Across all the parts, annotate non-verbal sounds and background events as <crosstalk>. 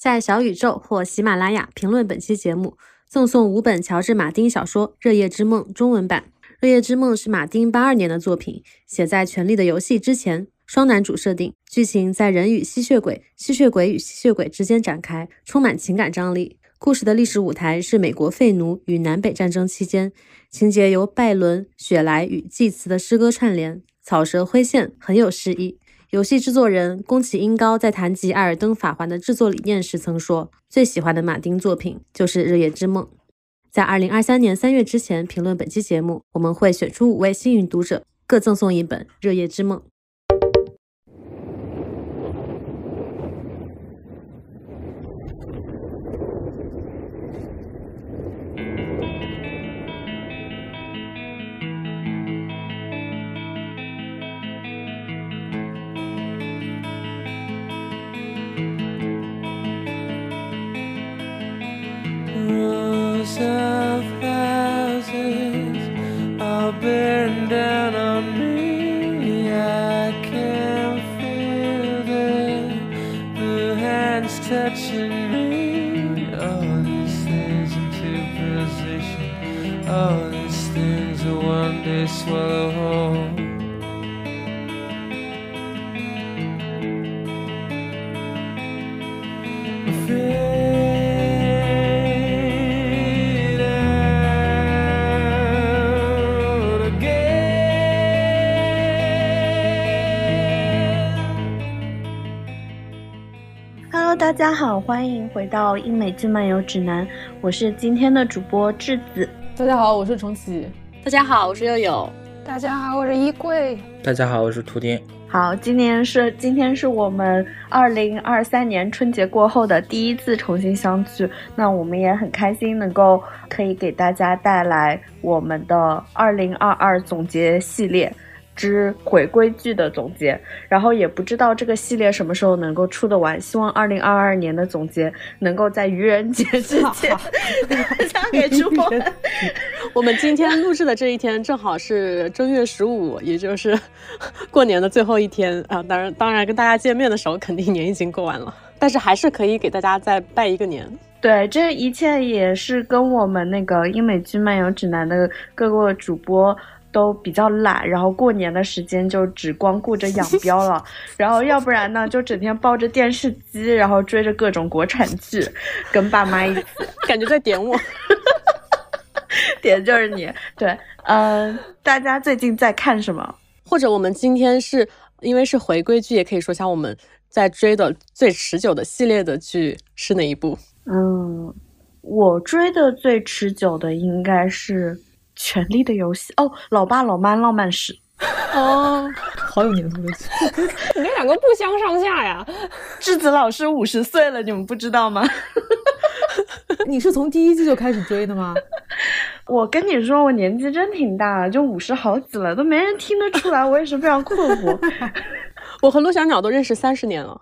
在小宇宙或喜马拉雅评论本期节目，赠送五本乔治·马丁小说《热夜之梦》中文版。《热夜之梦》是马丁八二年的作品，写在《权力的游戏》之前。双男主设定，剧情在人与吸血鬼、吸血鬼与吸血鬼之间展开，充满情感张力。故事的历史舞台是美国废奴与南北战争期间，情节由拜伦、雪莱与祭词的诗歌串联，草蛇灰线，很有诗意。游戏制作人宫崎英高在谈及《艾尔登法环》的制作理念时曾说，最喜欢的马丁作品就是《日夜之梦》。在二零二三年三月之前评论本期节目，我们会选出五位幸运读者，各赠送一本《热夜之梦》。大家好，欢迎回到英美剧漫游指南，我是今天的主播智子。大家好，我是重启。大家好，我是悠悠。大家好，我是衣柜。大家好，我是图钉。好，今年是今天是我们二零二三年春节过后的第一次重新相聚，那我们也很开心能够可以给大家带来我们的二零二二总结系列。之回归剧的总结，然后也不知道这个系列什么时候能够出得完。希望二零二二年的总结能够在愚人节之前 <laughs> 交给主播。我们今天录制的这一天正好是正月十五，也就是 <laughs> 过年的最后一天啊。当然，当然跟大家见面的时候，肯定年已经过完了，但是还是可以给大家再拜一个年。对，这一切也是跟我们那个英美剧漫游指南的各个主播。都比较懒，然后过年的时间就只光顾着养膘了，<laughs> 然后要不然呢，就整天抱着电视机，然后追着各种国产剧，<laughs> 跟爸妈一起，<laughs> 感觉在点我，点就是你。对，嗯，大家最近在看什么？或者我们今天是因为是回归剧，也可以说一下我们在追的最持久的系列的剧是哪一部？嗯，我追的最持久的应该是。权力的游戏哦，老爸老妈浪漫史哦，好有年头的剧，<laughs> 你这两个不相上下呀。智子老师五十岁了，你们不知道吗？<laughs> 你是从第一季就开始追的吗？我跟你说，我年纪真挺大了，就五十好几了，都没人听得出来，我也是非常困惑。<laughs> 我和陆小鸟都认识三十年了。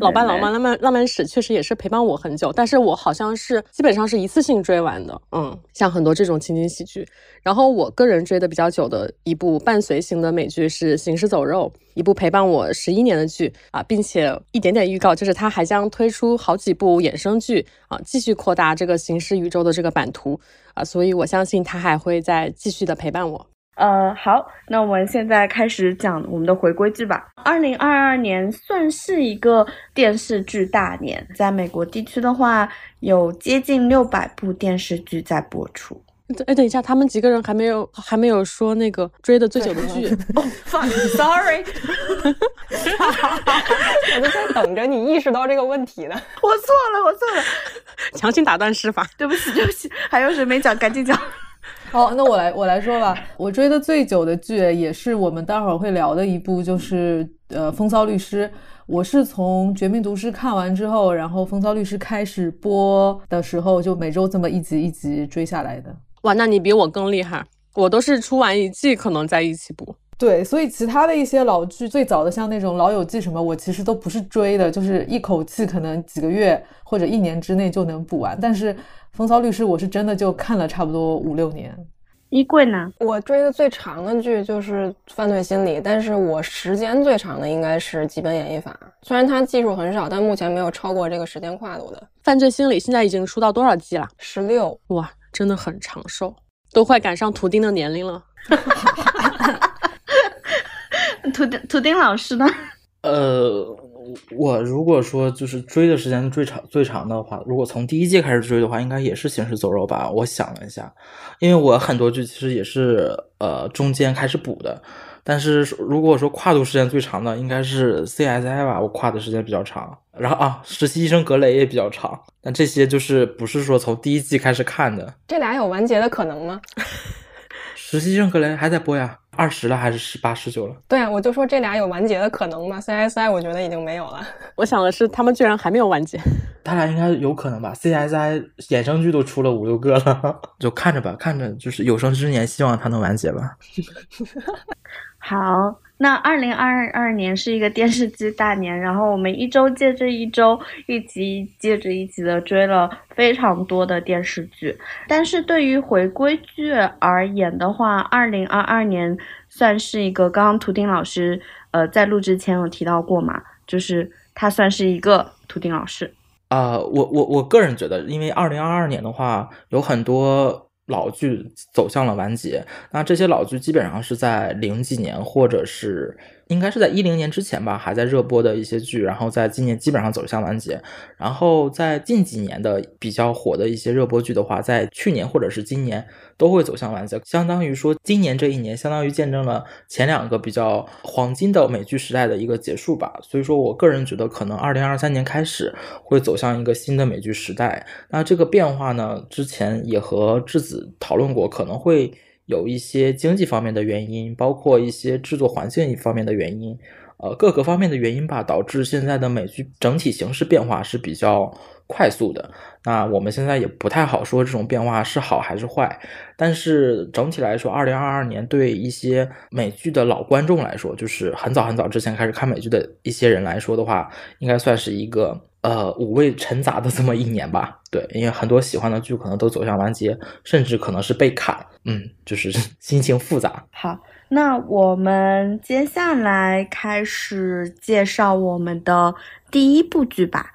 老爸老妈浪漫浪漫史确实也是陪伴我很久，但是我好像是基本上是一次性追完的，嗯，像很多这种情景喜剧。然后我个人追的比较久的一部伴随型的美剧是《行尸走肉》，一部陪伴我十一年的剧啊，并且一点点预告就是它还将推出好几部衍生剧啊，继续扩大这个行尸宇宙的这个版图啊，所以我相信它还会再继续的陪伴我。呃，好，那我们现在开始讲我们的回归剧吧。二零二二年算是一个电视剧大年，在美国地区的话，有接近六百部电视剧在播出。哎，等一下，他们几个人还没有还没有说那个追的最久的剧。<laughs> 哦，fuck，sorry，<laughs> 我就在等着你意识到这个问题呢。我错了，我错了，强行打断施法，对不起，对不起，还有谁没讲？赶紧讲。好，<laughs> 那我来我来说吧。我追的最久的剧，也是我们待会儿会聊的一部，就是呃《风骚律师》。我是从《绝命毒师》看完之后，然后《风骚律师》开始播的时候，就每周这么一集一集追下来的。哇，那你比我更厉害！我都是出完一季可能在一起播。对，所以其他的一些老剧，最早的像那种《老友记》什么，我其实都不是追的，就是一口气可能几个月或者一年之内就能补完。但是风骚律师，我是真的就看了差不多五六年。衣柜呢？我追的最长的剧就是《犯罪心理》，但是我时间最长的应该是《基本演绎法》，虽然它技术很少，但目前没有超过这个时间跨度的。犯罪心理现在已经出到多少季了？十六，哇，真的很长寿，都快赶上图钉的年龄了。<laughs> 图钉图钉老师呢？呃，我如果说就是追的时间最长最长的话，如果从第一季开始追的话，应该也是《行尸走肉》吧？我想了一下，因为我很多剧其实也是呃中间开始补的，但是如果说跨度时间最长的，应该是 CSI 吧？我跨的时间比较长。然后啊，实习医生格雷也比较长，但这些就是不是说从第一季开始看的。这俩有完结的可能吗？<laughs> 实习医生格雷还在播呀。二十了还是十八、十九了？对啊，我就说这俩有完结的可能吗？CSI 我觉得已经没有了。<laughs> 我想的是，他们居然还没有完结。<laughs> 他俩应该有可能吧？CSI 衍生剧都出了五六个了，<laughs> 就看着吧，看着就是有生之年，希望它能完结吧。好。那二零二二年是一个电视剧大年，然后我们一周接着一周，一集接着一集的追了非常多的电视剧。但是对于回归剧而言的话，二零二二年算是一个，刚刚图丁老师呃在录之前有提到过嘛，就是他算是一个图丁老师啊，我我我个人觉得，因为二零二二年的话有很多。老剧走向了完结，那这些老剧基本上是在零几年，或者是。应该是在一零年之前吧，还在热播的一些剧，然后在今年基本上走向完结。然后在近几年的比较火的一些热播剧的话，在去年或者是今年都会走向完结。相当于说，今年这一年相当于见证了前两个比较黄金的美剧时代的一个结束吧。所以说我个人觉得，可能二零二三年开始会走向一个新的美剧时代。那这个变化呢，之前也和质子讨论过，可能会。有一些经济方面的原因，包括一些制作环境一方面的原因，呃，各个方面的原因吧，导致现在的美剧整体形势变化是比较快速的。那我们现在也不太好说这种变化是好还是坏，但是整体来说，二零二二年对一些美剧的老观众来说，就是很早很早之前开始看美剧的一些人来说的话，应该算是一个。呃，五味陈杂的这么一年吧，对，因为很多喜欢的剧可能都走向完结，甚至可能是被砍，嗯，就是 <laughs> 心情复杂。好，那我们接下来开始介绍我们的第一部剧吧，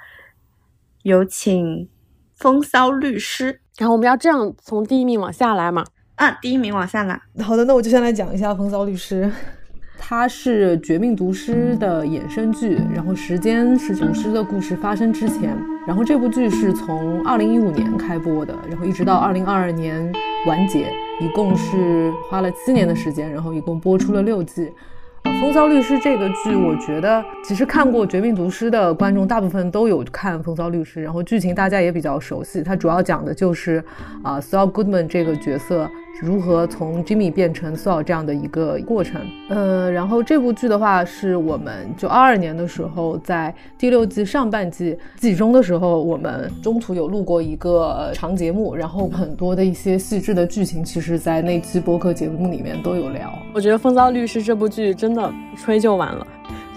有请《风骚律师》。然后我们要这样从第一名往下来嘛？啊，第一名往下来。好的，那我就先来讲一下《风骚律师》。它是《绝命毒师》的衍生剧，然后时间是毒师的故事发生之前，然后这部剧是从二零一五年开播的，然后一直到二零二二年完结，一共是花了七年的时间，然后一共播出了六季。《风骚律师》这个剧，我觉得其实看过《绝命毒师》的观众大部分都有看《风骚律师》，然后剧情大家也比较熟悉。它主要讲的就是啊，Saul Goodman 这个角色如何从 Jimmy 变成 Saul 这样的一个过程。嗯，然后这部剧的话，是我们就二二年的时候，在第六季上半季季中的时候，我们中途有录过一个长节目，然后很多的一些细致的剧情，其实在那期播客节目里面都有聊。我觉得《风骚律师》这部剧真的。吹就完了。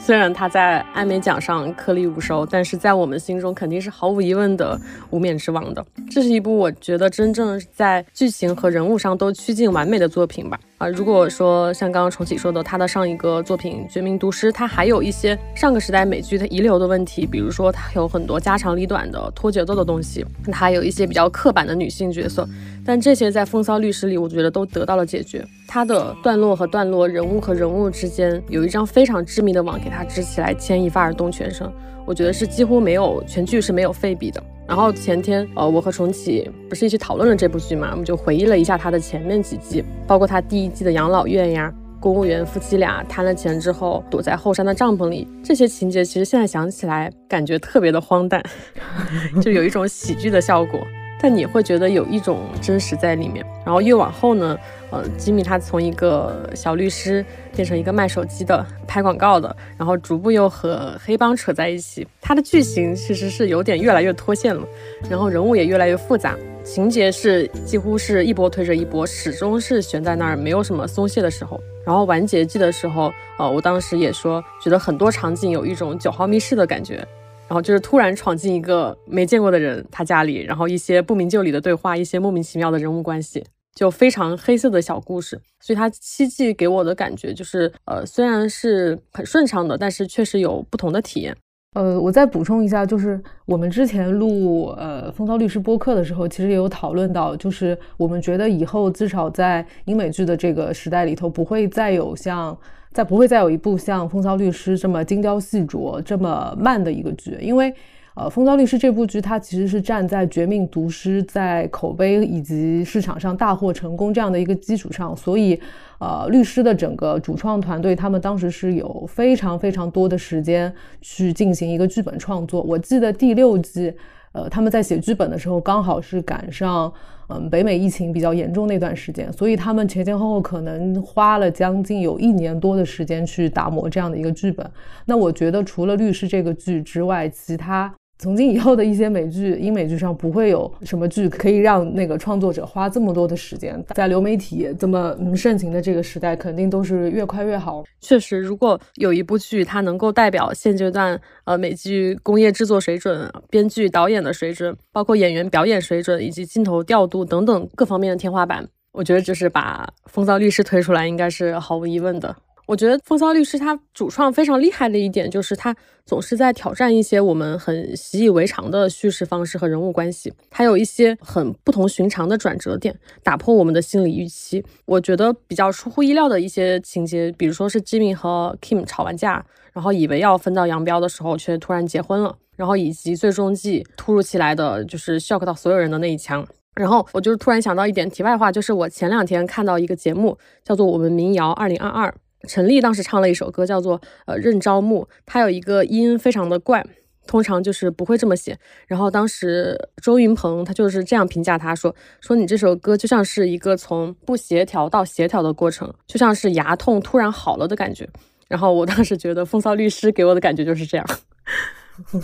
虽然他在艾美奖上颗粒无收，但是在我们心中肯定是毫无疑问的无冕之王的。这是一部我觉得真正在剧情和人物上都趋近完美的作品吧。啊，如果说像刚刚重启说的，他的上一个作品《绝命毒师》，他还有一些上个时代美剧的遗留的问题，比如说他有很多家长里短的拖节奏的东西，他有一些比较刻板的女性角色，但这些在《风骚律师》里，我觉得都得到了解决。他的段落和段落，人物和人物之间有一张非常致密的网给他织起来，牵一发而动全身，我觉得是几乎没有全剧是没有废笔的。然后前天，呃，我和重启不是一起讨论了这部剧嘛？我们就回忆了一下他的前面几季，包括他第一季的养老院呀，公务员夫妻俩贪了钱之后躲在后山的帐篷里，这些情节其实现在想起来感觉特别的荒诞，<laughs> 就有一种喜剧的效果。但你会觉得有一种真实在里面。然后越往后呢，呃，吉米他从一个小律师变成一个卖手机的、拍广告的，然后逐步又和黑帮扯在一起。他的剧情其实是有点越来越脱线了，然后人物也越来越复杂，情节是几乎是一波推着一波，始终是悬在那儿，没有什么松懈的时候。然后完结季的时候，呃，我当时也说，觉得很多场景有一种九号密室的感觉。然后就是突然闯进一个没见过的人他家里，然后一些不明就里的对话，一些莫名其妙的人物关系，就非常黑色的小故事。所以它七季给我的感觉就是，呃，虽然是很顺畅的，但是确实有不同的体验。呃，我再补充一下，就是我们之前录呃风骚律师播客的时候，其实也有讨论到，就是我们觉得以后至少在英美剧的这个时代里头，不会再有像再不会再有一部像风骚律师这么精雕细琢、这么慢的一个剧，因为。呃，《风骚律师》这部剧，它其实是站在《绝命毒师》在口碑以及市场上大获成功这样的一个基础上，所以，呃，律师的整个主创团队，他们当时是有非常非常多的时间去进行一个剧本创作。我记得第六季，呃，他们在写剧本的时候，刚好是赶上，嗯，北美疫情比较严重那段时间，所以他们前前后后可能花了将近有一年多的时间去打磨这样的一个剧本。那我觉得，除了律师这个剧之外，其他从今以后的一些美剧、英美剧上，不会有什么剧可以让那个创作者花这么多的时间。在流媒体这么盛行的这个时代，肯定都是越快越好。确实，如果有一部剧，它能够代表现阶段呃美剧工业制作水准、编剧、导演的水准，包括演员表演水准以及镜头调度等等各方面的天花板，我觉得就是把《风骚律师》推出来，应该是毫无疑问的。我觉得《风骚律师》他主创非常厉害的一点，就是他总是在挑战一些我们很习以为常的叙事方式和人物关系，他有一些很不同寻常的转折点，打破我们的心理预期。我觉得比较出乎意料的一些情节，比如说是 Jimmy 和 Kim 吵完架，然后以为要分道扬镳的时候，却突然结婚了，然后以及最终季突如其来的就是 shock 到所有人的那一枪。然后我就突然想到一点题外话，就是我前两天看到一个节目，叫做《我们民谣二零二二》。陈粒当时唱了一首歌，叫做《呃任朝暮》，他有一个音非常的怪，通常就是不会这么写。然后当时周云鹏他就是这样评价他说：说你这首歌就像是一个从不协调到协调的过程，就像是牙痛突然好了的感觉。然后我当时觉得《风骚律师》给我的感觉就是这样，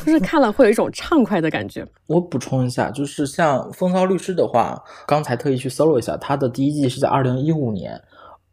就是看了会有一种畅快的感觉。我补充一下，就是像《风骚律师》的话，刚才特意去搜了一下，它的第一季是在二零一五年。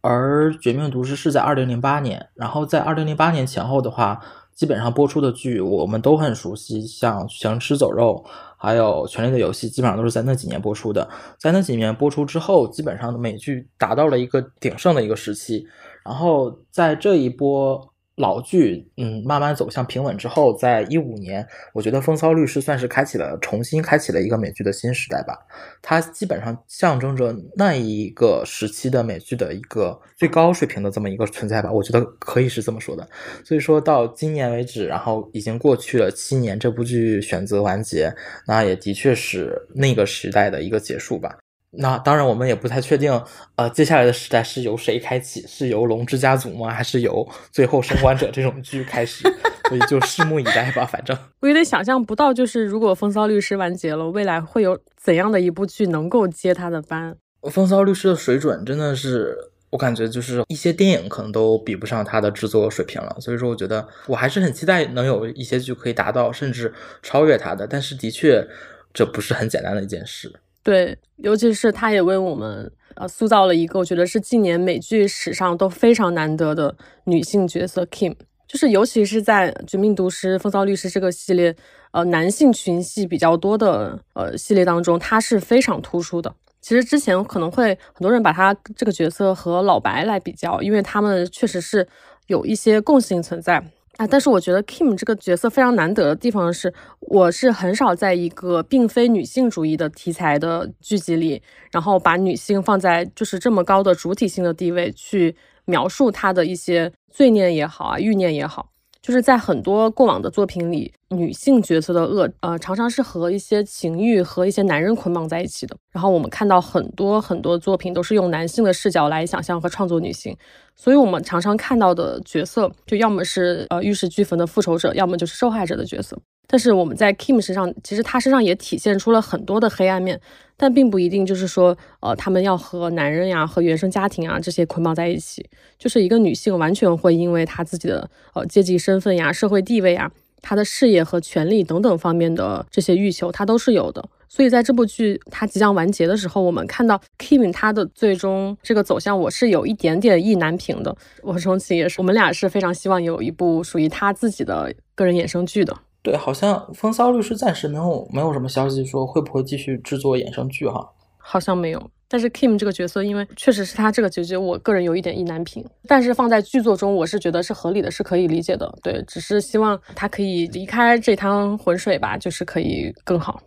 而《绝命毒师》是在二零零八年，然后在二零零八年前后的话，基本上播出的剧我们都很熟悉，像《行尸走肉》还有《权力的游戏》，基本上都是在那几年播出的。在那几年播出之后，基本上美剧达到了一个鼎盛的一个时期，然后在这一波。老剧，嗯，慢慢走向平稳之后，在一五年，我觉得《风骚律师》算是开启了重新开启了一个美剧的新时代吧。它基本上象征着那一个时期的美剧的一个最高水平的这么一个存在吧。我觉得可以是这么说的。所以说到今年为止，然后已经过去了七年，这部剧选择完结，那也的确是那个时代的一个结束吧。那当然，我们也不太确定，呃，接下来的时代是由谁开启？是由《龙之家族》吗？还是由《最后生还者》这种剧开始？所以就拭目以待吧。反正 <laughs> 我有点想象不到，就是如果《风骚律师》完结了，未来会有怎样的一部剧能够接他的班？《风骚律师》的水准真的是，我感觉就是一些电影可能都比不上他的制作水平了。所以说，我觉得我还是很期待能有一些剧可以达到甚至超越他的。但是，的确，这不是很简单的一件事。对，尤其是他也为我们呃塑造了一个我觉得是近年美剧史上都非常难得的女性角色 Kim，就是尤其是在《绝命毒师》《风骚律师》这个系列，呃，男性群戏比较多的呃系列当中，她是非常突出的。其实之前可能会很多人把她这个角色和老白来比较，因为他们确实是有一些共性存在。啊，但是我觉得 Kim 这个角色非常难得的地方是，我是很少在一个并非女性主义的题材的剧集里，然后把女性放在就是这么高的主体性的地位去描述她的一些罪念也好啊，欲念也好。就是在很多过往的作品里，女性角色的恶，呃，常常是和一些情欲和一些男人捆绑在一起的。然后我们看到很多很多作品都是用男性的视角来想象和创作女性，所以我们常常看到的角色，就要么是呃玉石俱焚的复仇者，要么就是受害者的角色。但是我们在 Kim 身上，其实他身上也体现出了很多的黑暗面，但并不一定就是说，呃，他们要和男人呀、和原生家庭啊这些捆绑在一起。就是一个女性完全会因为她自己的呃阶级身份呀、社会地位啊、她的事业和权利等等方面的这些欲求，她都是有的。所以在这部剧它即将完结的时候，我们看到 Kim 他的最终这个走向，我是有一点点意难平的。我和钟情也是，我们俩是非常希望有一部属于他自己的个人衍生剧的。对，好像《风骚律师》暂时没有没有什么消息说会不会继续制作衍生剧哈，好像没有。但是 Kim 这个角色，因为确实是他这个结局，我个人有一点意难平。但是放在剧作中，我是觉得是合理的，是可以理解的。对，只是希望他可以离开这滩浑水吧，就是可以更好。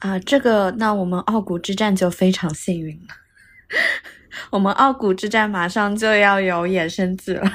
啊，这个那我们傲骨之战就非常幸运了。<laughs> 我们傲骨之战马上就要有衍生剧了。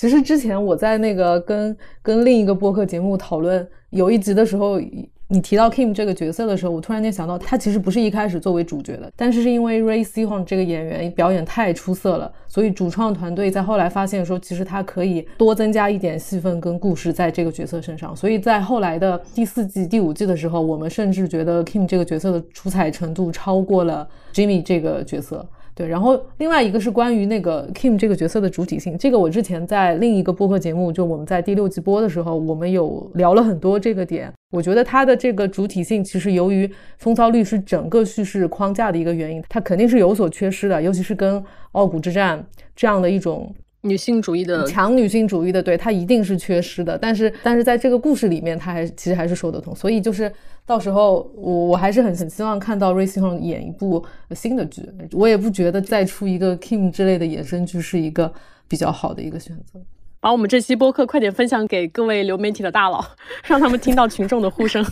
其实之前我在那个跟跟另一个播客节目讨论有一集的时候，你提到 Kim 这个角色的时候，我突然间想到，他其实不是一开始作为主角的，但是是因为 Ray s e h o n 这个演员表演太出色了，所以主创团队在后来发现说，其实他可以多增加一点戏份跟故事在这个角色身上，所以在后来的第四季、第五季的时候，我们甚至觉得 Kim 这个角色的出彩程度超过了 Jimmy 这个角色。对，然后另外一个是关于那个 Kim 这个角色的主体性，这个我之前在另一个播客节目，就我们在第六季播的时候，我们有聊了很多这个点。我觉得他的这个主体性，其实由于《风骚律师》整个叙事框架的一个原因，它肯定是有所缺失的，尤其是跟《傲骨之战》这样的一种。女性主义的强女性主义的，对它一定是缺失的。但是，但是在这个故事里面，它还其实还是说得通。所以就是到时候我我还是很很希望看到 Ray s e h o n 演一部新的剧。我也不觉得再出一个 Kim 之类的衍生剧是一个比较好的一个选择。把我们这期播客快点分享给各位流媒体的大佬，让他们听到群众的呼声。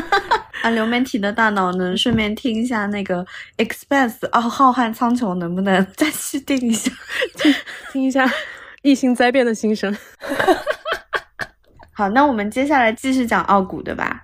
<laughs> 啊，流媒体的大佬能顺便听一下那个 Expense 哦，浩瀚苍穹能不能再续订一下，听听一下异星灾变的心声。<laughs> 好，那我们接下来继续讲奥古，对吧？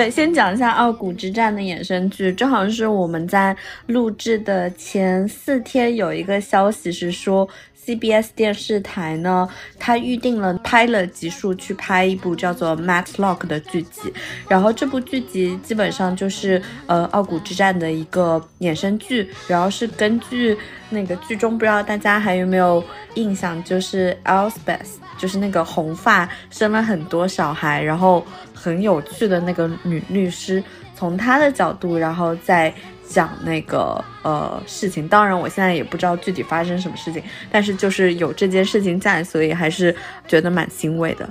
对，先讲一下《傲骨之战》的衍生剧，正好是我们在录制的前四天有一个消息是说，CBS 电视台呢，它预定了拍了集数去拍一部叫做《Max Lock》的剧集，然后这部剧集基本上就是呃《傲骨之战》的一个衍生剧，然后是根据那个剧中，不知道大家还有没有印象，就是 Elspeth，就是那个红发生了很多小孩，然后。很有趣的那个女律师，从她的角度，然后再讲那个呃事情。当然，我现在也不知道具体发生什么事情，但是就是有这件事情在，所以还是觉得蛮欣慰的。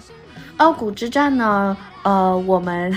傲骨之战呢，呃，我们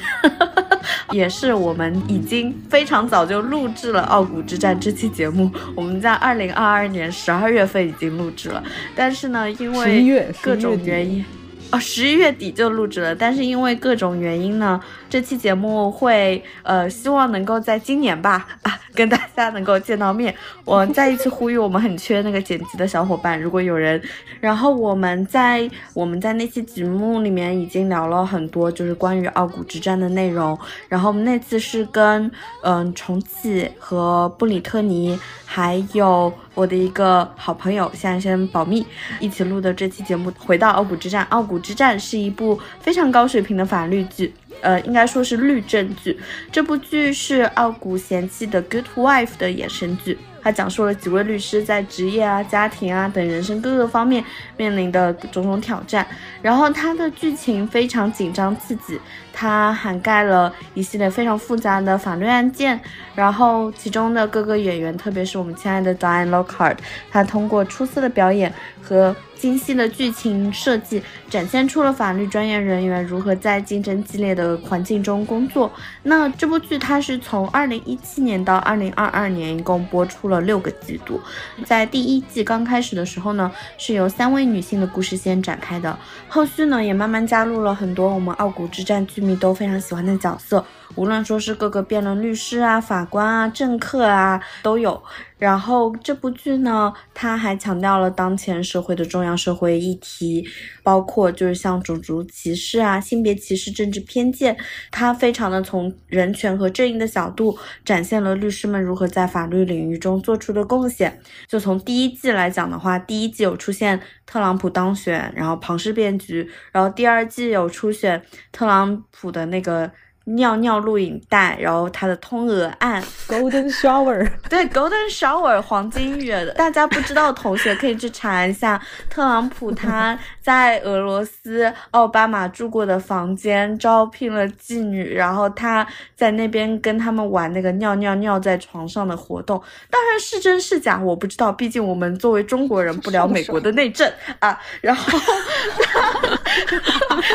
<laughs> 也是我们已经非常早就录制了傲骨之战这期节目，我们在二零二二年十二月份已经录制了，但是呢，因为各种原因。哦，十一月底就录制了，但是因为各种原因呢，这期节目会呃，希望能够在今年吧啊，<laughs> 跟大家能够见到面。我再一次呼吁，我们很缺那个剪辑的小伙伴，如果有人。然后我们在我们在那期节目里面已经聊了很多，就是关于傲骨之战的内容。然后我们那次是跟嗯重启和布里特尼。还有我的一个好朋友，现在先保密，一起录的这期节目。回到《傲骨之战》，《傲骨之战》是一部非常高水平的法律剧，呃，应该说是律政剧。这部剧是傲骨贤妻的《Good Wife》的衍生剧。它讲述了几位律师在职业啊、家庭啊等人生各个方面面临的种种挑战，然后它的剧情非常紧张刺激，它涵盖了一系列非常复杂的法律案件，然后其中的各个演员，特别是我们亲爱的 Diane Lockhart，他通过出色的表演和。精细的剧情设计展现出了法律专业人员如何在竞争激烈的环境中工作。那这部剧它是从二零一七年到二零二二年，一共播出了六个季度。在第一季刚开始的时候呢，是由三位女性的故事先展开的，后续呢也慢慢加入了很多我们傲骨之战剧迷都非常喜欢的角色。无论说是各个辩论律师啊、法官啊、政客啊都有。然后这部剧呢，它还强调了当前社会的重要社会议题，包括就是像种族歧视啊、性别歧视、政治偏见。它非常的从人权和正义的角度展现了律师们如何在法律领域中做出的贡献。就从第一季来讲的话，第一季有出现特朗普当选，然后庞氏骗局，然后第二季有初选特朗普的那个。尿尿录影带，然后他的通俄案，<laughs> Golden Shower，<laughs> 对，Golden Shower 黄金雨，<laughs> 大家不知道的同学可以去查一下，特朗普他在俄罗斯奥巴马住过的房间招聘了妓女，然后他在那边跟他们玩那个尿尿尿在床上的活动，当然是真是假我不知道，毕竟我们作为中国人不聊美国的内政啊，然后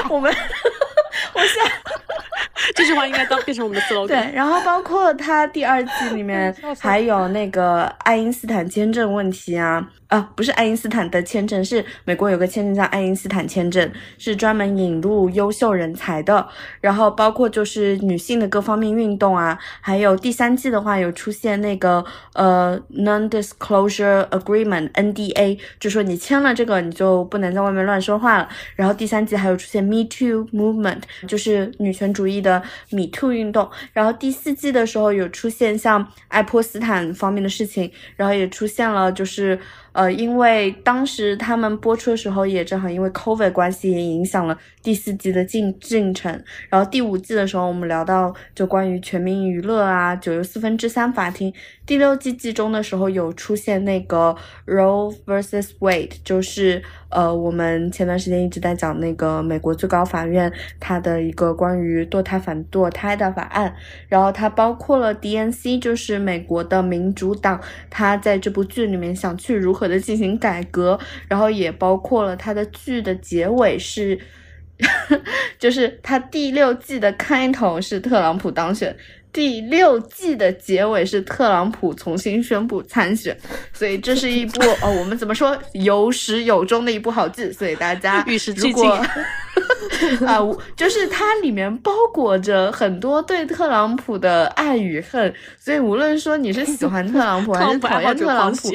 我们。我现在这句话应该当变成我们的 slogan。对，然后包括他第二季里面 <laughs> 还有那个爱因斯坦签证问题啊。啊，不是爱因斯坦的签证，是美国有个签证叫爱因斯坦签证，是专门引入优秀人才的。然后包括就是女性的各方面运动啊，还有第三季的话有出现那个呃 non-disclosure agreement NDA，就说你签了这个你就不能在外面乱说话了。然后第三季还有出现 Me Too movement，就是女权主义的 Me Too 运动。然后第四季的时候有出现像爱泼斯坦方面的事情，然后也出现了就是。呃，因为当时他们播出的时候，也正好因为 COVID 关系，也影响了第四季的进进程。然后第五季的时候，我们聊到就关于全民娱乐啊，九又四分之三法庭。第六季季中的时候，有出现那个 Roe vs Wade，就是呃，我们前段时间一直在讲那个美国最高法院它的一个关于堕胎反堕胎的法案。然后它包括了 DNC，就是美国的民主党，它在这部剧里面想去如何的进行改革。然后也包括了它的剧的结尾是，<laughs> 就是它第六季的开头是特朗普当选。第六季的结尾是特朗普重新宣布参选，所以这是一部 <laughs> 哦，我们怎么说有始有终的一部好剧，所以大家 <laughs> 如果 <laughs> 啊，就是它里面包裹着很多对特朗普的爱与恨，所以无论说你是喜欢特朗普 <laughs> 还是讨厌特朗普，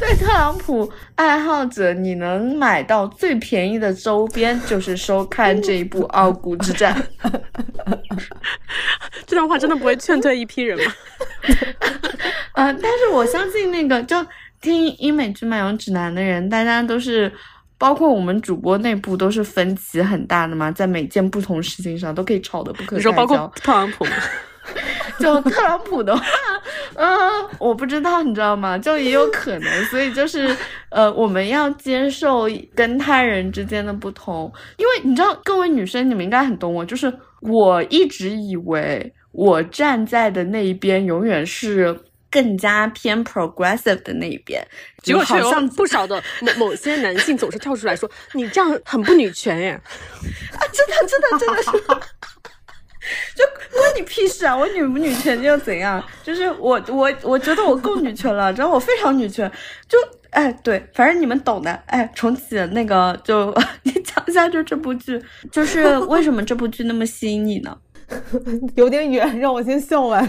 对特朗普爱好者，你能买到最便宜的周边就是收看这一部《傲骨之战》。<laughs> 这段话真。真的不会劝退一批人吗？呃，但是我相信那个就听英美剧漫游指南的人，大家都是，包括我们主播内部都是分歧很大的嘛，在每件不同事情上都可以吵得不可开交。你说包括特朗普？<laughs> 就特朗普的话，嗯，我不知道，你知道吗？就也有可能，所以就是呃，我们要接受跟他人之间的不同，因为你知道，各位女生，你们应该很懂我，就是我一直以为。我站在的那一边永远是更加偏 progressive 的那一边，结果好像不少的 <laughs> 某某些男性总是跳出来说：“你这样很不女权耶！”啊，真的，真的，真的是，<laughs> 就关你屁事啊！我女不女权又怎样？就是我，我，我觉得我够女权了，<laughs> 然后我非常女权。就哎，对，反正你们懂的。哎，重启那个，就你讲一下，就这部剧，就是为什么这部剧那么吸引你呢？有点远，让我先笑完。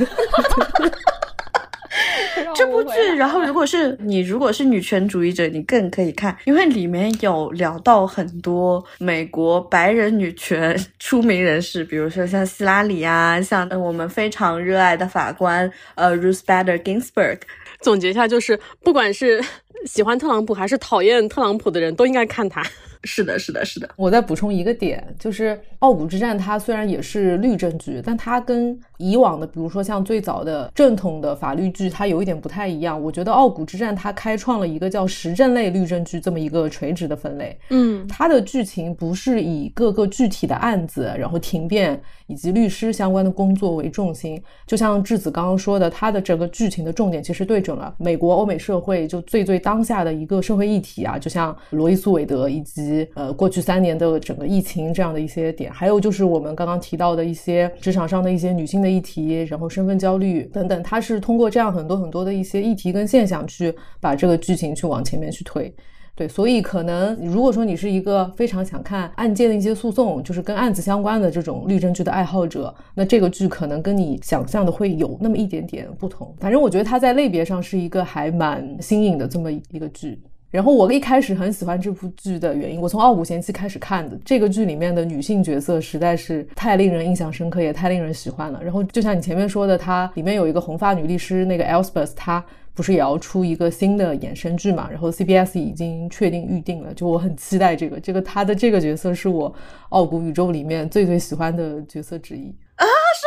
这部剧，然后 <laughs> 如果是你，如果是女权主义者，你更可以看，因为里面有聊到很多美国白人女权出名人士，比如说像希拉里啊，像我们非常热爱的法官呃 Ruth Bader Ginsburg。总结一下，就是不管是喜欢特朗普还是讨厌特朗普的人，都应该看他。<laughs> 是的，是的，是的。我再补充一个点，就是《傲骨之战》它虽然也是律政剧，但它跟以往的，比如说像最早的正统的法律剧，它有一点不太一样。我觉得《傲骨之战》它开创了一个叫时政类律政剧这么一个垂直的分类。嗯，它的剧情不是以各个具体的案子，然后庭辩以及律师相关的工作为重心。就像质子刚刚说的，它的整个剧情的重点其实对准了美国欧美社会就最最当下的一个社会议题啊，就像罗伊诉韦德以及。呃，过去三年的整个疫情这样的一些点，还有就是我们刚刚提到的一些职场上的一些女性的议题，然后身份焦虑等等，它是通过这样很多很多的一些议题跟现象去把这个剧情去往前面去推。对，所以可能如果说你是一个非常想看案件的一些诉讼，就是跟案子相关的这种律政剧的爱好者，那这个剧可能跟你想象的会有那么一点点不同。反正我觉得它在类别上是一个还蛮新颖的这么一个剧。然后我一开始很喜欢这部剧的原因，我从《傲骨贤妻》开始看的。这个剧里面的女性角色实在是太令人印象深刻，也太令人喜欢了。然后就像你前面说的，它里面有一个红发女律师，那个 Elspeth，她不是也要出一个新的衍生剧嘛？然后 CBS 已经确定预定了，就我很期待这个。这个她的这个角色是我傲骨宇宙里面最最喜欢的角色之一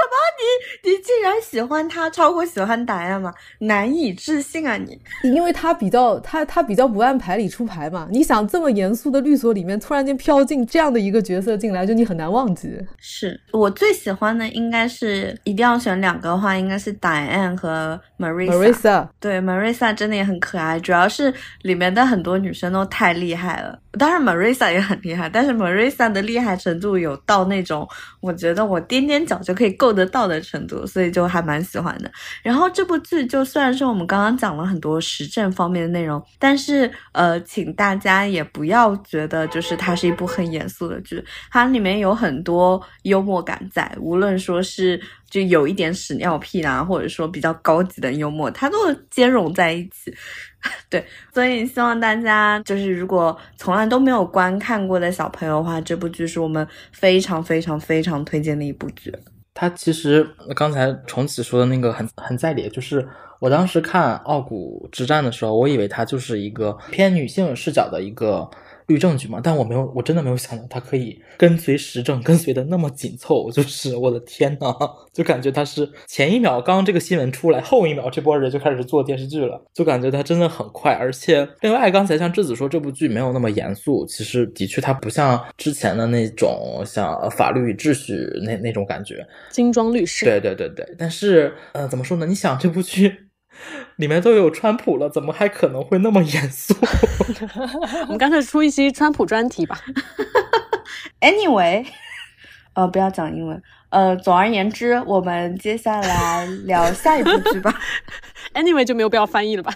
啊。你你竟然喜欢他超过喜欢达亚吗？难以置信啊你！因为他比较他他比较不按牌理出牌嘛。你想这么严肃的律所里面，突然间飘进这样的一个角色进来，就你很难忘记。是我最喜欢的，应该是一定要选两个的话，应该是 Diane 和 Marissa。Marissa 对 Marissa 真的也很可爱，主要是里面的很多女生都太厉害了。当然 Marissa 也很厉害，但是 Marissa 的厉害程度有到那种我觉得我踮踮脚就可以够得到的程度，所以就还蛮喜欢的。然后这部剧就虽然说我们刚刚讲了很多时政方面的内容，但是呃，请大家也不要觉得就是它是一部很严肃的剧，它里面有很多幽默感在，无论说是就有一点屎尿屁啦，或者说比较高级的幽默，它都兼容在一起。<laughs> 对，所以希望大家就是如果从来都没有观看过的小朋友的话，这部剧是我们非常非常非常推荐的一部剧。他其实刚才重启说的那个很很在理，就是我当时看《傲骨之战》的时候，我以为它就是一个偏女性视角的一个。律政局嘛，但我没有，我真的没有想到他可以跟随时政，跟随的那么紧凑，就是我的天呐，就感觉他是前一秒刚这个新闻出来，后一秒这波人就开始做电视剧了，就感觉他真的很快。而且另外，刚才像质子说这部剧没有那么严肃，其实的确它不像之前的那种像法律与秩序那那种感觉，精装律师。对对对对，但是呃，怎么说呢？你想这部剧。<laughs> 里面都有川普了，怎么还可能会那么严肃？<laughs> 我们干脆出一期川普专题吧。<laughs> Anyway，呃，不要讲英文。呃，总而言之，我们接下来聊下一部剧吧。Anyway，就没有必要翻译了吧？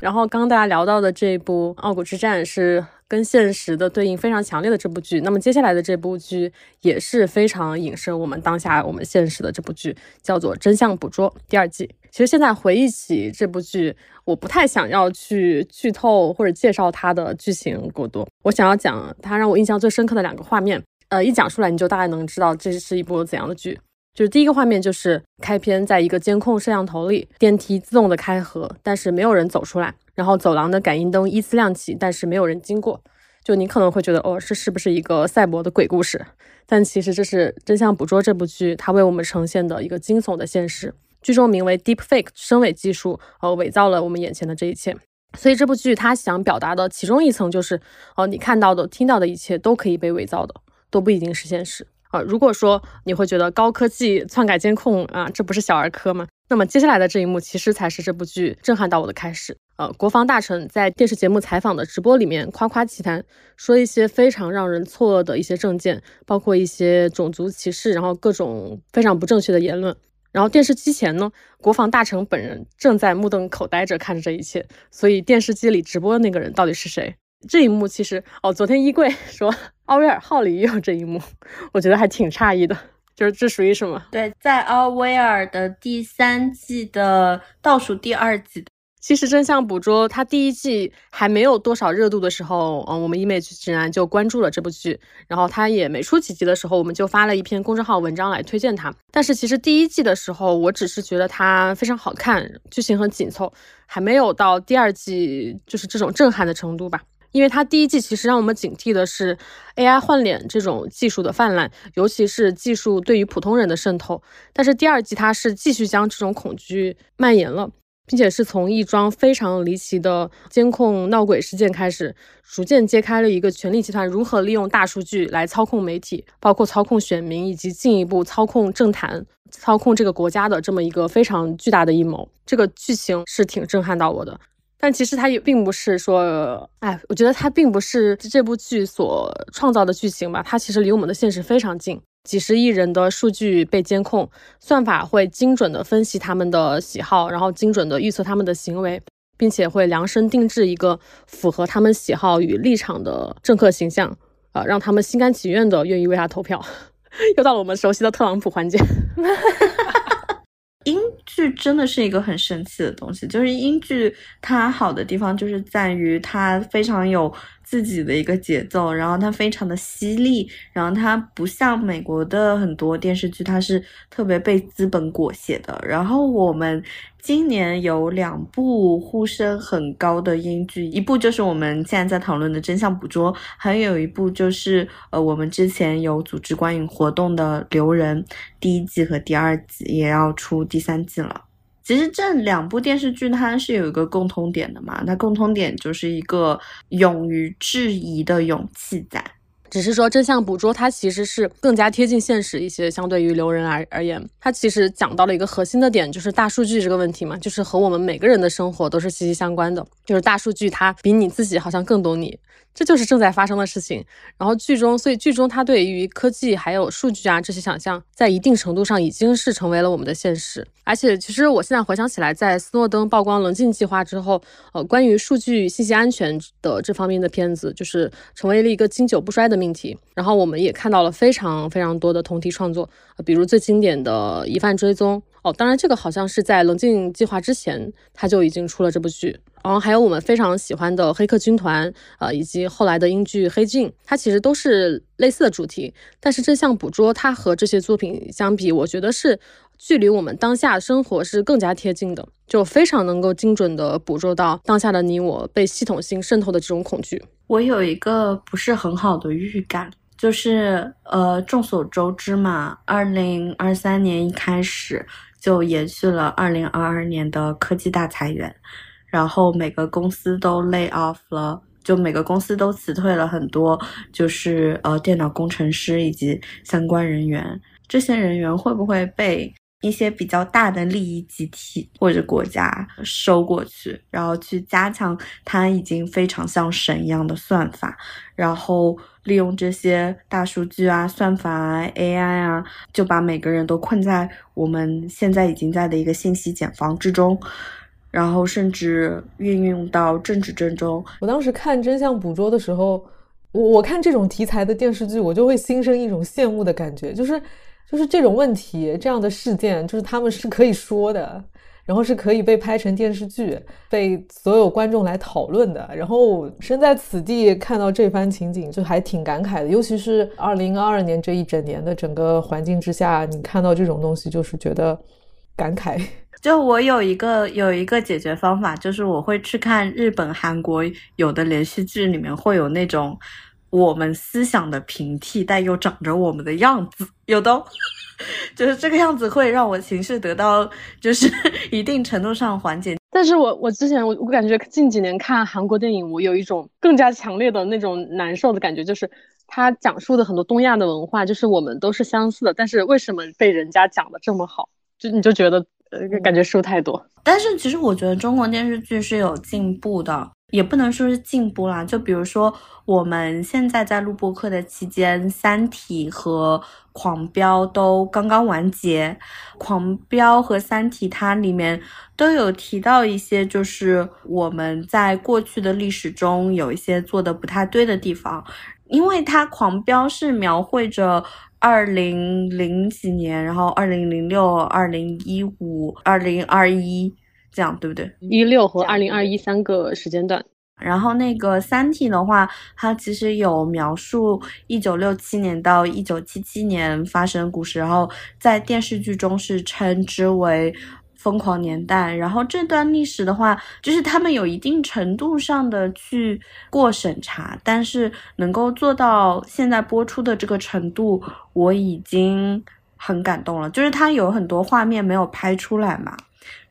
然后刚刚大家聊到的这一部《傲骨之战》是跟现实的对应非常强烈的这部剧。那么接下来的这部剧也是非常影射我们当下我们现实的这部剧，叫做《真相捕捉》第二季。其实现在回忆起这部剧，我不太想要去剧透或者介绍它的剧情过多。我想要讲它让我印象最深刻的两个画面。呃，一讲出来你就大概能知道这是一部怎样的剧。就是第一个画面就是开篇，在一个监控摄像头里，电梯自动的开合，但是没有人走出来。然后走廊的感应灯依次亮起，但是没有人经过。就你可能会觉得，哦，这是不是一个赛博的鬼故事？但其实这是《真相捕捉》这部剧它为我们呈现的一个惊悚的现实。剧中名为 Deepfake 声伪技术，呃，伪造了我们眼前的这一切。所以这部剧它想表达的其中一层就是，哦，你看到的、听到的一切都可以被伪造的，都不一定是现实啊。如果说你会觉得高科技篡改监控啊，这不是小儿科吗？那么接下来的这一幕其实才是这部剧震撼到我的开始。呃，国防大臣在电视节目采访的直播里面夸夸其谈，说一些非常让人错愕的一些证件，包括一些种族歧视，然后各种非常不正确的言论。然后电视机前呢，国防大臣本人正在目瞪口呆着看着这一切。所以电视机里直播的那个人到底是谁？这一幕其实哦，昨天衣柜 <laughs> 说奥威尔号里也有这一幕，我觉得还挺诧异的。就是这属于什么？对，在奥威尔的第三季的倒数第二季。其实真相捕捉它第一季还没有多少热度的时候，嗯，我们 Image 竟然就关注了这部剧，然后它也没出几集的时候，我们就发了一篇公众号文章来推荐它。但是其实第一季的时候，我只是觉得它非常好看，剧情很紧凑，还没有到第二季就是这种震撼的程度吧。因为它第一季其实让我们警惕的是 AI 换脸这种技术的泛滥，尤其是技术对于普通人的渗透。但是第二季它是继续将这种恐惧蔓延了。并且是从一桩非常离奇的监控闹鬼事件开始，逐渐揭开了一个权力集团如何利用大数据来操控媒体，包括操控选民，以及进一步操控政坛、操控这个国家的这么一个非常巨大的阴谋。这个剧情是挺震撼到我的，但其实它也并不是说，哎，我觉得它并不是这部剧所创造的剧情吧，它其实离我们的现实非常近。几十亿人的数据被监控，算法会精准的分析他们的喜好，然后精准的预测他们的行为，并且会量身定制一个符合他们喜好与立场的政客形象，呃，让他们心甘情愿的愿意为他投票。<laughs> 又到了我们熟悉的特朗普环节。<laughs> 英剧真的是一个很神奇的东西，就是英剧它好的地方就是在于它非常有。自己的一个节奏，然后它非常的犀利，然后它不像美国的很多电视剧，它是特别被资本裹挟的。然后我们今年有两部呼声很高的英剧，一部就是我们现在在讨论的《真相捕捉》，还有一部就是呃我们之前有组织观影活动的《留人》，第一季和第二季也要出第三季了。其实这两部电视剧它是有一个共通点的嘛，它共通点就是一个勇于质疑的勇气在。只是说真相捕捉，它其实是更加贴近现实一些，相对于留人而而言，它其实讲到了一个核心的点，就是大数据这个问题嘛，就是和我们每个人的生活都是息息相关的，就是大数据它比你自己好像更懂你。这就是正在发生的事情。然后剧中，所以剧中他对于科技还有数据啊这些想象，在一定程度上已经是成为了我们的现实。而且，其实我现在回想起来，在斯诺登曝光棱镜计划之后，呃，关于数据信息安全的这方面的片子，就是成为了一个经久不衰的命题。然后，我们也看到了非常非常多的同题创作，比如最经典的疑犯追踪。当然，这个好像是在棱镜计划之前，他就已经出了这部剧。然后还有我们非常喜欢的《黑客军团》，呃，以及后来的英剧《黑镜》，它其实都是类似的主题。但是这项捕捉，它和这些作品相比，我觉得是距离我们当下生活是更加贴近的，就非常能够精准的捕捉到当下的你我被系统性渗透的这种恐惧。我有一个不是很好的预感，就是呃，众所周知嘛，二零二三年一开始就延续了二零二二年的科技大裁员。然后每个公司都 lay off 了，就每个公司都辞退了很多，就是呃电脑工程师以及相关人员。这些人员会不会被一些比较大的利益集体或者国家收过去，然后去加强它已经非常像神一样的算法，然后利用这些大数据啊、算法啊、AI 啊，就把每个人都困在我们现在已经在的一个信息茧房之中。然后甚至运用到政治争中。我当时看《真相捕捉》的时候，我我看这种题材的电视剧，我就会心生一种羡慕的感觉，就是就是这种问题、这样的事件，就是他们是可以说的，然后是可以被拍成电视剧，被所有观众来讨论的。然后身在此地看到这番情景，就还挺感慨的。尤其是二零二二年这一整年的整个环境之下，你看到这种东西，就是觉得感慨。<laughs> 就我有一个有一个解决方法，就是我会去看日本、韩国有的连续剧里面会有那种我们思想的平替，但又长着我们的样子，有的 <laughs> 就是这个样子会让我情绪得到就是 <laughs> 一定程度上缓解。但是我我之前我我感觉近几年看韩国电影，我有一种更加强烈的那种难受的感觉，就是他讲述的很多东亚的文化，就是我们都是相似的，但是为什么被人家讲的这么好？就你就觉得。呃，感觉输太多。但是其实我觉得中国电视剧是有进步的，也不能说是进步啦。就比如说我们现在在录播课的期间，《三体》和《狂飙》都刚刚完结，《狂飙》和《三体》它里面都有提到一些，就是我们在过去的历史中有一些做的不太对的地方，因为它《狂飙》是描绘着。二零零几年，然后二零零六、二零一五、二零二一，这样对不对？一六和二零二一三个时间段。然后那个《三体》的话，它其实有描述一九六七年到一九七七年发生的故事，然后在电视剧中是称之为。疯狂年代，然后这段历史的话，就是他们有一定程度上的去过审查，但是能够做到现在播出的这个程度，我已经很感动了。就是它有很多画面没有拍出来嘛。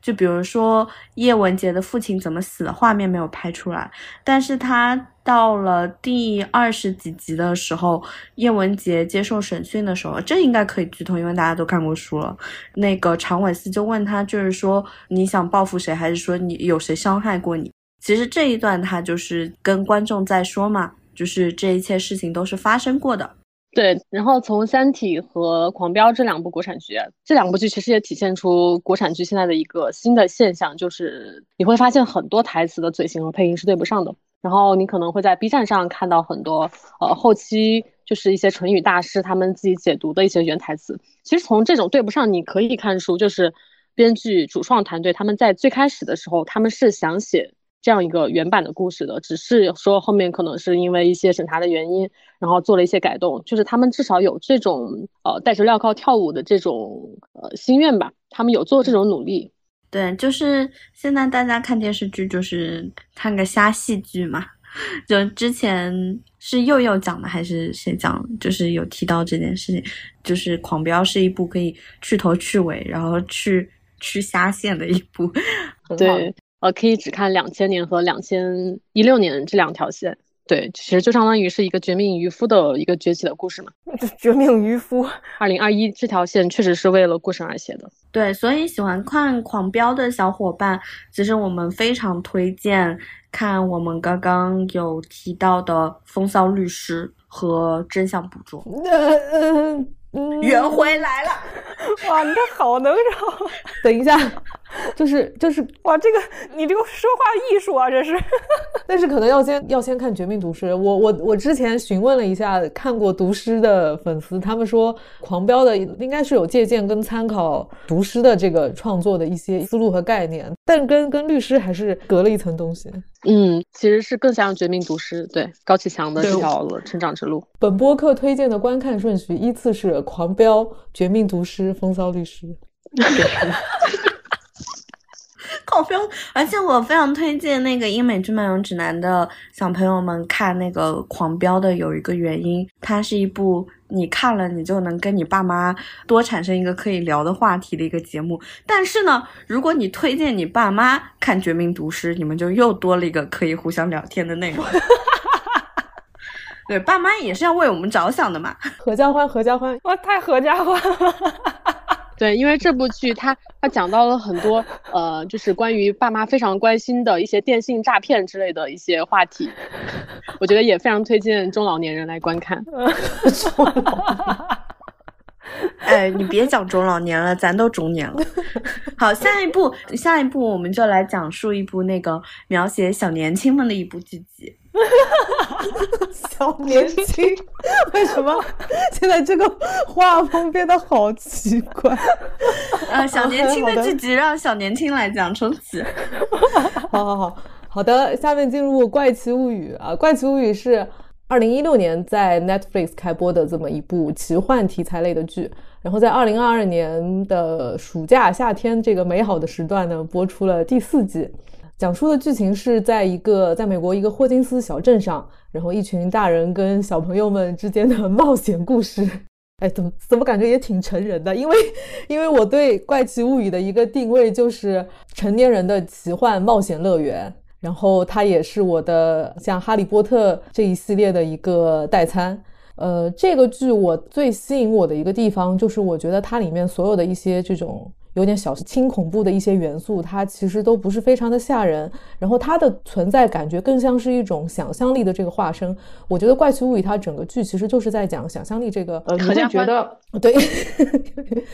就比如说叶文洁的父亲怎么死的画面没有拍出来，但是他到了第二十几集的时候，叶文洁接受审讯的时候，这应该可以剧透，因为大家都看过书了。那个常伟思就问他，就是说你想报复谁，还是说你有谁伤害过你？其实这一段他就是跟观众在说嘛，就是这一切事情都是发生过的。对，然后从《三体》和《狂飙》这两部国产剧，这两部剧其实也体现出国产剧现在的一个新的现象，就是你会发现很多台词的嘴型和配音是对不上的。然后你可能会在 B 站上看到很多，呃，后期就是一些唇语大师他们自己解读的一些原台词。其实从这种对不上，你可以看出，就是编剧主创团队他们在最开始的时候，他们是想写这样一个原版的故事的，只是说后面可能是因为一些审查的原因，然后做了一些改动。就是他们至少有这种呃带着镣铐跳舞的这种呃心愿吧，他们有做这种努力。对，就是现在大家看电视剧就是看个瞎戏剧嘛。<laughs> 就之前是佑佑讲的还是谁讲？就是有提到这件事情，就是《狂飙》是一部可以去头去尾，然后去去瞎线的一部。<laughs> 对，呃，可以只看两千年和两千一六年这两条线。对，其实就相当于是一个绝命渔夫的一个崛起的故事嘛。<laughs> 绝命渔夫，二零二一这条线确实是为了故事而写的。对，所以喜欢看《狂飙》的小伙伴，其实我们非常推荐看我们刚刚有提到的《风骚律师》和《真相捕捉》。<laughs> 圆回来了，<laughs> 哇，你这好能绕。等一下，就是就是哇，这个你这个说话艺术啊，这是。<laughs> 但是可能要先要先看《绝命毒师》。我我我之前询问了一下看过《毒师》的粉丝，他们说《狂飙》的应该是有借鉴跟参考《毒师》的这个创作的一些思路和概念，但跟跟律师还是隔了一层东西。嗯，其实是更像《绝命毒师》对高启强的这条成长之路。本播客推荐的观看顺序依次是《狂飙》《绝命毒师》《风骚律师》。<laughs> 狂飙，而且我非常推荐那个《英美剧漫游指南》的小朋友们看那个《狂飙》的有一个原因，它是一部你看了你就能跟你爸妈多产生一个可以聊的话题的一个节目。但是呢，如果你推荐你爸妈看《绝命毒师》，你们就又多了一个可以互相聊天的内容。<laughs> 对，爸妈也是要为我们着想的嘛。合家欢，合家欢，哇，太合家欢了。对，因为这部剧它它讲到了很多呃，就是关于爸妈非常关心的一些电信诈骗之类的一些话题，我觉得也非常推荐中老年人来观看。<laughs> 哎，你别讲中老年了，咱都中年了。<laughs> 好，下一步，下一步我们就来讲述一部那个描写小年轻们的一部剧集。<laughs> 小年轻，为什么现在这个画风变得好奇怪？呃，小年轻的剧集让小年轻来讲，重启。<laughs> 好好好，好的，下面进入《怪奇物语》啊，《怪奇物语》是二零一六年在 Netflix 开播的这么一部奇幻题材类的剧，然后在二零二二年的暑假夏天这个美好的时段呢，播出了第四季。讲述的剧情是在一个在美国一个霍金斯小镇上，然后一群大人跟小朋友们之间的冒险故事。<laughs> 哎，怎么怎么感觉也挺成人的？因为 <laughs> 因为我对《怪奇物语》的一个定位就是成年人的奇幻冒险乐园，然后它也是我的像《哈利波特》这一系列的一个代餐。呃，这个剧我最吸引我的一个地方就是我觉得它里面所有的一些这种。有点小轻恐怖的一些元素，它其实都不是非常的吓人，然后它的存在感觉更像是一种想象力的这个化身。我觉得《怪奇物语》它整个剧其实就是在讲想象力这个。呃，合家欢。对，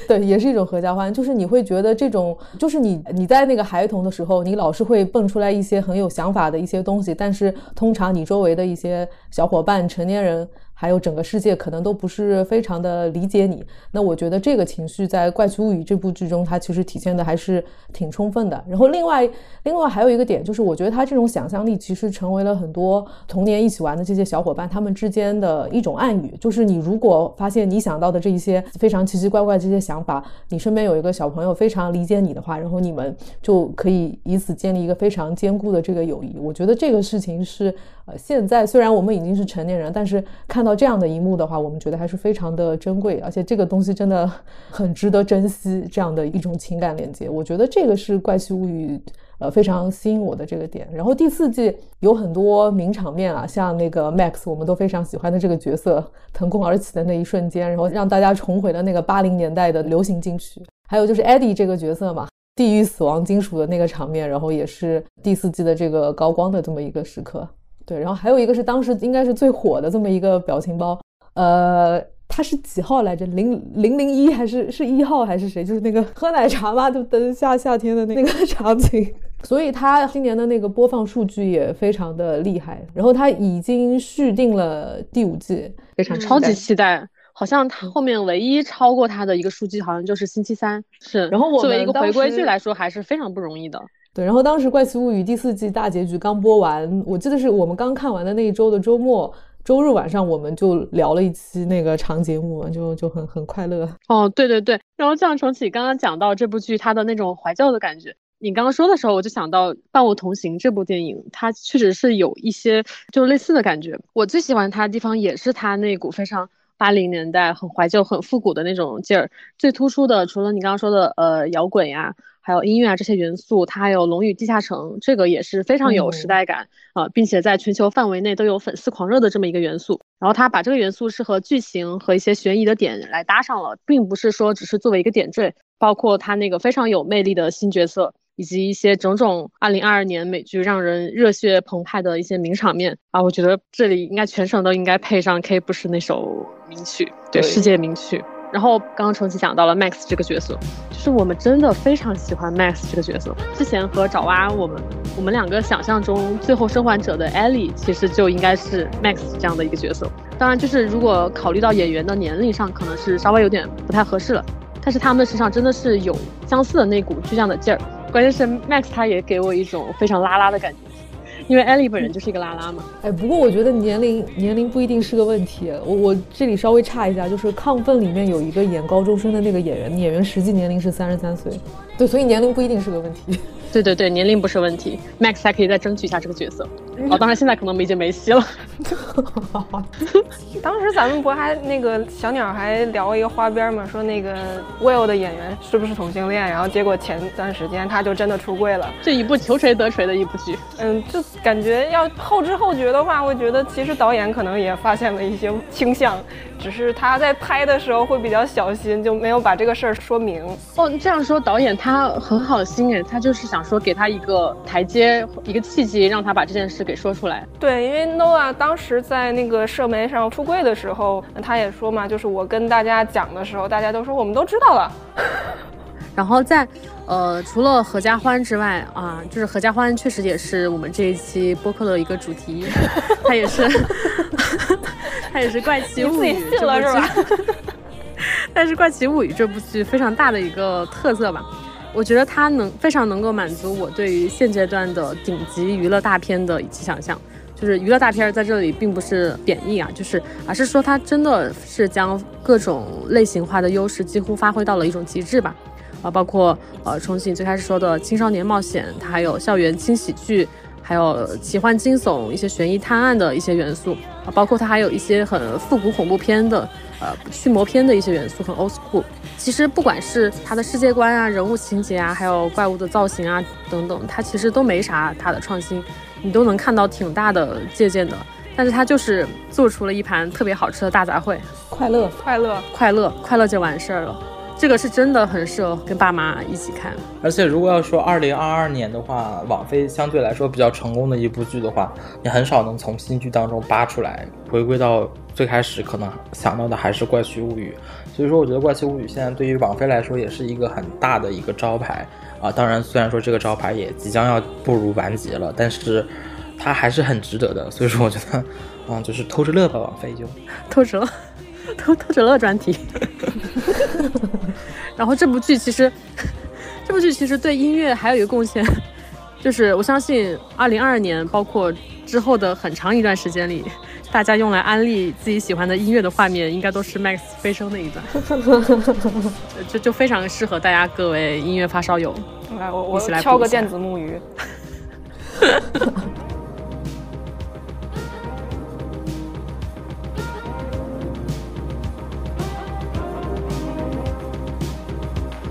对，也是一种合家欢，就是你会觉得这种，就是你你在那个孩童的时候，你老是会蹦出来一些很有想法的一些东西，但是通常你周围的一些小伙伴、成年人。还有整个世界可能都不是非常的理解你，那我觉得这个情绪在《怪奇物语》这部剧中，它其实体现的还是挺充分的。然后另外，另外还有一个点就是，我觉得他这种想象力其实成为了很多童年一起玩的这些小伙伴他们之间的一种暗语。就是你如果发现你想到的这一些非常奇奇怪怪这些想法，你身边有一个小朋友非常理解你的话，然后你们就可以以此建立一个非常坚固的这个友谊。我觉得这个事情是。呃，现在虽然我们已经是成年人，但是看到这样的一幕的话，我们觉得还是非常的珍贵，而且这个东西真的 <laughs> 很值得珍惜，这样的一种情感连接，我觉得这个是《怪奇物语》呃非常吸引我的这个点。然后第四季有很多名场面啊，像那个 Max，我们都非常喜欢的这个角色腾空而起的那一瞬间，然后让大家重回了那个八零年代的流行金曲。还有就是 Eddie 这个角色嘛，地狱死亡金属的那个场面，然后也是第四季的这个高光的这么一个时刻。对，然后还有一个是当时应该是最火的这么一个表情包，呃，它是几号来着？零零零一还是是一号还是谁？就是那个喝奶茶嘛，就等夏夏天的那个 <laughs> 场景。所以它今年的那个播放数据也非常的厉害。然后它已经续订了第五季，非常超级期待。好像它后面唯一超过它的一个数据，好像就是星期三。是，然后我作为一个回归剧来说，还是非常不容易的。对，然后当时《怪奇物语》第四季大结局刚播完，我记得是我们刚看完的那一周的周末，周日晚上我们就聊了一期那个长节目，就就很很快乐。哦，对对对，然后像重启刚刚讲到这部剧它的那种怀旧的感觉，你刚刚说的时候，我就想到《伴我同行》这部电影，它确实是有一些就类似的感觉。我最喜欢它的地方也是它那股非常。八零年代很怀旧、很复古的那种劲儿，最突出的除了你刚刚说的呃摇滚呀，还有音乐啊这些元素，它还有《龙与地下城》，这个也是非常有时代感啊，并且在全球范围内都有粉丝狂热的这么一个元素。然后他把这个元素是和剧情和一些悬疑的点来搭上了，并不是说只是作为一个点缀，包括他那个非常有魅力的新角色。以及一些种种二零二二年美剧让人热血澎湃的一些名场面啊，我觉得这里应该全省都应该配上 K 不是那首名曲，对世界名曲。然后刚刚重启讲到了 Max 这个角色，就是我们真的非常喜欢 Max 这个角色。之前和爪哇我们我们两个想象中最后生还者的 Ellie 其实就应该是 Max 这样的一个角色。当然，就是如果考虑到演员的年龄上，可能是稍微有点不太合适了。但是他们身上真的是有相似的那股倔强的劲儿。关键是 Max，他也给我一种非常拉拉的感觉，因为 Ellie 本人就是一个拉拉嘛。哎，不过我觉得年龄年龄不一定是个问题。我我这里稍微差一下，就是《亢奋》里面有一个演高中生的那个演员，演员实际年龄是三十三岁。对，所以年龄不一定是个问题。<laughs> 对对对，年龄不是问题，Max 还可以再争取一下这个角色。哦，当然现在可能已经没戏了。<laughs> 当时咱们不还那个小鸟还聊一个花边嘛，说那个 Will 的演员是不是同性恋？然后结果前段时间他就真的出柜了。这一部求锤得锤的一部剧。嗯，就感觉要后知后觉的话，我觉得其实导演可能也发现了一些倾向。只是他在拍的时候会比较小心，就没有把这个事儿说明。哦，这样说导演他很好心哎，他就是想说给他一个台阶，一个契机，让他把这件事给说出来。对，因为 Noah 当时在那个社媒上出柜的时候，他也说嘛，就是我跟大家讲的时候，大家都说我们都知道了。<laughs> 然后在，呃，除了合家欢之外啊，就是合家欢确实也是我们这一期播客的一个主题，<laughs> 它也是。<laughs> 它也是《怪奇物语》这部剧，但是《怪奇物语》这部剧非常大的一个特色吧，我觉得它能非常能够满足我对于现阶段的顶级娱乐大片的一期想象。就是娱乐大片在这里并不是贬义啊，就是而是说它真的是将各种类型化的优势几乎发挥到了一种极致吧。啊，包括呃，重庆最开始说的青少年冒险，它还有校园轻喜剧。还有奇幻惊悚、一些悬疑探案的一些元素啊，包括它还有一些很复古恐怖片的，呃，驱魔片的一些元素，很 old school。其实不管是它的世界观啊、人物情节啊，还有怪物的造型啊等等，它其实都没啥它的创新，你都能看到挺大的借鉴的。但是它就是做出了一盘特别好吃的大杂烩，快乐，快乐，快乐，快乐就完事儿了。这个是真的很适合跟爸妈一起看，而且如果要说二零二二年的话，网飞相对来说比较成功的一部剧的话，你很少能从新剧当中扒出来，回归到最开始可能想到的还是《怪奇物语》。所以说，我觉得《怪奇物语》现在对于网飞来说也是一个很大的一个招牌啊。当然，虽然说这个招牌也即将要步入完结了，但是它还是很值得的。所以说，我觉得，嗯，就是偷着乐吧，网飞就偷着乐。偷偷着乐专题，<laughs> 然后这部剧其实，这部剧其实对音乐还有一个贡献，就是我相信二零二二年包括之后的很长一段时间里，大家用来安利自己喜欢的音乐的画面，应该都是 Max 飞升那一段，就就非常适合大家各位音乐发烧友。来，我我敲个电子木鱼。<laughs>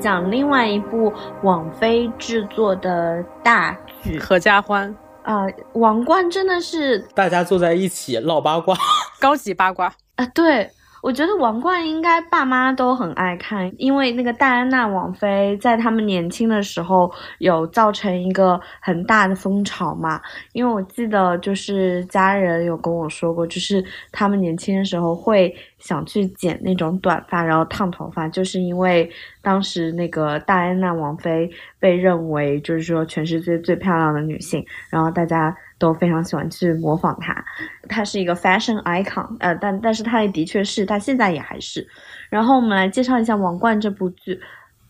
讲另外一部网飞制作的大剧《合家欢》啊，《王冠》真的是大家坐在一起唠八卦，<laughs> 高级八卦啊，对。我觉得《王冠》应该爸妈都很爱看，因为那个戴安娜王妃在他们年轻的时候有造成一个很大的风潮嘛。因为我记得就是家人有跟我说过，就是他们年轻的时候会想去剪那种短发，然后烫头发，就是因为当时那个戴安娜王妃被认为就是说全世界最漂亮的女性，然后大家。都非常喜欢去模仿他，他是一个 fashion icon，呃，但但是他也的确是，他现在也还是。然后我们来介绍一下《王冠》这部剧，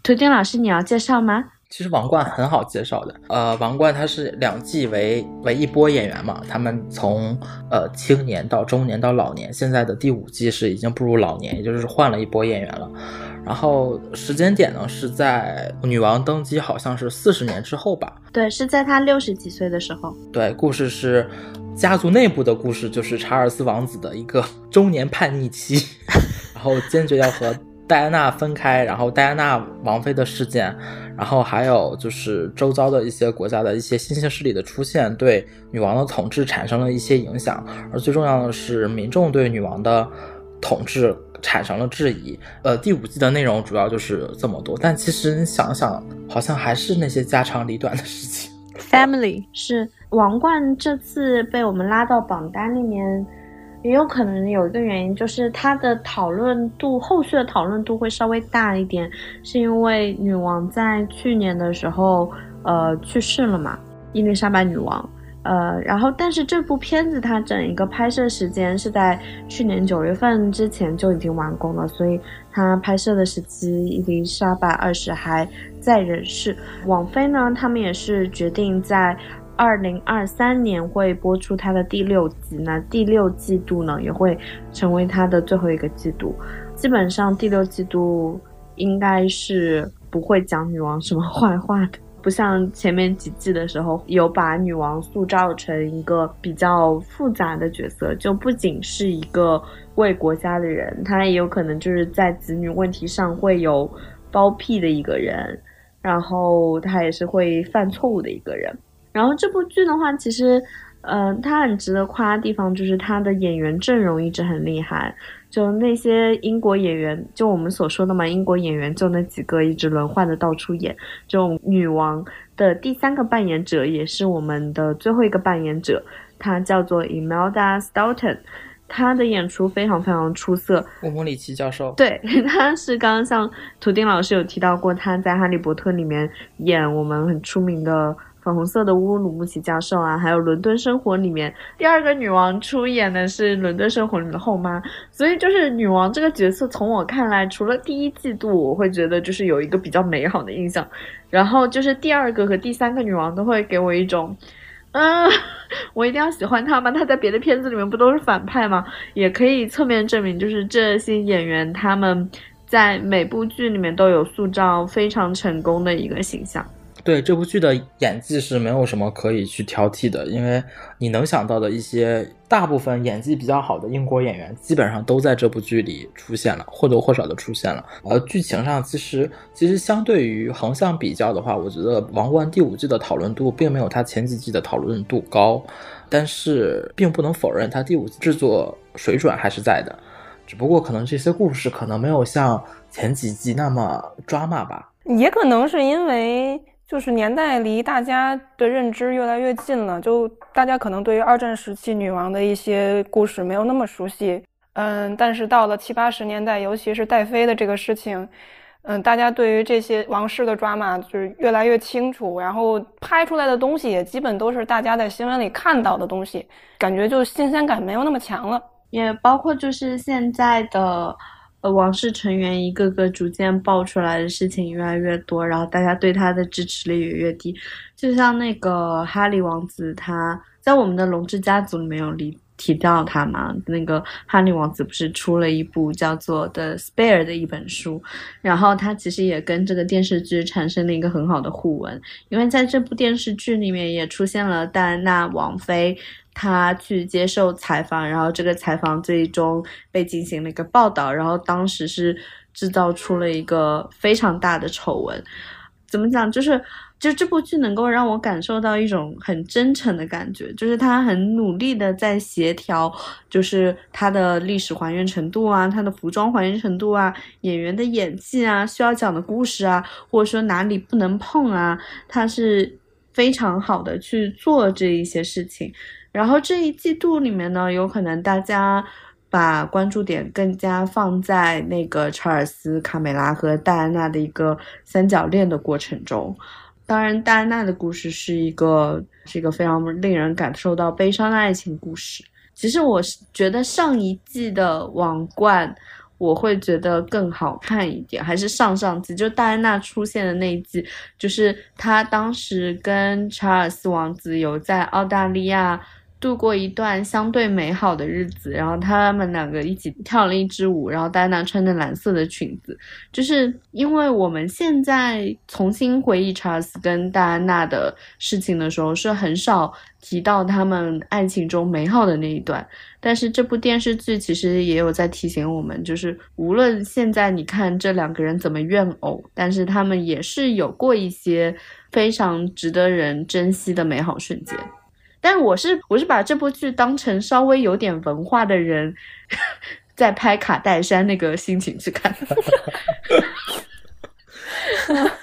图丁老师你要介绍吗？其实《王冠》很好介绍的，呃，《王冠》它是两季为为一波演员嘛，他们从呃青年到中年到老年，现在的第五季是已经步入老年，也就是换了一波演员了。然后时间点呢是在女王登基，好像是四十年之后吧？对，是在她六十几岁的时候。对，故事是家族内部的故事，就是查尔斯王子的一个 <laughs> 中年叛逆期，<laughs> 然后坚决要和戴安娜分开，然后戴安娜王妃的事件，然后还有就是周遭的一些国家的一些新兴势力的出现，对女王的统治产生了一些影响，而最重要的是民众对女王的统治。产生了质疑。呃，第五季的内容主要就是这么多，但其实你想想，好像还是那些家长里短的事情。Family 是王冠这次被我们拉到榜单里面，也有可能有一个原因，就是它的讨论度，后续的讨论度会稍微大一点，是因为女王在去年的时候，呃，去世了嘛，伊丽莎白女王。呃，然后，但是这部片子它整一个拍摄时间是在去年九月份之前就已经完工了，所以它拍摄的时期伊丽莎白二世还在人世。网飞呢，他们也是决定在二零二三年会播出它的第六季，那第六季度呢也会成为它的最后一个季度，基本上第六季度应该是不会讲女王什么坏话的。不像前面几季的时候，有把女王塑造成一个比较复杂的角色，就不仅是一个为国家的人，她也有可能就是在子女问题上会有包庇的一个人，然后她也是会犯错误的一个人。然后这部剧的话，其实，嗯，它很值得夸的地方就是它的演员阵容一直很厉害。就那些英国演员，就我们所说的嘛，英国演员就那几个一直轮换的到处演。就女王的第三个扮演者，也是我们的最后一个扮演者，她叫做 Imelda Staunton，她的演出非常非常出色。乌姆里奇教授，对，<laughs> 她是刚刚像图丁老师有提到过，她在《哈利波特》里面演我们很出名的。粉红色的乌鲁木齐教授啊，还有《伦敦生活》里面第二个女王出演的是《伦敦生活》里的后妈，所以就是女王这个角色，从我看来，除了第一季度，我会觉得就是有一个比较美好的印象，然后就是第二个和第三个女王都会给我一种，嗯，我一定要喜欢她吗？她在别的片子里面不都是反派吗？也可以侧面证明，就是这些演员他们在每部剧里面都有塑造非常成功的一个形象。对这部剧的演技是没有什么可以去挑剔的，因为你能想到的一些大部分演技比较好的英国演员，基本上都在这部剧里出现了，或多或少的出现了。而剧情上，其实其实相对于横向比较的话，我觉得《王冠》第五季的讨论度并没有它前几季的讨论度高，但是并不能否认它第五季制作水准还是在的，只不过可能这些故事可能没有像前几季那么抓马吧，也可能是因为。就是年代离大家的认知越来越近了，就大家可能对于二战时期女王的一些故事没有那么熟悉，嗯，但是到了七八十年代，尤其是戴妃的这个事情，嗯，大家对于这些王室的抓马就是越来越清楚，然后拍出来的东西也基本都是大家在新闻里看到的东西，感觉就新鲜感没有那么强了，也包括就是现在的。呃，王室成员一个个逐渐爆出来的事情越来越多，然后大家对他的支持率也越低。就像那个哈利王子，他在我们的龙之家族里面有提提到他嘛？那个哈利王子不是出了一部叫做《The Spare》的一本书，然后他其实也跟这个电视剧产生了一个很好的互文，因为在这部电视剧里面也出现了戴安娜王妃。他去接受采访，然后这个采访最终被进行了一个报道，然后当时是制造出了一个非常大的丑闻。怎么讲？就是就这部剧能够让我感受到一种很真诚的感觉，就是他很努力的在协调，就是他的历史还原程度啊，他的服装还原程度啊，演员的演技啊，需要讲的故事啊，或者说哪里不能碰啊，他是非常好的去做这一些事情。然后这一季度里面呢，有可能大家。把关注点更加放在那个查尔斯、卡梅拉和戴安娜的一个三角恋的过程中。当然，戴安娜的故事是一个是一个非常令人感受到悲伤的爱情故事。其实我是觉得上一季的王冠我会觉得更好看一点，还是上上季就戴安娜出现的那一季，就是她当时跟查尔斯王子有在澳大利亚。度过一段相对美好的日子，然后他们两个一起跳了一支舞，然后戴安娜穿着蓝色的裙子，就是因为我们现在重新回忆查尔斯跟戴安娜的事情的时候，是很少提到他们爱情中美好的那一段，但是这部电视剧其实也有在提醒我们，就是无论现在你看这两个人怎么怨偶，但是他们也是有过一些非常值得人珍惜的美好瞬间。但我是我是把这部剧当成稍微有点文化的人 <laughs> 在拍卡戴珊那个心情去看。<laughs>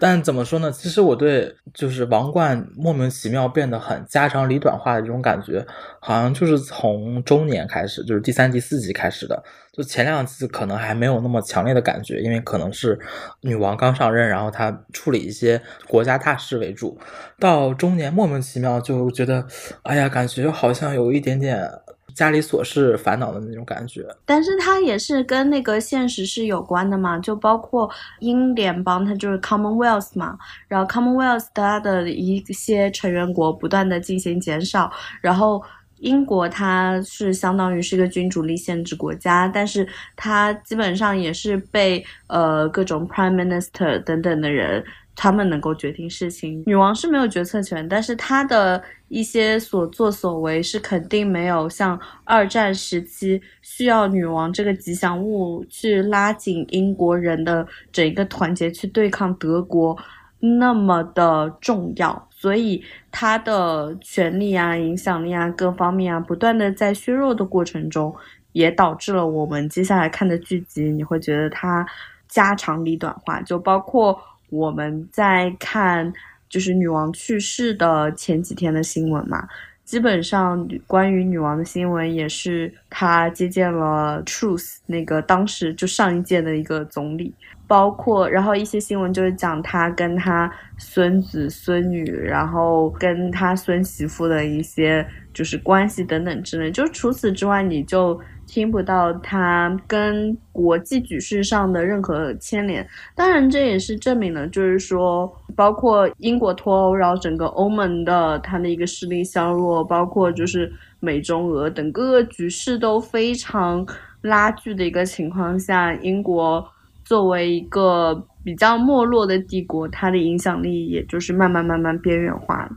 但怎么说呢？其实我对就是王冠莫名其妙变得很家长里短化的这种感觉，好像就是从中年开始，就是第三、第四集开始的。就前两次可能还没有那么强烈的感觉，因为可能是女王刚上任，然后她处理一些国家大事为主。到中年莫名其妙就觉得，哎呀，感觉好像有一点点。家里琐事烦恼的那种感觉，但是它也是跟那个现实是有关的嘛，就包括英联邦，它就是 Commonwealth 嘛，然后 Commonwealth 它的一些成员国不断的进行减少，然后英国它是相当于是一个君主立宪制国家，但是它基本上也是被呃各种 Prime Minister 等等的人。他们能够决定事情，女王是没有决策权，但是她的一些所作所为是肯定没有像二战时期需要女王这个吉祥物去拉紧英国人的整个团结去对抗德国那么的重要，所以她的权力啊、影响力啊各方面啊不断的在削弱的过程中，也导致了我们接下来看的剧集，你会觉得它家长里短化，就包括。我们在看就是女王去世的前几天的新闻嘛，基本上关于女王的新闻也是她接见了 Truth 那个当时就上一届的一个总理，包括然后一些新闻就是讲她跟她孙子孙女，然后跟她孙媳妇的一些就是关系等等之类，就除此之外你就。听不到他跟国际局势上的任何牵连，当然这也是证明了，就是说，包括英国脱欧，然后整个欧盟的它的一个势力削弱，包括就是美中俄等各个局势都非常拉锯的一个情况下，英国作为一个比较没落的帝国，它的影响力也就是慢慢慢慢边缘化了。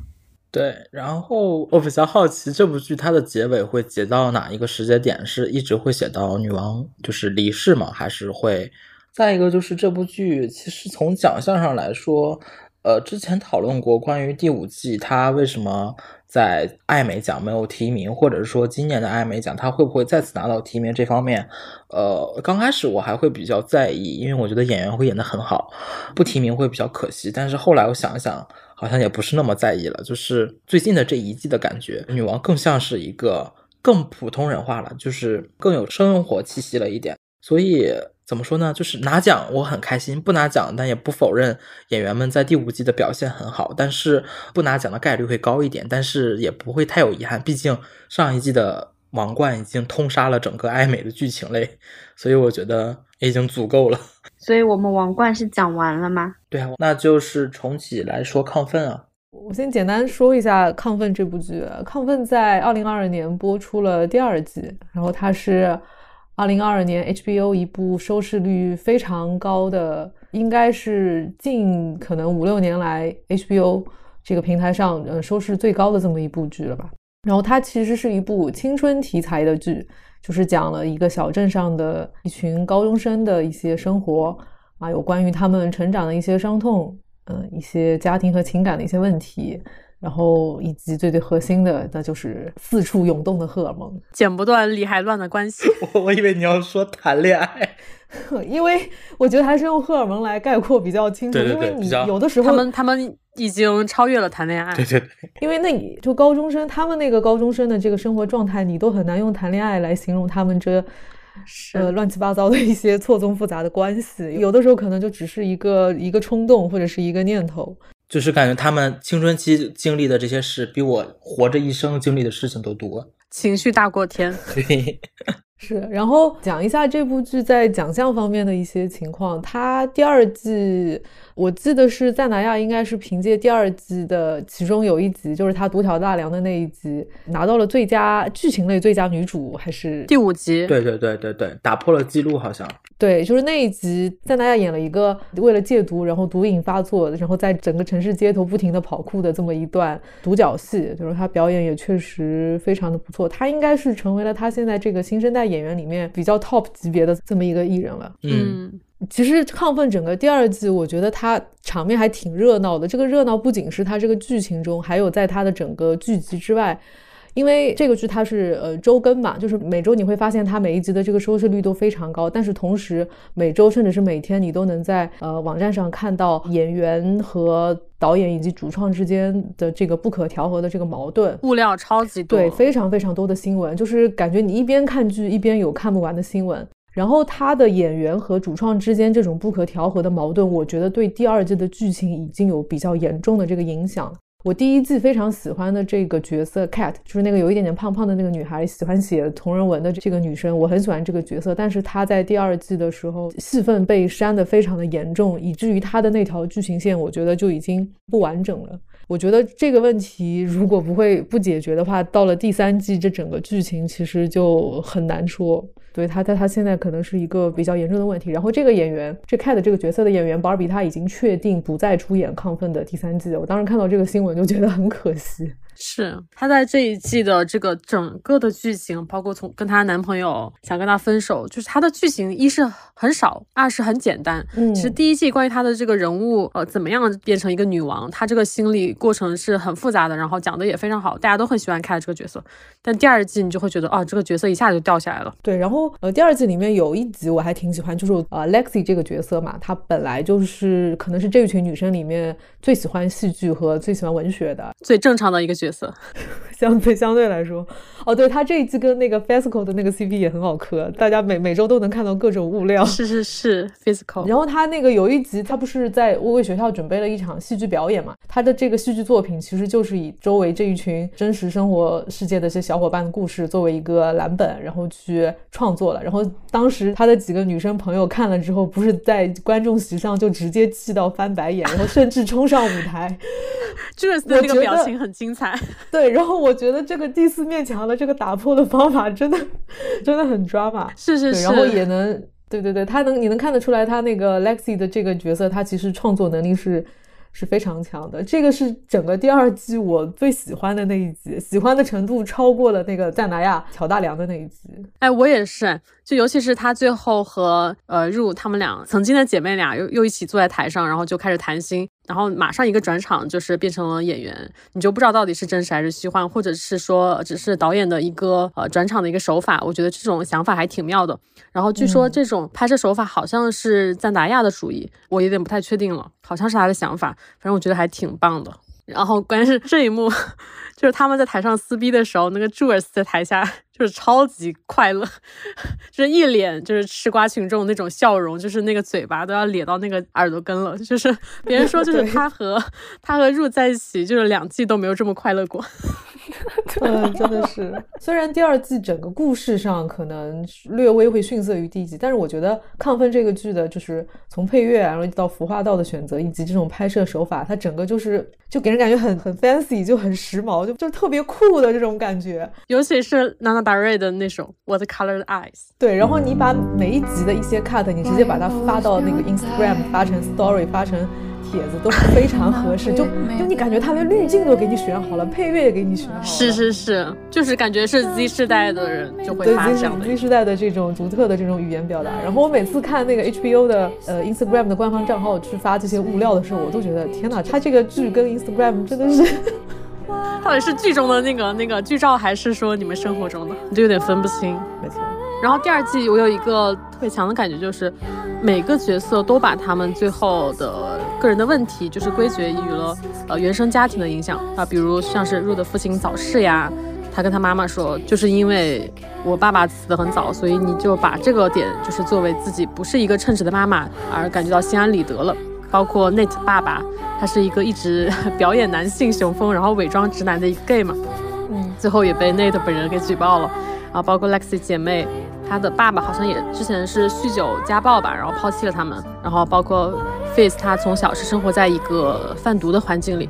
对，然后我比较好奇这部剧它的结尾会结到哪一个时间点？是一直会写到女王就是离世吗？还是会？再一个就是这部剧其实从奖项上来说，呃，之前讨论过关于第五季它为什么在艾美奖没有提名，或者是说今年的艾美奖它会不会再次拿到提名这方面，呃，刚开始我还会比较在意，因为我觉得演员会演得很好，不提名会比较可惜。但是后来我想想。好像也不是那么在意了，就是最近的这一季的感觉，女王更像是一个更普通人化了，就是更有生活气息了一点。所以怎么说呢？就是拿奖我很开心，不拿奖，但也不否认演员们在第五季的表现很好。但是不拿奖的概率会高一点，但是也不会太有遗憾，毕竟上一季的王冠已经通杀了整个爱美的剧情类，所以我觉得已经足够了。<laughs> 所以我们王冠是讲完了吗？对啊，那就是重启来说亢奋啊。我先简单说一下《亢奋》这部剧。《亢奋》在二零二二年播出了第二季，然后它是二零二二年 HBO 一部收视率非常高的，应该是近可能五六年来 HBO 这个平台上嗯收视最高的这么一部剧了吧。然后它其实是一部青春题材的剧，就是讲了一个小镇上的一群高中生的一些生活啊，有关于他们成长的一些伤痛，嗯，一些家庭和情感的一些问题。然后，以及最最核心的，那就是四处涌动的荷尔蒙，剪不断理还乱的关系。<laughs> 我我以为你要说谈恋爱，<laughs> 因为我觉得还是用荷尔蒙来概括比较清楚。对对对，因为你有的时候他们他们已经超越了谈恋爱。对对对，因为那你就高中生，他们那个高中生的这个生活状态，你都很难用谈恋爱来形容他们这呃乱七八糟的一些错综复杂的关系。有的时候可能就只是一个一个冲动或者是一个念头。就是感觉他们青春期经历的这些事，比我活着一生经历的事情都多，情绪大过天。对，是。然后讲一下这部剧在奖项方面的一些情况。它第二季，我记得是赞达亚应该是凭借第二季的其中有一集，就是他独挑大梁的那一集，拿到了最佳剧情类最佳女主，还是第五集？对对对对对，打破了记录，好像。对，就是那一集，赞达亚演了一个为了戒毒，然后毒瘾发作，然后在整个城市街头不停的跑酷的这么一段独角戏，就是他表演也确实非常的不错。他应该是成为了他现在这个新生代演员里面比较 top 级别的这么一个艺人了。嗯，其实亢奋整个第二季，我觉得他场面还挺热闹的。这个热闹不仅是他这个剧情中，还有在他的整个剧集之外。因为这个剧它是呃周更嘛，就是每周你会发现它每一集的这个收视率都非常高，但是同时每周甚至是每天你都能在呃网站上看到演员和导演以及主创之间的这个不可调和的这个矛盾，物料超级多，对，非常非常多的新闻，就是感觉你一边看剧一边有看不完的新闻。然后他的演员和主创之间这种不可调和的矛盾，我觉得对第二季的剧情已经有比较严重的这个影响。我第一季非常喜欢的这个角色 Cat，就是那个有一点点胖胖的那个女孩，喜欢写同人文的这个女生，我很喜欢这个角色。但是她在第二季的时候戏份被删的非常的严重，以至于她的那条剧情线，我觉得就已经不完整了。我觉得这个问题如果不会不解决的话，到了第三季，这整个剧情其实就很难说。对他，在他现在可能是一个比较严重的问题。然后这个演员，这 Cat 这个角色的演员 Barbie，他已经确定不再出演《亢奋》的第三季了。我当时看到这个新闻就觉得很可惜。是她在这一季的这个整个的剧情，包括从跟她男朋友想跟她分手，就是她的剧情一是很少，二是很简单。嗯，其实第一季关于她的这个人物，呃，怎么样变成一个女王，她这个心理过程是很复杂的，然后讲的也非常好，大家都很喜欢看这个角色。但第二季你就会觉得，哦，这个角色一下就掉下来了。对，然后呃，第二季里面有一集我还挺喜欢，就是呃，Lexi 这个角色嘛，她本来就是可能是这一群女生里面最喜欢戏剧和最喜欢文学的，最正常的一个角色。<laughs> 相对相对来说，哦，对她这一季跟那个 Physical 的那个 CP 也很好磕，大家每每周都能看到各种物料。是是是，Physical。然后他那个有一集，他不是在为学校准备了一场戏剧表演嘛？他的这个戏剧作品其实就是以周围这一群真实生活世界的一些小伙伴的故事作为一个蓝本，然后去创作了。然后当时他的几个女生朋友看了之后，不是在观众席上就直接气到翻白眼，然后甚至冲上舞台。<laughs> Jules 的那个表情很精彩。<laughs> 对，然后我觉得这个第四面墙的这个打破的方法真的 <laughs> 真的很抓马，是是是，然后也能，对对对，他能你能看得出来，他那个 Lexi 的这个角色，他其实创作能力是是非常强的。这个是整个第二季我最喜欢的那一集，喜欢的程度超过了那个赞达亚挑大梁的那一集。哎，我也是，就尤其是他最后和呃入他们俩曾经的姐妹俩又又一起坐在台上，然后就开始谈心。然后马上一个转场，就是变成了演员，你就不知道到底是真实还是虚幻，或者是说只是导演的一个呃转场的一个手法。我觉得这种想法还挺妙的。然后据说这种拍摄手法好像是赞达亚的主意，我有点不太确定了，好像是他的想法。反正我觉得还挺棒的。然后关键是这一幕，<laughs> 就是他们在台上撕逼的时候，那个 Jules 在台下。就是超级快乐，<laughs> 就是一脸就是吃瓜群众那种笑容，就是那个嘴巴都要咧到那个耳朵根了。就是 <laughs> 别人说，就是他和他和入在一起，就是两季都没有这么快乐过。<laughs> 嗯，真的是。虽然第二季整个故事上可能略微会逊色于第一季，但是我觉得《亢奋》这个剧的，就是从配乐然后到服化道的选择，以及这种拍摄手法，它整个就是就给人感觉很很 fancy，就很时髦，就就特别酷的这种感觉。尤其是娜娜达瑞的那首《What Color Eyes》。对，然后你把每一集的一些 cut，你直接把它发到那个 Instagram，发成 Story，发成。帖子都是非常合适，就就你感觉他连滤镜都给你选好了，配乐也给你选好了，是是是，就是感觉是 Z 世代的人就会对发这样的 Z 世代的这种独特的这种语言表达。然后我每次看那个 HBO 的呃 Instagram 的官方账号去发这些物料的时候，我都觉得天哪，他这个剧跟 Instagram 真的是。到底是剧中的那个那个剧照，还是说你们生活中的，你就有点分不清。没错，然后第二季我有一个特别强的感觉，就是每个角色都把他们最后的个人的问题，就是归结于了呃原生家庭的影响啊，比如像是入的父亲早逝呀，他跟他妈妈说，就是因为我爸爸死得很早，所以你就把这个点就是作为自己不是一个称职的妈妈而感觉到心安理得了。包括 Nate 爸爸，他是一个一直 <laughs> 表演男性雄风，然后伪装直男的一个 gay 嘛，嗯，最后也被 Nate 本人给举报了。然后，包括 Lexi 姐妹，她的爸爸好像也之前是酗酒家暴吧，然后抛弃了他们。然后包括 Face，他从小是生活在一个贩毒的环境里，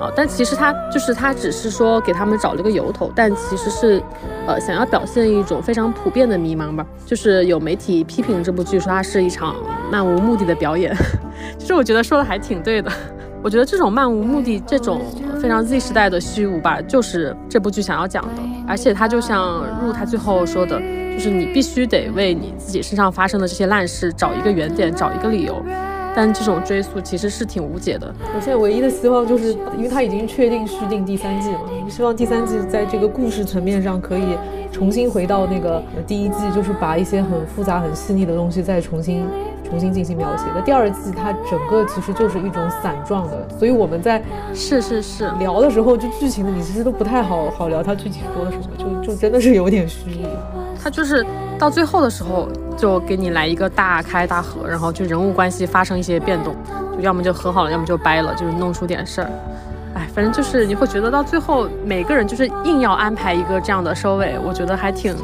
啊，但其实他就是他只是说给他们找了个由头，但其实是，呃，想要表现一种非常普遍的迷茫吧。就是有媒体批评这部剧说它是一场漫无目的的表演，<laughs> 其实我觉得说的还挺对的。我觉得这种漫无目的、这种非常 Z 时代的虚无吧，就是这部剧想要讲的。而且他就像入他最后说的，就是你必须得为你自己身上发生的这些烂事找一个原点，找一个理由。但这种追溯其实是挺无解的。我现在唯一的希望就是，因为它已经确定续订第三季嘛，希望第三季在这个故事层面上可以重新回到那个第一季，就是把一些很复杂、很细腻的东西再重新。重新进行描写。那第二季它整个其实就是一种散状的，所以我们在是是是聊的时候，就剧情的你其实都不太好好聊它具体说了什么，就就真的是有点虚无。它就是到最后的时候就给你来一个大开大合，然后就人物关系发生一些变动，就要么就和好了，要么就掰了，就是弄出点事儿。哎，反正就是你会觉得到最后每个人就是硬要安排一个这样的收尾，我觉得还挺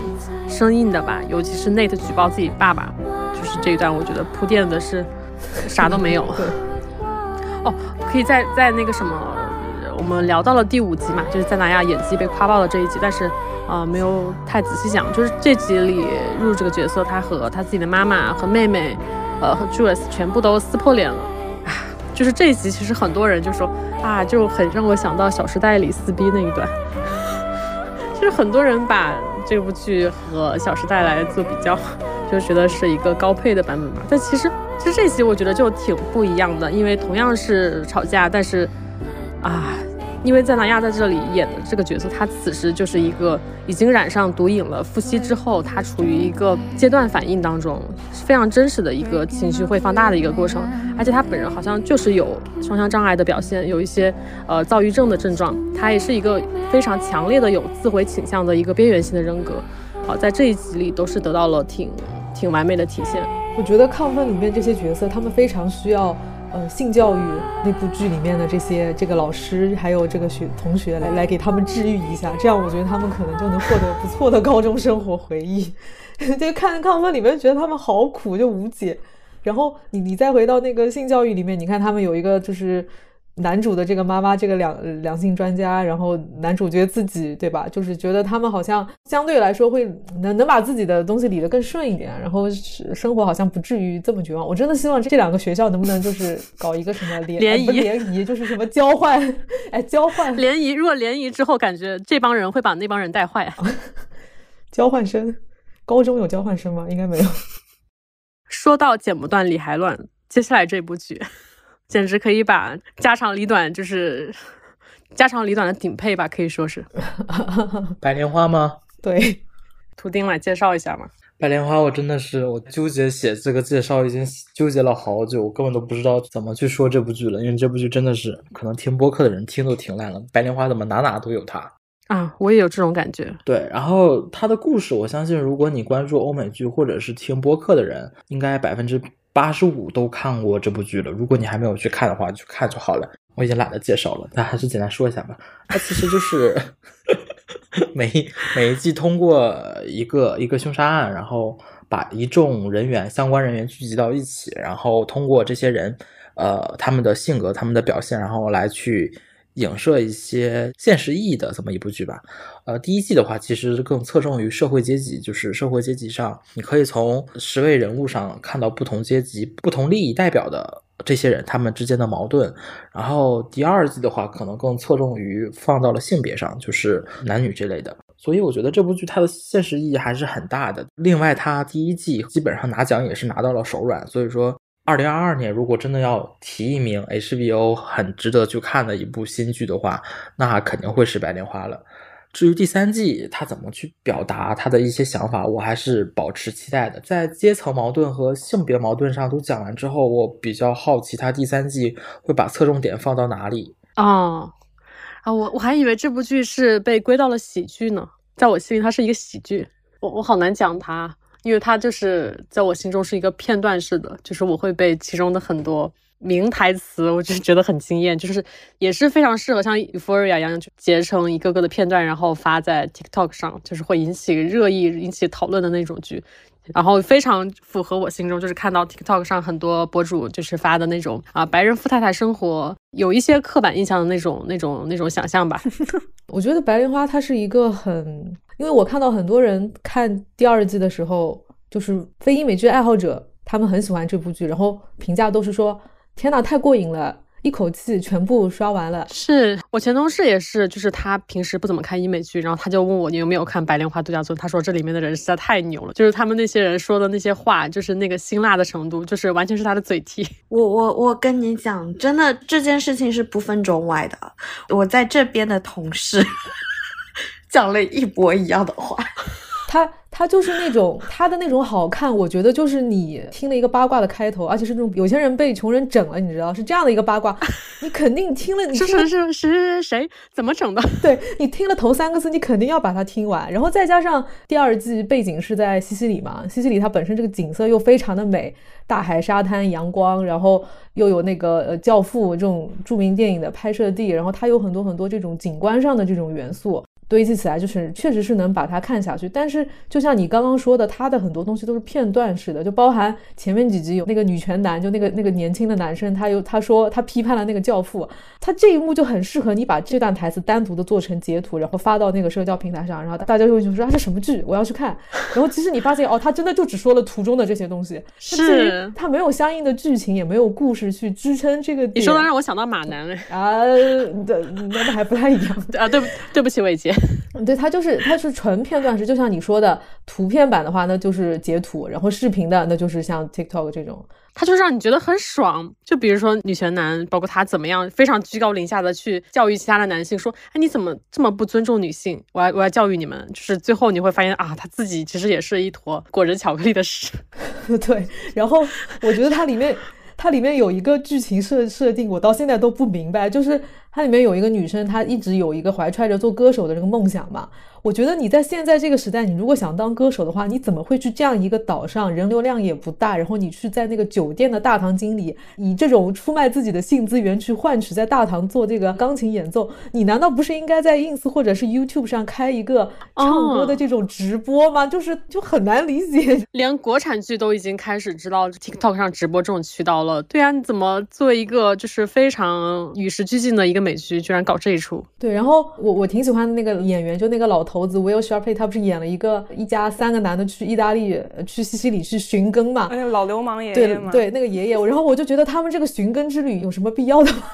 生硬的吧。尤其是 Nate 举报自己爸爸，就是这一段，我觉得铺垫的是啥都没有。<laughs> 哦，可以在在那个什么，我们聊到了第五集嘛，就是在南亚演技被夸爆的这一集，但是啊、没有太仔细讲，就是这集里入这个角色，他和他自己的妈妈和妹妹，呃和 Jules 全部都撕破脸了。啊，就是这一集其实很多人就说啊，就很让我想到《小时代》里撕逼那一段，<laughs> 就是很多人把这部剧和《小时代》来做比较，就觉得是一个高配的版本嘛。但其实，其实这集我觉得就挺不一样的，因为同样是吵架，但是啊，因为在南亚在这里演的这个角色，他此时就是一个已经染上毒瘾了，复吸之后，他处于一个阶段反应当中，非常真实的一个情绪会放大的一个过程。而且他本人好像就是有双向障碍的表现，有一些呃躁郁症的症状，他也是一个非常强烈的有自毁倾向的一个边缘性的人格。好，在这一集里都是得到了挺挺完美的体现。我觉得亢奋里面这些角色，他们非常需要。呃，性教育那部剧里面的这些这个老师还有这个学同学来来给他们治愈一下，这样我觉得他们可能就能获得不错的高中生活回忆。<laughs> 就看亢奋里面觉得他们好苦，就无解。然后你你再回到那个性教育里面，你看他们有一个就是男主的这个妈妈，这个两两性专家，然后男主角自己对吧？就是觉得他们好像相对来说会能能把自己的东西理得更顺一点，然后生活好像不至于这么绝望。我真的希望这两个学校能不能就是搞一个什么联 <laughs> 联谊联谊，就是什么交换，<laughs> 哎，交换联谊。如果联谊之后，感觉这帮人会把那帮人带坏啊。<laughs> 交换生，高中有交换生吗？应该没有。说到剪不断理还乱，接下来这部剧。简直可以把家长里短就是家长里短的顶配吧，可以说是。<laughs> 白莲花吗？对，图钉来介绍一下嘛。白莲花，我真的是我纠结写这个介绍已经纠结了好久，我根本都不知道怎么去说这部剧了，因为这部剧真的是可能听播客的人听都听烂了。白莲花怎么哪哪都有它啊？我也有这种感觉。对，然后它的故事，我相信如果你关注欧美剧或者是听播客的人，应该百分之。八十五都看过这部剧了，如果你还没有去看的话，去看就好了。我已经懒得介绍了，但还是简单说一下吧。它其实就是 <laughs> 每每一季通过一个一个凶杀案，然后把一众人员相关人员聚集到一起，然后通过这些人呃他们的性格、他们的表现，然后来去。影射一些现实意义的这么一部剧吧，呃，第一季的话其实更侧重于社会阶级，就是社会阶级上，你可以从十位人物上看到不同阶级、不同利益代表的这些人他们之间的矛盾。然后第二季的话，可能更侧重于放到了性别上，就是男女这类的。所以我觉得这部剧它的现实意义还是很大的。另外，它第一季基本上拿奖也是拿到了手软，所以说。二零二二年，如果真的要提一名 HBO 很值得去看的一部新剧的话，那肯定会是《白莲花》了。至于第三季他怎么去表达他的一些想法，我还是保持期待的。在阶层矛盾和性别矛盾上都讲完之后，我比较好奇他第三季会把侧重点放到哪里。哦，啊，我我还以为这部剧是被归到了喜剧呢，在我心里它是一个喜剧，我我好难讲它。因为它就是在我心中是一个片段式的，就是我会被其中的很多名台词，我就觉得很惊艳，就是也是非常适合像 Euphoria 一样，就截成一个个的片段，然后发在 TikTok 上，就是会引起热议、引起讨论的那种剧。然后非常符合我心中，就是看到 TikTok 上很多博主就是发的那种啊，白人富太太生活，有一些刻板印象的那种、那种、那种想象吧。<laughs> 我觉得《白莲花》它是一个很。因为我看到很多人看第二季的时候，就是非英美剧爱好者，他们很喜欢这部剧，然后评价都是说：“天呐，太过瘾了，一口气全部刷完了。”是我前同事也是，就是他平时不怎么看英美剧，然后他就问我你有没有看《白莲花度假村》，他说这里面的人实在太牛了，就是他们那些人说的那些话，就是那个辛辣的程度，就是完全是他的嘴替。我我我跟你讲，真的这件事情是不分中外的，我在这边的同事。讲了一模一样的话，<laughs> 他他就是那种他的那种好看，我觉得就是你听了一个八卦的开头，而且是那种有些人被穷人整了，你知道是这样的一个八卦，<laughs> 你肯定听了，是是是是谁怎么整的？<laughs> 对你听了头三个字，你肯定要把它听完，然后再加上第二季背景是在西西里嘛，西西里它本身这个景色又非常的美，大海、沙滩、阳光，然后又有那个呃教父这种著名电影的拍摄地，然后它有很多很多这种景观上的这种元素。堆积起来就是确实是能把它看下去，但是就像你刚刚说的，他的很多东西都是片段式的，就包含前面几集有那个女权男，就那个那个年轻的男生，他又他说他批判了那个教父，他这一幕就很适合你把这段台词单独的做成截图，然后发到那个社交平台上，然后大家就会说啊这什么剧，我要去看。然后其实你发现哦，他真的就只说了图中的这些东西，是他没有相应的剧情，也没有故事去支撑这个。你说的让我想到马男 <laughs> 啊，那那还不太一样 <laughs> 啊，对不对不起伟杰。<laughs> <laughs> 对，它就是它是纯片段式，就像你说的，图片版的话，那就是截图；然后视频的，那就是像 TikTok 这种，它就让你觉得很爽。就比如说女权男，包括他怎么样，非常居高临下的去教育其他的男性，说，哎，你怎么这么不尊重女性？我要我要教育你们。就是最后你会发现啊，他自己其实也是一坨裹着巧克力的屎。<laughs> 对，然后我觉得它里面。它里面有一个剧情设设定，我到现在都不明白，就是它里面有一个女生，她一直有一个怀揣着做歌手的这个梦想嘛。我觉得你在现在这个时代，你如果想当歌手的话，你怎么会去这样一个岛上，人流量也不大，然后你去在那个酒店的大堂经理，以这种出卖自己的性资源去换取在大堂做这个钢琴演奏？你难道不是应该在 ins 或者是 youtube 上开一个唱歌的这种直播吗？就是就很难理解。<laughs> 连国产剧都已经开始知道 tiktok 上直播这种渠道了。对啊，你怎么作为一个就是非常与时俱进的一个美剧，居然搞这一出？对，然后我我挺喜欢的那个演员，就那个老。头子 Will Sharpay 他不是演了一个一家三个男的去意大利去西西里去寻根嘛？哎呀，老流氓爷爷嘛。对对，那个爷爷。然后我就觉得他们这个寻根之旅有什么必要的吗？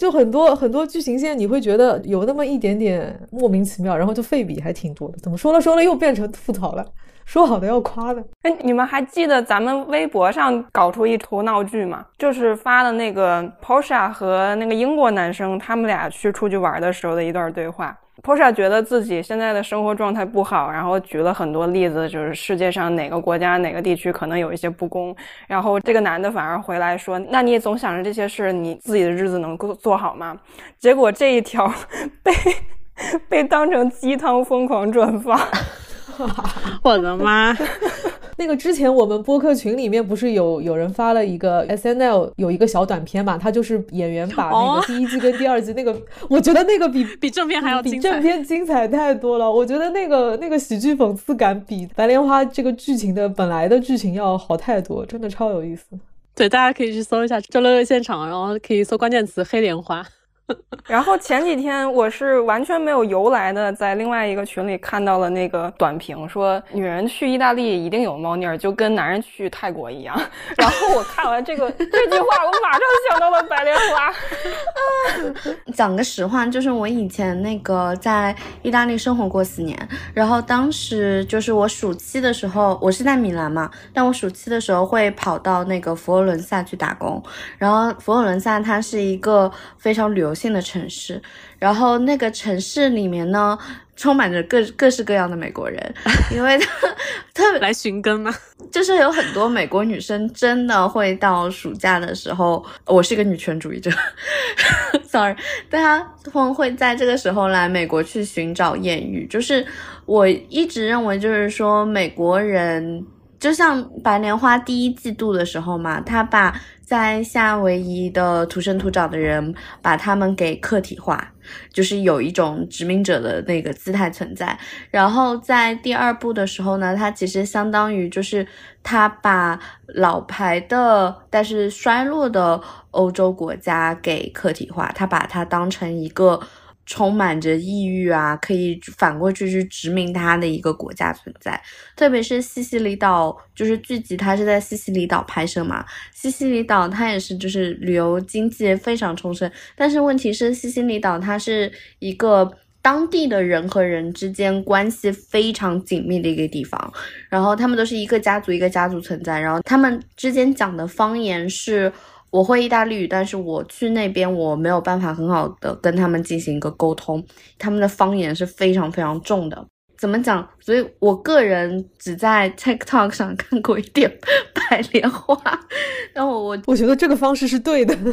就很多很多剧情线，你会觉得有那么一点点莫名其妙，然后就废笔还挺多的。怎么说了说了又变成吐槽了？说好的要夸的。哎，你们还记得咱们微博上搞出一出闹剧吗？就是发的那个 Porsche 和那个英国男生他们俩去出去玩的时候的一段对话。Porsche 觉得自己现在的生活状态不好，然后举了很多例子，就是世界上哪个国家、哪个地区可能有一些不公。然后这个男的反而回来说：“那你也总想着这些事，你自己的日子能够做好吗？”结果这一条 <laughs> 被被当成鸡汤疯狂转发。<laughs> 我的妈！那个之前我们播客群里面不是有有人发了一个 S N L 有一个小短片嘛？他就是演员把那个第一季跟第二季那个，我觉得那个比比正片还要比正片精彩太多了。我觉得那个那个喜剧讽刺感比《白莲花》这个剧情的本来的剧情要好太多，真的超有意思。对，大家可以去搜一下《周六夜现场》，然后可以搜关键词“黑莲花”。<laughs> 然后前几天我是完全没有由来的，在另外一个群里看到了那个短评，说女人去意大利一定有猫腻儿，就跟男人去泰国一样。然后我看完这个这句话，我马上想到了白莲花。<laughs> 讲个实话，就是我以前那个在意大利生活过四年，然后当时就是我暑期的时候，我是在米兰嘛，但我暑期的时候会跑到那个佛罗伦萨去打工，然后佛罗伦萨它是一个非常旅游性的城市，然后那个城市里面呢。充满着各各式各样的美国人，因为他特别来寻根嘛？就是有很多美国女生真的会到暑假的时候，我是一个女权主义者，<laughs> sorry，大家会会在这个时候来美国去寻找艳遇。就是我一直认为，就是说美国人就像白莲花第一季度的时候嘛，他把在夏威夷的土生土长的人把他们给客体化。就是有一种殖民者的那个姿态存在，然后在第二部的时候呢，它其实相当于就是他把老牌的但是衰落的欧洲国家给客体化，他把它当成一个。充满着抑郁啊，可以反过去去殖民它的一个国家存在，特别是西西里岛，就是剧集它是在西西里岛拍摄嘛，西西里岛它也是就是旅游经济非常充盛，但是问题是西西里岛它是一个当地的人和人之间关系非常紧密的一个地方，然后他们都是一个家族一个家族存在，然后他们之间讲的方言是。我会意大利语，但是我去那边我没有办法很好的跟他们进行一个沟通，他们的方言是非常非常重的。怎么讲？所以我个人只在 TikTok 上看过一点 <laughs> 白莲花，然后我我觉得这个方式是对的。<laughs>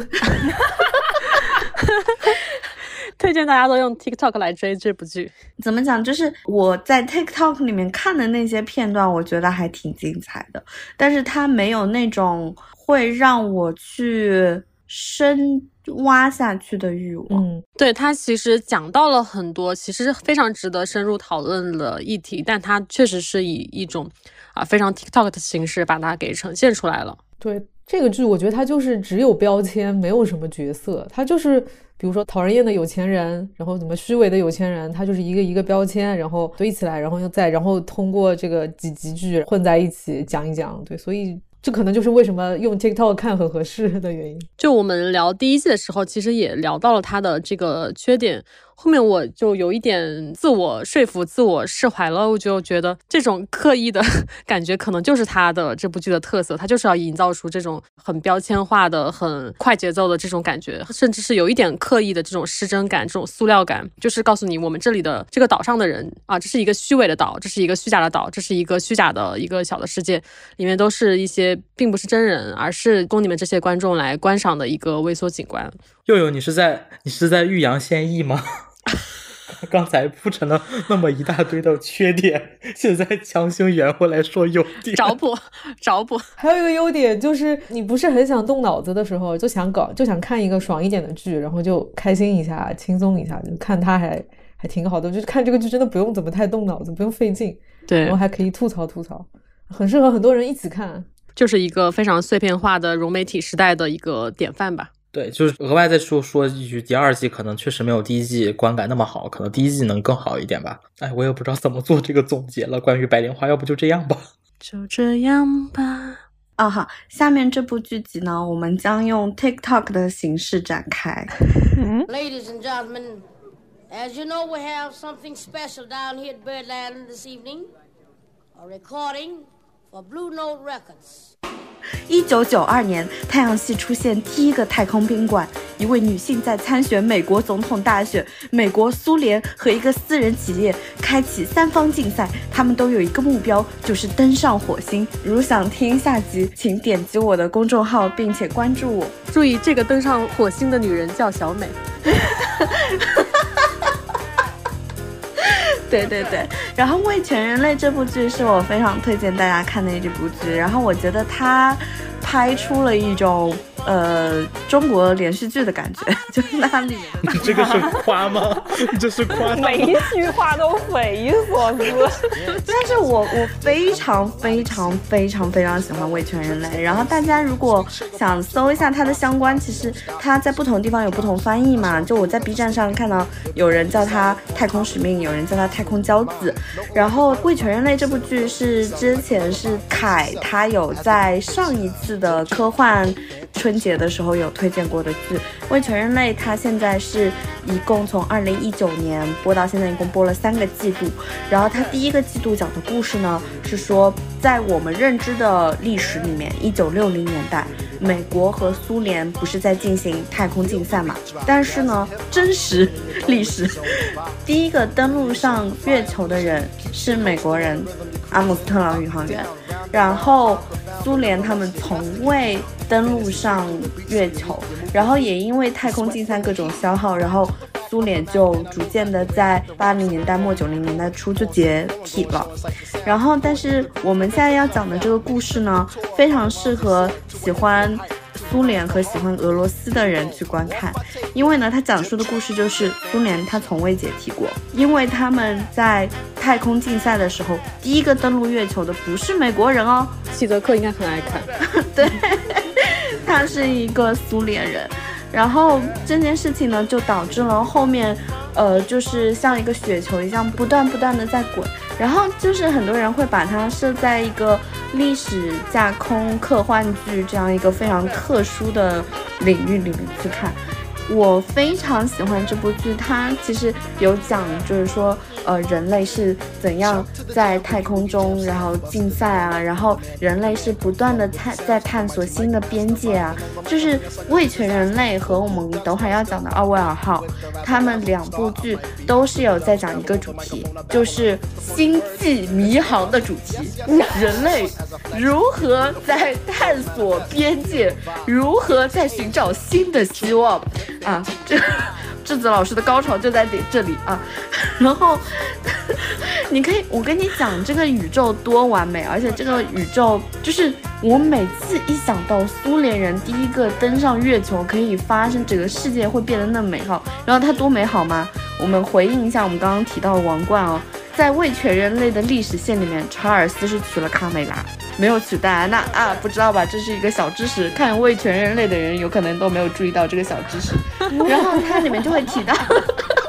推荐大家都用 TikTok 来追这部剧。怎么讲？就是我在 TikTok 里面看的那些片段，我觉得还挺精彩的，但是它没有那种。会让我去深挖下去的欲望。嗯，对他其实讲到了很多，其实非常值得深入讨论的议题，但他确实是以一种啊非常 TikTok 的形式把它给呈现出来了。对这个剧，我觉得它就是只有标签，没有什么角色。它就是比如说讨人厌的有钱人，然后怎么虚伪的有钱人，他就是一个一个标签，然后堆起来，然后又再然后通过这个几集剧混在一起讲一讲。对，所以。这可能就是为什么用 TikTok 看很合适的原因。就我们聊第一季的时候，其实也聊到了它的这个缺点。后面我就有一点自我说服、自我释怀了。我就觉得这种刻意的 <laughs> 感觉，可能就是他的这部剧的特色。他就是要营造出这种很标签化的、很快节奏的这种感觉，甚至是有一点刻意的这种失真感、这种塑料感，就是告诉你，我们这里的这个岛上的人啊，这是一个虚伪的岛，这是一个虚假的岛，这是一个虚假的一个小的世界，里面都是一些并不是真人，而是供你们这些观众来观赏的一个微缩景观。佑佑，你是在你是在欲扬先抑吗？<laughs> 刚才铺陈了那么一大堆的缺点，现在强行圆回来说优点，<laughs> 找补找补。还有一个优点就是，你不是很想动脑子的时候，就想搞就想看一个爽一点的剧，然后就开心一下，轻松一下，就看它还还挺好的。就是看这个剧真的不用怎么太动脑子，不用费劲，对，然后还可以吐槽吐槽，很适合很多人一起看，就是一个非常碎片化的融媒体时代的一个典范吧。对，就是额外再说说一句，第二季可能确实没有第一季观感那么好，可能第一季能更好一点吧。哎，我也不知道怎么做这个总结了。关于白莲花，要不就这样吧？就这样吧。啊好，下面这部剧集呢，我们将用 TikTok 的形式展开。Ladies and gentlemen, as you know, we have something special down here at Birdland this evening. A recording for Blue Note Records. 一九九二年，太阳系出现第一个太空宾馆。一位女性在参选美国总统大选，美国、苏联和一个私人企业开启三方竞赛，他们都有一个目标，就是登上火星。如想听下集，请点击我的公众号，并且关注我。注意，这个登上火星的女人叫小美。<laughs> 对对对，然后《为全人类》这部剧是我非常推荐大家看的一部剧，然后我觉得它拍出了一种呃中国连续剧的感觉，<laughs> 就是那里。<laughs> 你这个是夸吗？你 <laughs> 这是夸？每一句话都匪夷所思。但是我我非常非常非常非常喜欢《味全人类》，然后大家如果想搜一下它的相关，其实它在不同地方有不同翻译嘛。就我在 B 站上看到有人叫它《太空使命》，有人叫它《太空骄子》。然后《味全人类》这部剧是之前是凯他有在上一次的科幻春节的时候有推荐过的剧，《为全人类》它现在是一共从二零一九年播到现在，一共播了三个季度。然后它第一个季度讲的故事呢，是说在我们认知的历史里面，一九六零年代，美国和苏联不是在进行太空竞赛嘛？但是呢，真实历史，第一个登陆上月球的人是美国人阿姆斯特朗宇航员，然后苏联他们从未登陆上月球，然后也因为太空竞赛各种消耗，然后苏联就逐渐的在八零年代末九零年代初就解体了。然后，但是我们现在要讲的这个故事呢，非常适合喜欢苏联和喜欢俄罗斯的人去观看，因为呢，它讲述的故事就是苏联它从未解体过，因为他们在太空竞赛的时候，第一个登陆月球的不是美国人哦，希泽克应该很爱看。<laughs> 对，他是一个苏联人。然后这件事情呢，就导致了后面，呃，就是像一个雪球一样，不断不断的在滚。然后就是很多人会把它设在一个历史架空科幻剧这样一个非常特殊的领域里面去看。我非常喜欢这部剧，它其实有讲，就是说，呃，人类是怎样在太空中，然后竞赛啊，然后人类是不断的探在探索新的边界啊，就是《味全人类》和我们等会儿要讲的《奥威尔号》，他们两部剧都是有在讲一个主题，就是星际迷航的主题，<laughs> 人类如何在探索边界，如何在寻找新的希望。啊，这 <laughs> 智子老师的高潮就在这这里啊！<laughs> 然后 <laughs> 你可以，我跟你讲，这个宇宙多完美，而且这个宇宙就是我每次一想到苏联人第一个登上月球可以发生，整个世界会变得那么美好，然后它多美好吗？我们回应一下我们刚刚提到的王冠哦，在未全人类的历史线里面，查尔斯是娶了卡美拉。没有取代安娜啊，不知道吧？这是一个小知识，看《为全人类》的人有可能都没有注意到这个小知识。<laughs> 然后它里面就会提到，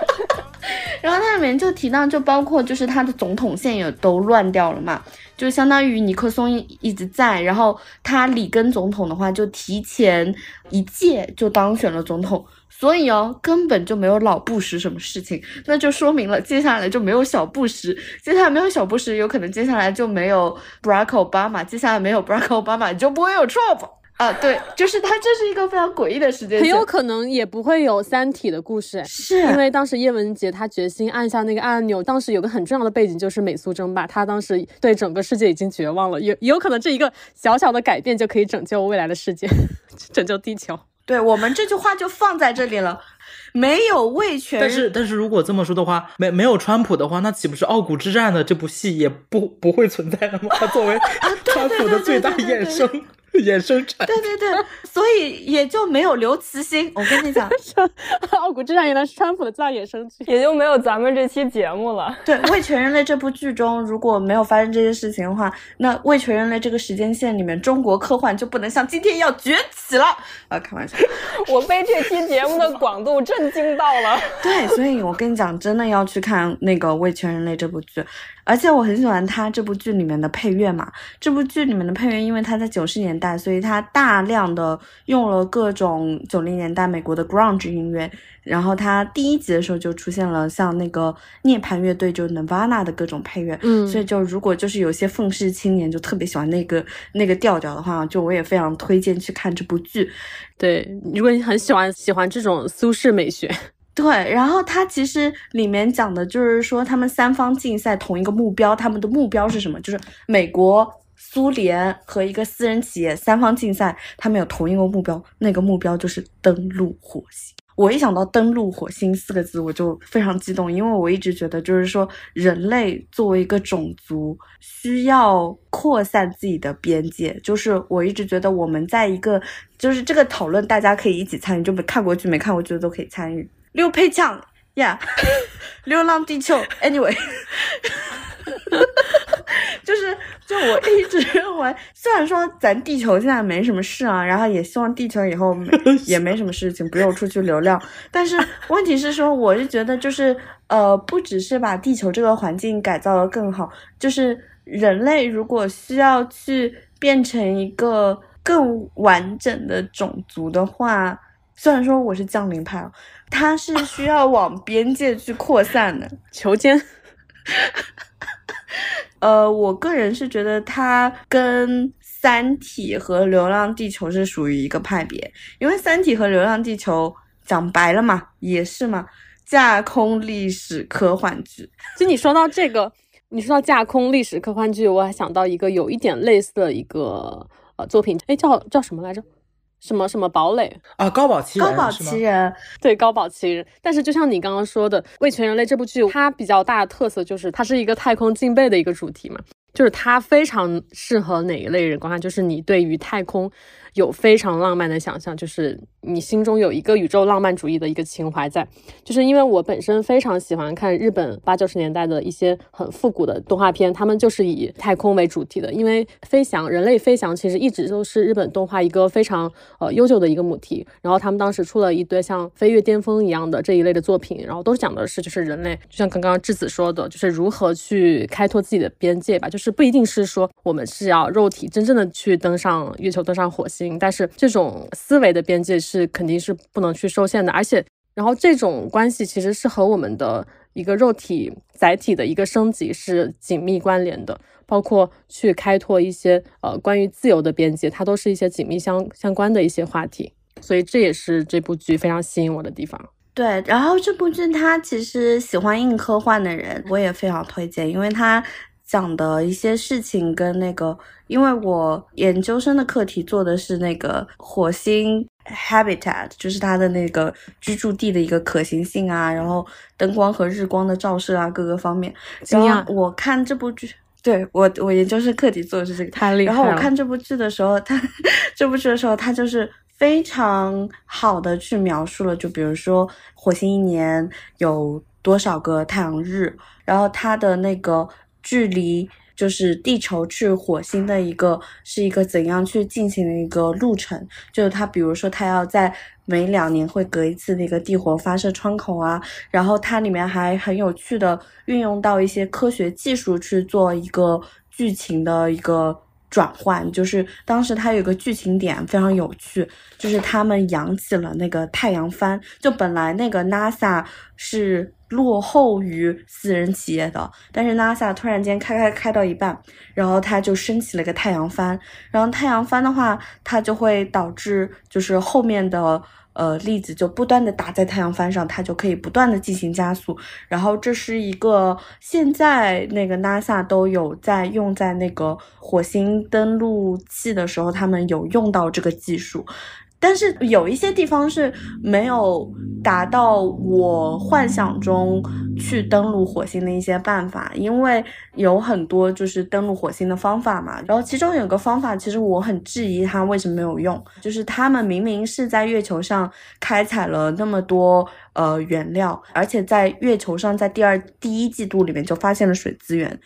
<laughs> 然后它里面就提到，就包括就是他的总统线也都乱掉了嘛，就相当于尼克松一直在，然后他里根总统的话就提前一届就当选了总统，所以哦根本就没有老布什什么事情，那就说明了接下来就没有小布什，接下来没有小布什，有可能接下来就没有 Barack Obama，接下来没有 Barack Obama 就不会有 Trump。啊，对，就是它，这是一个非常诡异的时间很有可能也不会有《三体》的故事，是因为当时叶文洁他决心按下那个按钮，当时有个很重要的背景就是美苏争霸，他当时对整个世界已经绝望了，有有可能这一个小小的改变就可以拯救未来的世界，<laughs> 拯救地球。对我们这句话就放在这里了，没有魏全，但是但是如果这么说的话，没没有川普的话，那岂不是《傲骨之战》的这部戏也不不会存在了吗？他作为 <laughs> 川普的最大衍生。衍生产对对对，所以也就没有刘慈欣。我跟你讲，《傲骨之战》原来是川普的最大衍生剧，也就没有咱们这期节目了。对，《为全人类》这部剧中，如果没有发生这些事情的话，那《为全人类》这个时间线里面，中国科幻就不能像今天一样崛起了。啊，开玩笑，<laughs> 我被这期节目的广度震惊到了。<laughs> 对，所以我跟你讲，真的要去看那个《为全人类》这部剧。而且我很喜欢他这部剧里面的配乐嘛，这部剧里面的配乐，因为他在九十年代，所以他大量的用了各种九零年代美国的 grunge 音乐。然后他第一集的时候就出现了像那个涅槃乐队，就 Nirvana 的各种配乐。嗯，所以就如果就是有些愤世青年就特别喜欢那个那个调调的话，就我也非常推荐去看这部剧。对，如果你很喜欢喜欢这种苏式美学。对，然后它其实里面讲的就是说，他们三方竞赛同一个目标，他们的目标是什么？就是美国、苏联和一个私人企业三方竞赛，他们有同一个目标，那个目标就是登陆火星。我一想到登陆火星四个字，我就非常激动，因为我一直觉得，就是说，人类作为一个种族，需要扩散自己的边界。就是我一直觉得，我们在一个，就是这个讨论，大家可以一起参与，就没看过剧、没看过剧的都可以参与。六配枪呀，流 <laughs> 浪地球，anyway。就是，就我一直认为，虽然说咱地球现在没什么事啊，然后也希望地球以后 <laughs> 也没什么事情，不用出去流浪。但是问题是说，我是觉得，就是呃，不只是把地球这个环境改造的更好，就是人类如果需要去变成一个更完整的种族的话，虽然说我是降临派，它是需要往边界去扩散的，<laughs> 求间。<laughs> 呃，我个人是觉得它跟《三体》和《流浪地球》是属于一个派别，因为《三体》和《流浪地球》讲白了嘛，也是嘛，架空历史科幻剧。<laughs> 就你说到这个，你说到架空历史科幻剧，我还想到一个有一点类似的一个呃作品，哎，叫叫什么来着？什么什么堡垒啊？高堡奇人，高堡奇人，对，高堡奇人。但是就像你刚刚说的，《为全人类》这部剧，它比较大的特色就是它是一个太空敬备的一个主题嘛，就是它非常适合哪一类人观看，就是你对于太空。有非常浪漫的想象，就是你心中有一个宇宙浪漫主义的一个情怀在，就是因为我本身非常喜欢看日本八九十年代的一些很复古的动画片，他们就是以太空为主题的，因为飞翔，人类飞翔其实一直都是日本动画一个非常呃悠久的一个母题，然后他们当时出了一堆像飞跃巅峰一样的这一类的作品，然后都是讲的是就是人类，就像刚刚质子说的，就是如何去开拓自己的边界吧，就是不一定是说我们是要肉体真正的去登上月球、登上火星。但是这种思维的边界是肯定是不能去受限的，而且，然后这种关系其实是和我们的一个肉体载体的一个升级是紧密关联的，包括去开拓一些呃关于自由的边界，它都是一些紧密相相关的一些话题，所以这也是这部剧非常吸引我的地方。对，然后这部剧它其实喜欢硬科幻的人，我也非常推荐，因为它。讲的一些事情跟那个，因为我研究生的课题做的是那个火星 habitat，就是它的那个居住地的一个可行性啊，然后灯光和日光的照射啊，各个方面。然后！我看这部剧，对我我研究生课题做的是这个，太厉害了。然后我看这部剧的时候，它 <laughs> 这部剧的时候，它就是非常好的去描述了，就比如说火星一年有多少个太阳日，然后它的那个。距离就是地球去火星的一个是一个怎样去进行的一个路程，就是它，比如说它要在每两年会隔一次那个地火发射窗口啊，然后它里面还很有趣的运用到一些科学技术去做一个剧情的一个。转换就是当时它有个剧情点非常有趣，就是他们扬起了那个太阳帆。就本来那个 NASA 是落后于私人企业的，但是 NASA 突然间开开开到一半，然后它就升起了个太阳帆。然后太阳帆的话，它就会导致就是后面的。呃，粒子就不断的打在太阳帆上，它就可以不断的进行加速。然后这是一个现在那个 NASA 都有在用在那个火星登陆器的时候，他们有用到这个技术。但是有一些地方是没有达到我幻想中去登陆火星的一些办法，因为有很多就是登陆火星的方法嘛。然后其中有个方法，其实我很质疑它为什么没有用，就是他们明明是在月球上开采了那么多呃原料，而且在月球上在第二第一季度里面就发现了水资源。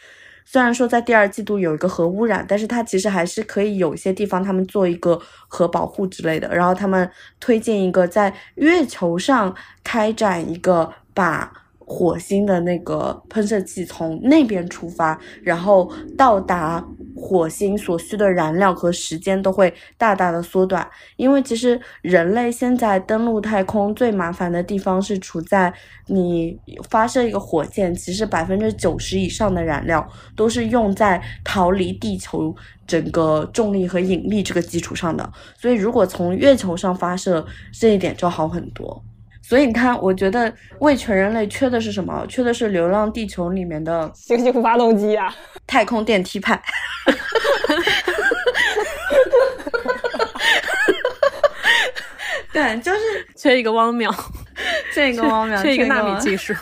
虽然说在第二季度有一个核污染，但是它其实还是可以有一些地方他们做一个核保护之类的。然后他们推荐一个在月球上开展一个把。火星的那个喷射器从那边出发，然后到达火星所需的燃料和时间都会大大的缩短。因为其实人类现在登陆太空最麻烦的地方是处在你发射一个火箭，其实百分之九十以上的燃料都是用在逃离地球整个重力和引力这个基础上的。所以如果从月球上发射，这一点就好很多。所以你看，我觉得为全人类缺的是什么？缺的是《流浪地球》里面的星星发动机啊，<laughs> 太空电梯派。<laughs> 对，就是缺一个汪淼。<laughs> 缺一个汪淼，缺一个纳米技技术。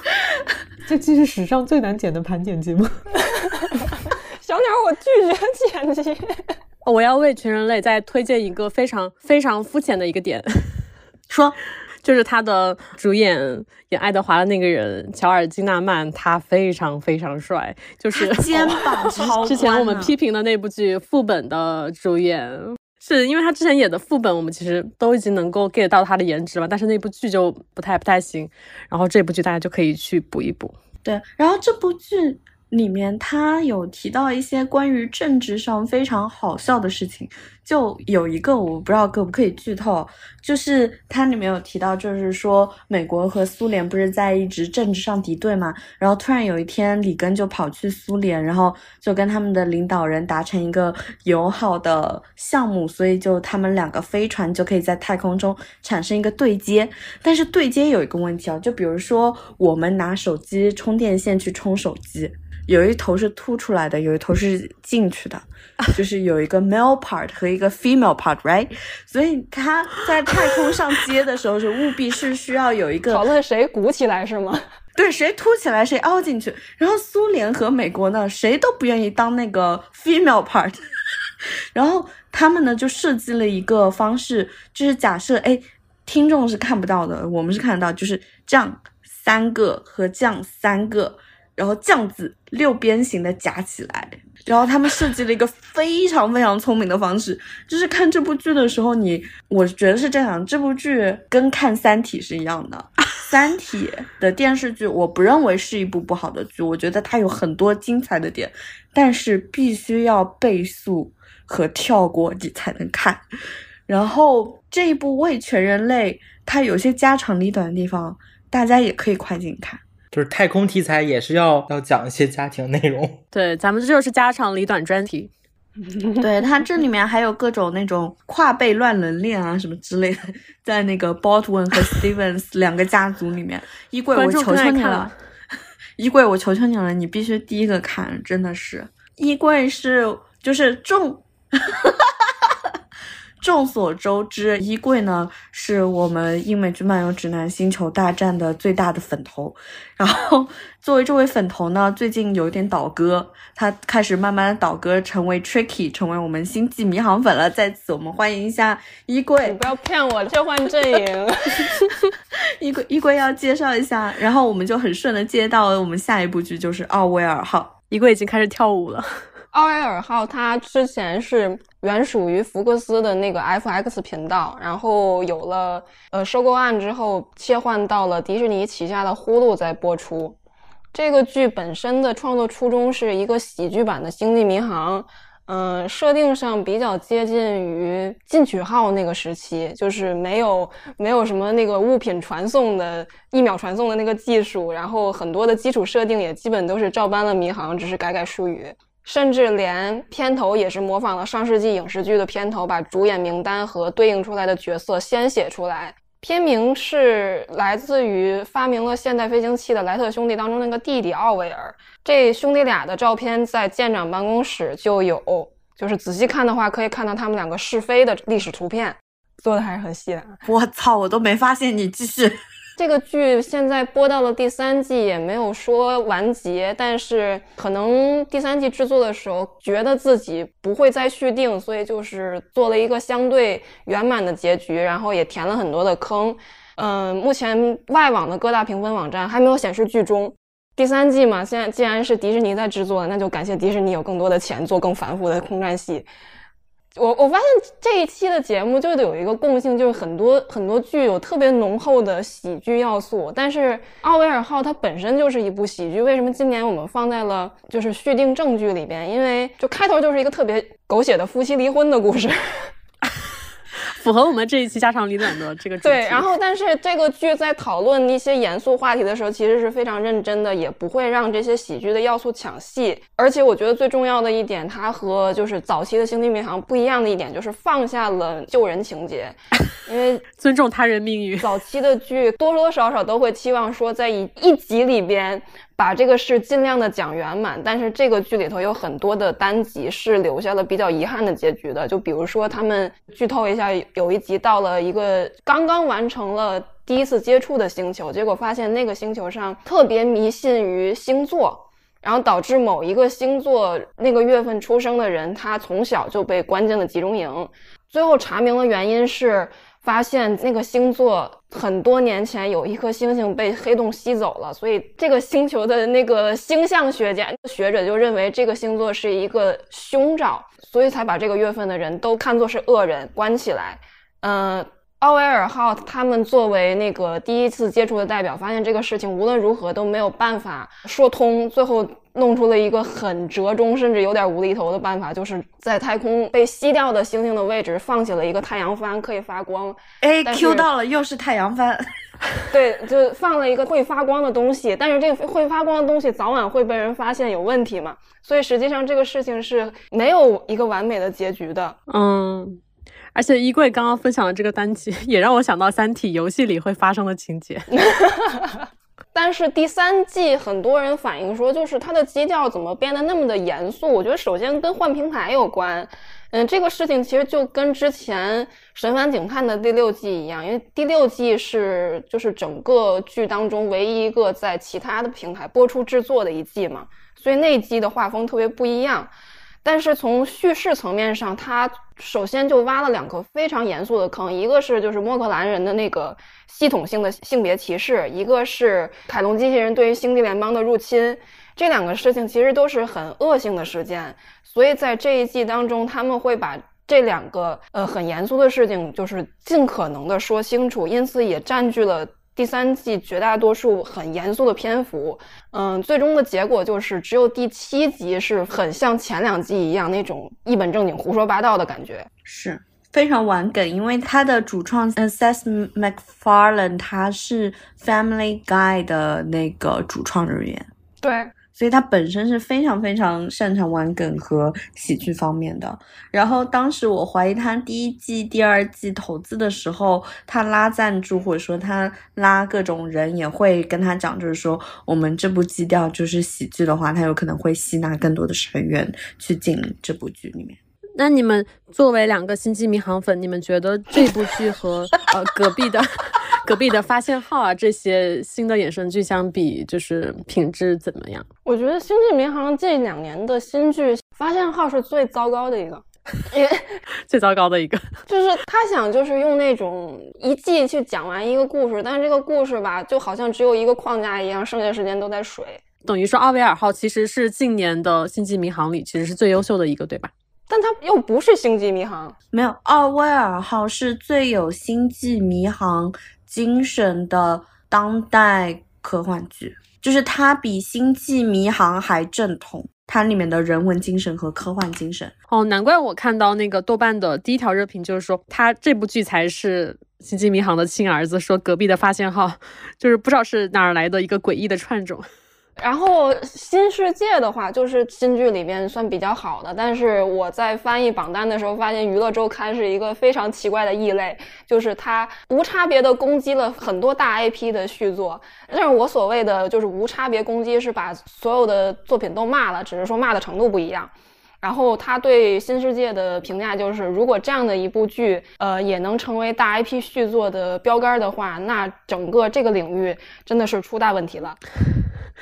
这既是史上最难剪的盘点节目。小鸟，我拒绝剪辑。我要为全人类再推荐一个非常非常肤浅的一个点，说，就是他的主演演爱德华的那个人乔尔金纳曼，他非常非常帅，就是肩膀超之前我们批评的那部剧副本的主演。是因为他之前演的副本，我们其实都已经能够 get 到他的颜值了，但是那部剧就不太不太行。然后这部剧大家就可以去补一补。对，然后这部剧里面他有提到一些关于政治上非常好笑的事情，就有一个我不知道可不可以剧透，就是它里面有提到，就是说美国和苏联不是在一直政治上敌对嘛，然后突然有一天里根就跑去苏联，然后就跟他们的领导人达成一个友好的项目，所以就他们两个飞船就可以在太空中产生一个对接，但是对接有一个问题啊，就比如说我们拿手机充电线去充手机，有一头是凸出来的，有一头是进去的，就是有一个 male part 和一个 female part，right？所以他在太空上街的时候是务必是需要有一个讨论谁鼓起来是吗？<laughs> 对，谁凸起来谁凹进去。然后苏联和美国呢，谁都不愿意当那个 female part。<laughs> 然后他们呢就设计了一个方式，就是假设哎，听众是看不到的，我们是看得到，就是这样三个和这样三个，然后这样子六边形的夹起来。然后他们设计了一个非常非常聪明的方式，<laughs> 就是看这部剧的时候你，我觉得是这样，这部剧跟看《三体》是一样的。<laughs>《三体》的电视剧，我不认为是一部不好的剧，我觉得它有很多精彩的点，但是必须要倍速和跳过你才能看。<laughs> 然后这一部《为全人类》，它有些家长里短的地方，大家也可以快进看。就是太空题材也是要要讲一些家庭内容。对，咱们这就是家长里短专题。<laughs> 对它这里面还有各种那种跨辈乱伦恋啊什么之类的，在那个 Baldwin 和 Stevens <laughs> 两个家族里面，衣柜我求求你了 <laughs> 衣柜我求求你了，你必须第一个看，真的是衣柜是就是众。众所周知，衣柜呢是我们英美剧漫游指南《星球大战》的最大的粉头。然后，作为这位粉头呢，最近有一点倒戈，他开始慢慢的倒戈，成为 Tricky，成为我们星际迷航粉了。在此，我们欢迎一下衣你柜。不要骗我，切换阵营。<laughs> <laughs> 衣柜衣柜要介绍一下，然后我们就很顺的接到了我们下一部剧，就是《奥威尔号衣柜已经开始跳舞了。奥威尔号它之前是原属于福克斯的那个 FX 频道，然后有了呃收购案之后，切换到了迪士尼旗下的呼噜在播出。这个剧本身的创作初衷是一个喜剧版的《星际迷航》，嗯、设定上比较接近于进取号那个时期，就是没有没有什么那个物品传送的一秒传送的那个技术，然后很多的基础设定也基本都是照搬了迷航，只是改改术语。甚至连片头也是模仿了上世纪影视剧的片头，把主演名单和对应出来的角色先写出来。片名是来自于发明了现代飞行器的莱特兄弟当中那个弟弟奥维尔。这兄弟俩的照片在舰长办公室就有，就是仔细看的话，可以看到他们两个试飞的历史图片，做的还是很细的。》。我操，我都没发现你继续。这个剧现在播到了第三季，也没有说完结，但是可能第三季制作的时候觉得自己不会再续订，所以就是做了一个相对圆满的结局，然后也填了很多的坑。嗯，目前外网的各大评分网站还没有显示剧终。第三季嘛，现在既然是迪士尼在制作，那就感谢迪士尼有更多的钱做更繁复的空战戏。我我发现这一期的节目就有一个共性，就是很多很多剧有特别浓厚的喜剧要素，但是《奥威尔号》它本身就是一部喜剧，为什么今年我们放在了就是续订正剧里边？因为就开头就是一个特别狗血的夫妻离婚的故事。符合我们这一期家长里短的这个主题。对，然后但是这个剧在讨论一些严肃话题的时候，其实是非常认真的，也不会让这些喜剧的要素抢戏。而且我觉得最重要的一点，它和就是早期的《星际迷航》不一样的一点，就是放下了救人情节，因为 <laughs> 尊重他人命运。早期的剧多多少少都会期望说，在一一集里边把这个事尽量的讲圆满，但是这个剧里头有很多的单集是留下了比较遗憾的结局的。就比如说，他们剧透一下，有一集到了一个刚刚完成了第一次接触的星球，结果发现那个星球上特别迷信于星座，然后导致某一个星座那个月份出生的人，他从小就被关进了集中营。最后查明了原因是。发现那个星座很多年前有一颗星星被黑洞吸走了，所以这个星球的那个星象学家学者就认为这个星座是一个凶兆，所以才把这个月份的人都看作是恶人关起来。嗯，奥威尔号他们作为那个第一次接触的代表，发现这个事情无论如何都没有办法说通，最后。弄出了一个很折中，甚至有点无厘头的办法，就是在太空被吸掉的星星的位置放起了一个太阳帆，可以发光。哎，Q 到了，又是太阳帆。<laughs> 对，就放了一个会发光的东西，但是这个会发光的东西早晚会被人发现有问题嘛，所以实际上这个事情是没有一个完美的结局的。嗯，而且衣柜刚刚分享的这个单集，也让我想到《三体》游戏里会发生的情节。<laughs> 但是第三季很多人反映说，就是它的基调怎么变得那么的严肃？我觉得首先跟换平台有关。嗯，这个事情其实就跟之前《神烦警探》的第六季一样，因为第六季是就是整个剧当中唯一一个在其他的平台播出制作的一季嘛，所以那一季的画风特别不一样。但是从叙事层面上，它首先就挖了两个非常严肃的坑，一个是就是莫克兰人的那个系统性的性别歧视，一个是凯龙机器人对于星际联邦的入侵。这两个事情其实都是很恶性的事件，所以在这一季当中，他们会把这两个呃很严肃的事情，就是尽可能的说清楚，因此也占据了。第三季绝大多数很严肃的篇幅，嗯，最终的结果就是只有第七集是很像前两季一样那种一本正经胡说八道的感觉，是非常玩梗。因为它的主创 Seth MacFarlane 他是 Family Guy 的那个主创人员，对。所以他本身是非常非常擅长玩梗和喜剧方面的。然后当时我怀疑他第一季、第二季投资的时候，他拉赞助或者说他拉各种人也会跟他讲，就是说我们这部基调就是喜剧的话，他有可能会吸纳更多的成员去进这部剧里面。那你们作为两个星际迷航粉，你们觉得这部剧和呃 <laughs> 隔壁的隔壁的发现号啊这些新的衍生剧相比，就是品质怎么样？我觉得星际迷航这两年的新剧，发现号是最糟糕的一个，<laughs> 最糟糕的一个，就是他想就是用那种一季去讲完一个故事，但是这个故事吧，就好像只有一个框架一样，剩下时间都在水。等于说奥维尔号其实是近年的星际迷航里其实是最优秀的一个，对吧？但它又不是星际迷航，没有奥威尔号是最有星际迷航精神的当代科幻剧，就是它比星际迷航还正统，它里面的人文精神和科幻精神。哦，难怪我看到那个豆瓣的第一条热评就是说，它这部剧才是星际迷航的亲儿子，说隔壁的发现号就是不知道是哪儿来的一个诡异的串种。然后新世界的话，就是新剧里面算比较好的。但是我在翻译榜单的时候，发现娱乐周刊是一个非常奇怪的异类，就是它无差别的攻击了很多大 IP 的续作。但是我所谓的就是无差别攻击，是把所有的作品都骂了，只是说骂的程度不一样。然后他对新世界的评价就是，如果这样的一部剧，呃，也能成为大 IP 续作的标杆的话，那整个这个领域真的是出大问题了。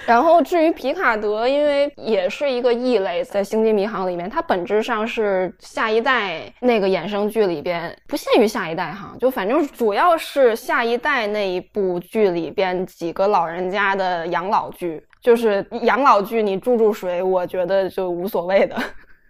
然后至于皮卡德，因为也是一个异类，在《星际迷航》里面，它本质上是下一代那个衍生剧里边，不限于下一代哈，就反正主要是下一代那一部剧里边几个老人家的养老剧，就是养老剧，你注注水，我觉得就无所谓的。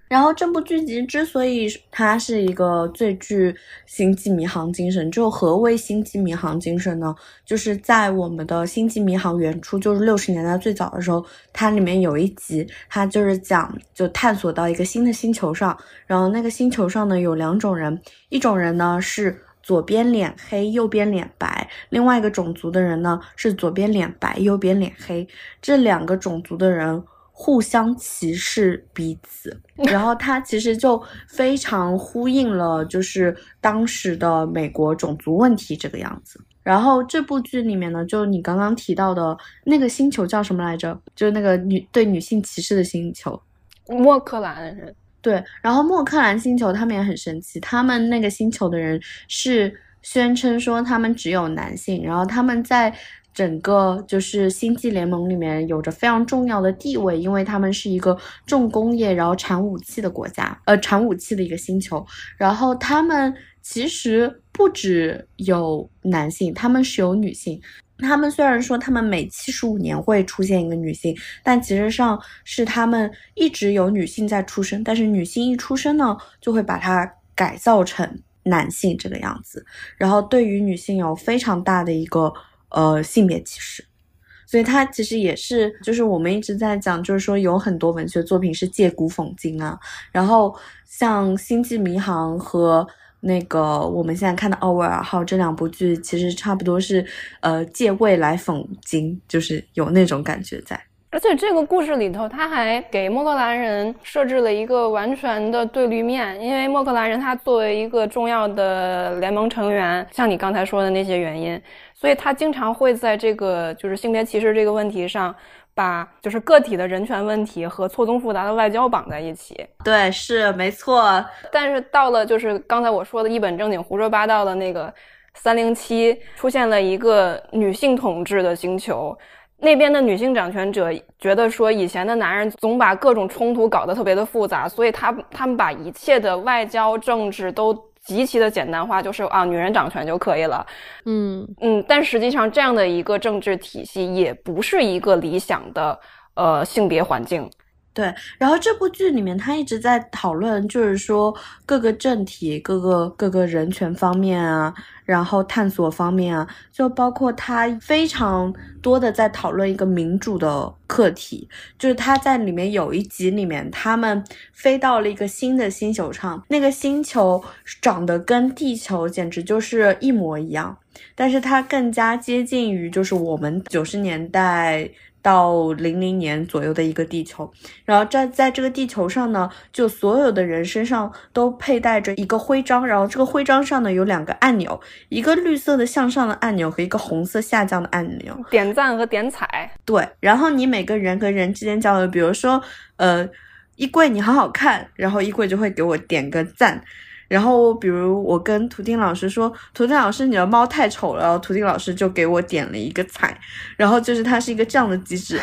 然后这部剧集之所以它是一个最具星际迷航精神，就何谓星际迷航精神呢？就是在我们的星际迷航原初，就是六十年代最早的时候，它里面有一集，它就是讲就探索到一个新的星球上，然后那个星球上呢有两种人，一种人呢是左边脸黑，右边脸白，另外一个种族的人呢是左边脸白，右边脸黑，这两个种族的人。互相歧视彼此，<laughs> 然后它其实就非常呼应了，就是当时的美国种族问题这个样子。然后这部剧里面呢，就你刚刚提到的那个星球叫什么来着？就是那个女对女性歧视的星球，莫克兰人。对，然后莫克兰星球他们也很神奇，他们那个星球的人是宣称说他们只有男性，然后他们在整个就是星际联盟里面有着非常重要的地位，因为他们是一个重工业然后产武器的国家，呃，产武器的一个星球。然后他们其实不只有男性，他们是有女性。他们虽然说他们每七十五年会出现一个女性，但其实上是他们一直有女性在出生，但是女性一出生呢，就会把它改造成男性这个样子，然后对于女性有非常大的一个呃性别歧视，所以它其实也是就是我们一直在讲，就是说有很多文学作品是借古讽今啊，然后像《星际迷航》和。那个我们现在看的《奥威尔号》这两部剧，其实差不多是，呃，借未来讽今，就是有那种感觉在。而且这个故事里头，他还给莫克兰人设置了一个完全的对立面，因为莫克兰人他作为一个重要的联盟成员，像你刚才说的那些原因，所以他经常会在这个就是性别歧视这个问题上。把就是个体的人权问题和错综复杂的外交绑在一起，对，是没错。但是到了就是刚才我说的一本正经胡说八道的那个三零七，出现了一个女性统治的星球，那边的女性掌权者觉得说以前的男人总把各种冲突搞得特别的复杂，所以他他们把一切的外交政治都。极其的简单化，就是啊，女人掌权就可以了。嗯嗯，但实际上这样的一个政治体系也不是一个理想的呃性别环境。对，然后这部剧里面他一直在讨论，就是说各个政体、各个各个人权方面啊，然后探索方面啊，就包括他非常多的在讨论一个民主的课题，就是他在里面有一集里面，他们飞到了一个新的星球上，那个星球长得跟地球简直就是一模一样，但是它更加接近于就是我们九十年代。到零零年左右的一个地球，然后在在这个地球上呢，就所有的人身上都佩戴着一个徽章，然后这个徽章上呢有两个按钮，一个绿色的向上的按钮和一个红色下降的按钮，点赞和点彩。对，然后你每个人跟人之间交流，比如说，呃，衣柜你好好看，然后衣柜就会给我点个赞。然后，比如我跟图钉老师说：“图钉老师，你的猫太丑了。”然后图钉老师就给我点了一个彩。然后就是它是一个这样的机制。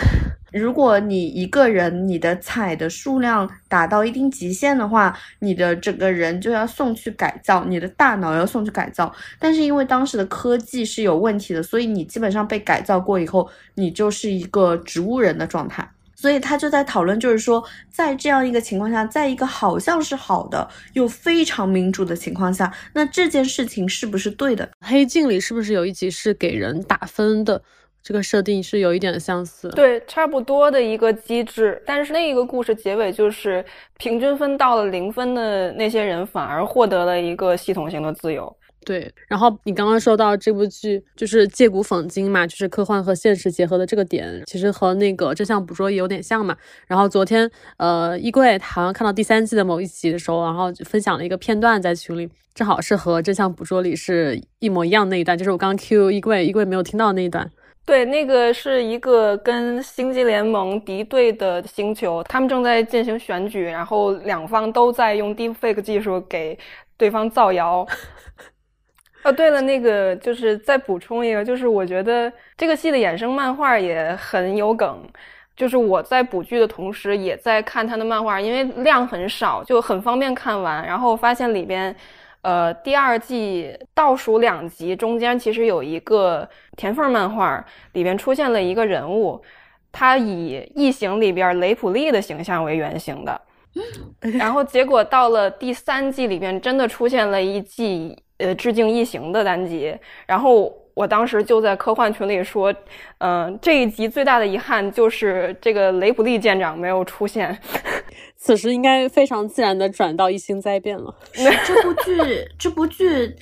如果你一个人你的彩的数量达到一定极限的话，你的整个人就要送去改造，你的大脑要送去改造。但是因为当时的科技是有问题的，所以你基本上被改造过以后，你就是一个植物人的状态。所以他就在讨论，就是说，在这样一个情况下，在一个好像是好的又非常民主的情况下，那这件事情是不是对的？黑镜里是不是有一集是给人打分的？这个设定是有一点相似，对，差不多的一个机制。但是那一个故事结尾就是平均分到了零分的那些人反而获得了一个系统性的自由。对，然后你刚刚说到这部剧就是借古讽今嘛，就是科幻和现实结合的这个点，其实和那个真相捕捉也有点像嘛。然后昨天，呃，衣柜好像看到第三季的某一集的时候，然后分享了一个片段在群里，正好是和真相捕捉里是一模一样那一段，就是我刚 Q 衣柜，衣柜没有听到那一段。对，那个是一个跟星际联盟敌对的星球，他们正在进行选举，然后两方都在用 Deepfake 技术给对方造谣。<laughs> 哦，对了，那个就是再补充一个，就是我觉得这个戏的衍生漫画也很有梗，就是我在补剧的同时也在看他的漫画，因为量很少，就很方便看完。然后发现里边，呃，第二季倒数两集中间其实有一个填缝漫画，里边出现了一个人物，他以《异形》里边雷普利的形象为原型的，然后结果到了第三季里边，真的出现了一季。呃，致敬异形的单集，然后我当时就在科幻群里说，嗯，这一集最大的遗憾就是这个雷普利舰长没有出现。<laughs> 此时应该非常自然的转到异星灾变了。这部剧，这部剧。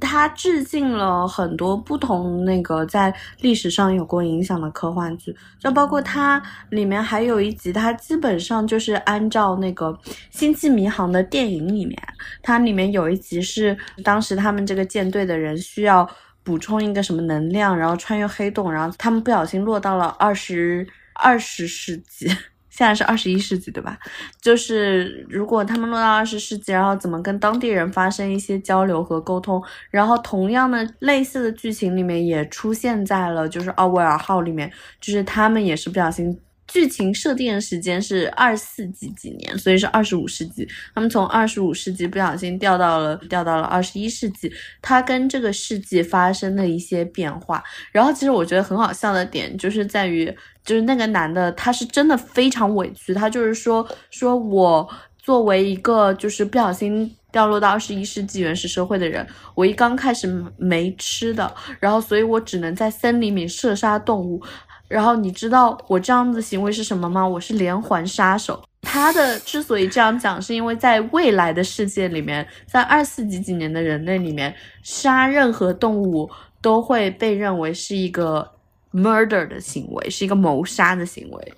它致敬了很多不同那个在历史上有过影响的科幻剧，就包括它里面还有一集，它基本上就是按照那个《星际迷航》的电影里面，它里面有一集是当时他们这个舰队的人需要补充一个什么能量，然后穿越黑洞，然后他们不小心落到了二十二十世纪。现在是二十一世纪，对吧？就是如果他们落到二十世纪，然后怎么跟当地人发生一些交流和沟通，然后同样的类似的剧情里面也出现在了就是奥威尔号里面，就是他们也是不小心。剧情设定的时间是二四几几年，所以是二十五世纪。他们从二十五世纪不小心掉到了掉到了二十一世纪，它跟这个世纪发生的一些变化。然后其实我觉得很好笑的点就是在于，就是那个男的他是真的非常委屈，他就是说说我作为一个就是不小心掉落到二十一世纪原始社会的人，我一刚开始没吃的，然后所以我只能在森林里射杀动物。然后你知道我这样的行为是什么吗？我是连环杀手。他的之所以这样讲，是因为在未来的世界里面，在二四几几年的人类里面，杀任何动物都会被认为是一个 murder 的行为，是一个谋杀的行为。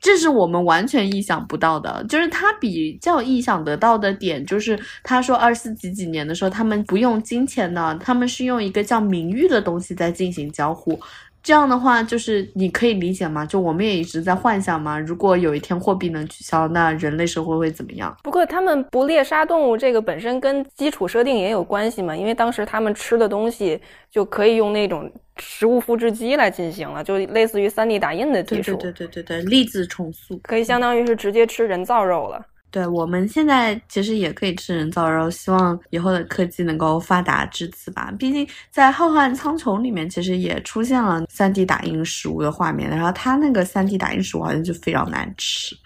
这是我们完全意想不到的。就是他比较意想得到的点，就是他说二四几几年的时候，他们不用金钱的，他们是用一个叫名誉的东西在进行交互。这样的话，就是你可以理解吗？就我们也一直在幻想嘛，如果有一天货币能取消，那人类社会会怎么样？不过他们不猎杀动物，这个本身跟基础设定也有关系嘛，因为当时他们吃的东西就可以用那种食物复制机来进行了，就类似于 3D 打印的技术。对对对对对，粒子重塑可以相当于是直接吃人造肉了。对，我们现在其实也可以吃人造肉，希望以后的科技能够发达至此吧。毕竟在《浩瀚苍穹》里面，其实也出现了 3D 打印食物的画面，然后它那个 3D 打印食物好像就非常难吃，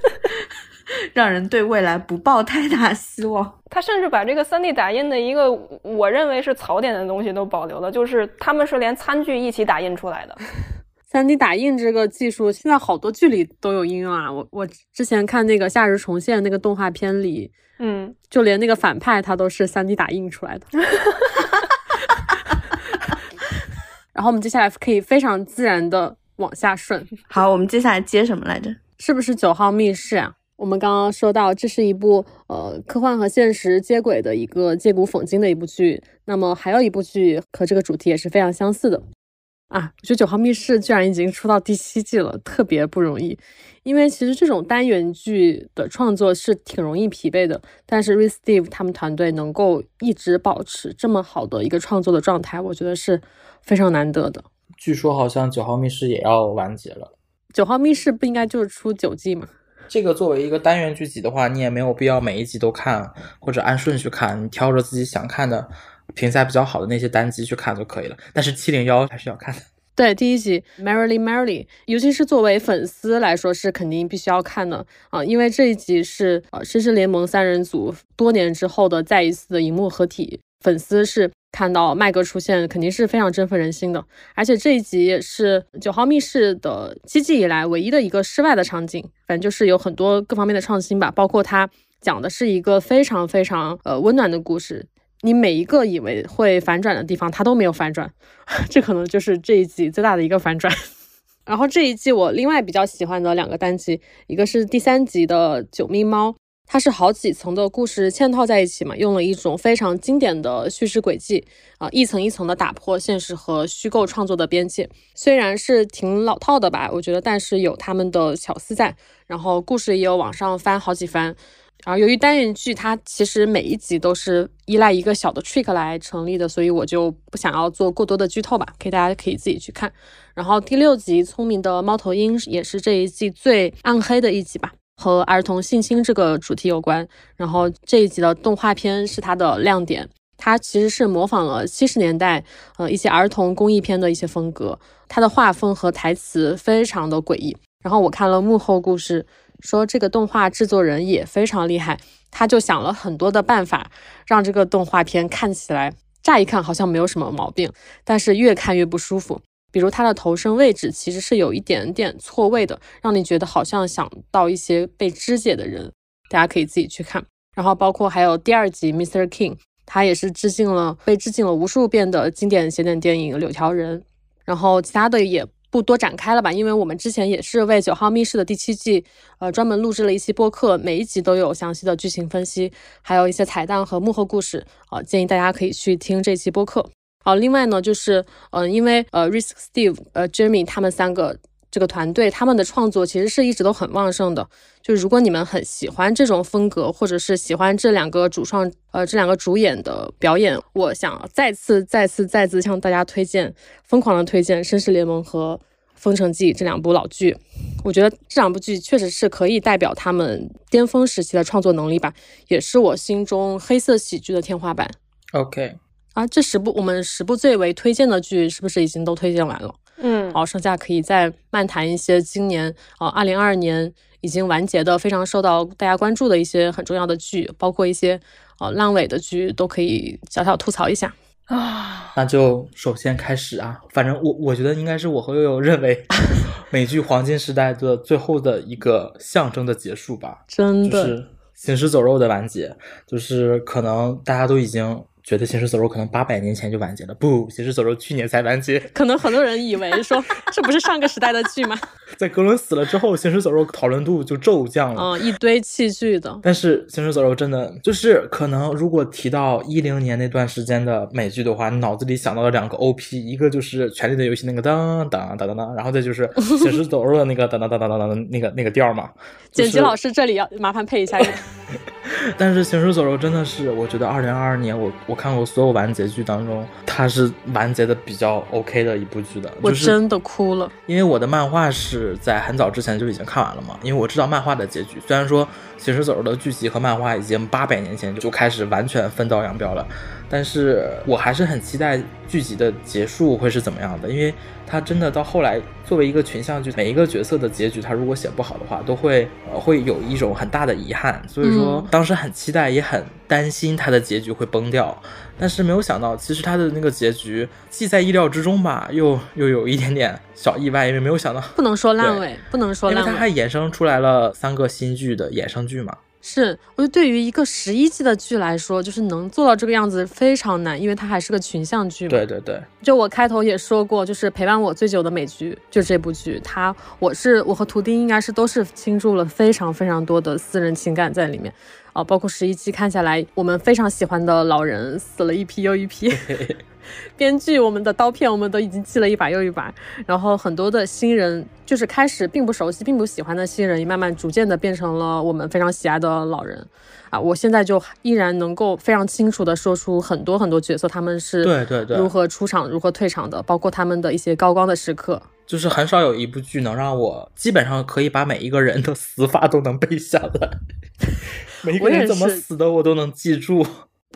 <laughs> 让人对未来不抱太大希望。他甚至把这个 3D 打印的一个我认为是槽点的东西都保留了，就是他们是连餐具一起打印出来的。三 D 打印这个技术现在好多剧里都有应用啊！我我之前看那个《夏日重现》那个动画片里，嗯，就连那个反派他都是三 D 打印出来的。<laughs> 然后我们接下来可以非常自然的往下顺。<laughs> 好，我们接下来接什么来着？是不是九号密室啊？我们刚刚说到，这是一部呃科幻和现实接轨的一个借古讽今的一部剧。那么还有一部剧和这个主题也是非常相似的。啊，我觉得《九号密室》居然已经出到第七季了，特别不容易。因为其实这种单元剧的创作是挺容易疲惫的，但是 Re Steve 他们团队能够一直保持这么好的一个创作的状态，我觉得是非常难得的。据说好像《九号密室》也要完结了，《九号密室》不应该就是出九季吗？这个作为一个单元剧集的话，你也没有必要每一集都看，或者按顺序看，你挑着自己想看的。评价比较好的那些单集去看就可以了，但是七零幺还是要看的。对，第一集 Merrily Merrily，尤其是作为粉丝来说是肯定必须要看的啊，因为这一集是呃绅士联盟三人组多年之后的再一次的荧幕合体，粉丝是看到麦哥出现肯定是非常振奋人心的。而且这一集是九号密室的七季以来唯一的一个室外的场景，反正就是有很多各方面的创新吧，包括它讲的是一个非常非常呃温暖的故事。你每一个以为会反转的地方，它都没有反转，<laughs> 这可能就是这一季最大的一个反转。<laughs> 然后这一季我另外比较喜欢的两个单集，一个是第三集的《九命猫》，它是好几层的故事嵌套在一起嘛，用了一种非常经典的叙事轨迹啊，一层一层的打破现实和虚构创作的边界。虽然是挺老套的吧，我觉得，但是有他们的巧思在，然后故事也有往上翻好几番。然后由于单元剧它其实每一集都是依赖一个小的 trick 来成立的，所以我就不想要做过多的剧透吧，可以大家可以自己去看。然后第六集《聪明的猫头鹰》也是这一季最暗黑的一集吧，和儿童性侵这个主题有关。然后这一集的动画片是它的亮点，它其实是模仿了七十年代呃一些儿童公益片的一些风格，它的画风和台词非常的诡异。然后我看了幕后故事。说这个动画制作人也非常厉害，他就想了很多的办法，让这个动画片看起来乍一看好像没有什么毛病，但是越看越不舒服。比如他的头身位置其实是有一点点错位的，让你觉得好像想到一些被肢解的人。大家可以自己去看。然后包括还有第二集 Mr. King，他也是致敬了被致敬了无数遍的经典写典电影《柳条人》。然后其他的也。不多展开了吧，因为我们之前也是为《九号密室》的第七季，呃，专门录制了一期播客，每一集都有详细的剧情分析，还有一些彩蛋和幕后故事，啊，建议大家可以去听这期播客。好，另外呢，就是，嗯，因为呃，Risk Steve、呃，Jeremy 他们三个。这个团队，他们的创作其实是一直都很旺盛的。就如果你们很喜欢这种风格，或者是喜欢这两个主创呃这两个主演的表演，我想再次再次再次向大家推荐，疯狂的推荐《绅士联盟》和。《封城记》这两部老剧，我觉得这两部剧确实是可以代表他们巅峰时期的创作能力吧，也是我心中黑色喜剧的天花板。OK，啊，这十部我们十部最为推荐的剧是不是已经都推荐完了？嗯，好，剩下可以再漫谈一些今年啊，二零二二年已经完结的非常受到大家关注的一些很重要的剧，包括一些呃烂尾的剧，都可以小小吐槽一下。啊，那就首先开始啊，反正我我觉得应该是我和悠悠认为 <laughs> 美剧黄金时代的最后的一个象征的结束吧，真的，就是行尸走肉的完结，就是可能大家都已经。觉得《行尸走肉》可能八百年前就完结了，不，《行尸走肉》去年才完结。可能很多人以为说这不是上个时代的剧吗？<laughs> 在格伦死了之后，《行尸走肉》讨论度就骤降了。嗯，一堆弃剧的。但是《行尸走肉》真的就是可能，如果提到一零年那段时间的美剧的话，脑子里想到了两个 OP，一个就是《权力的游戏》那个当当当当当，然后再就是《行尸走肉》的那个当当当当当当那个那个调嘛。剪辑老师这里要麻烦配一下。<laughs> 但是《行尸走肉》真的是，我觉得二零二二年我我看过所有完结剧当中，它是完结的比较 OK 的一部剧的。我真的哭了，因为我的漫画是在很早之前就已经看完了嘛，因为我知道漫画的结局。虽然说《行尸走肉》的剧集和漫画已经八百年前就开始完全分道扬镳了，但是我还是很期待剧集的结束会是怎么样的，因为。它真的到后来，作为一个群像剧，每一个角色的结局，它如果写不好的话，都会呃会有一种很大的遗憾。所以说，当时很期待，也很担心它的结局会崩掉。但是没有想到，其实他的那个结局既在意料之中吧，又又有一点点小意外，因为没有想到。不能说烂尾，不能说烂尾，因为他还衍生出来了三个新剧的衍生剧嘛。是，我觉得对于一个十一季的剧来说，就是能做到这个样子非常难，因为它还是个群像剧嘛。对对对，就我开头也说过，就是陪伴我最久的美剧就这部剧，它我是我和图丁应该是都是倾注了非常非常多的私人情感在里面。啊，包括十一期看下来，我们非常喜欢的老人死了一批又一批，<laughs> <laughs> 编剧我们的刀片我们都已经记了一把又一把，然后很多的新人就是开始并不熟悉、并不喜欢的新人，也慢慢逐渐的变成了我们非常喜爱的老人。啊，我现在就依然能够非常清楚的说出很多很多角色他们是对对对如何出场、如何退场的，包括他们的一些高光的时刻。就是很少有一部剧能让我基本上可以把每一个人的死法都能背下来，<laughs> 每一个人怎么死的我都能记住。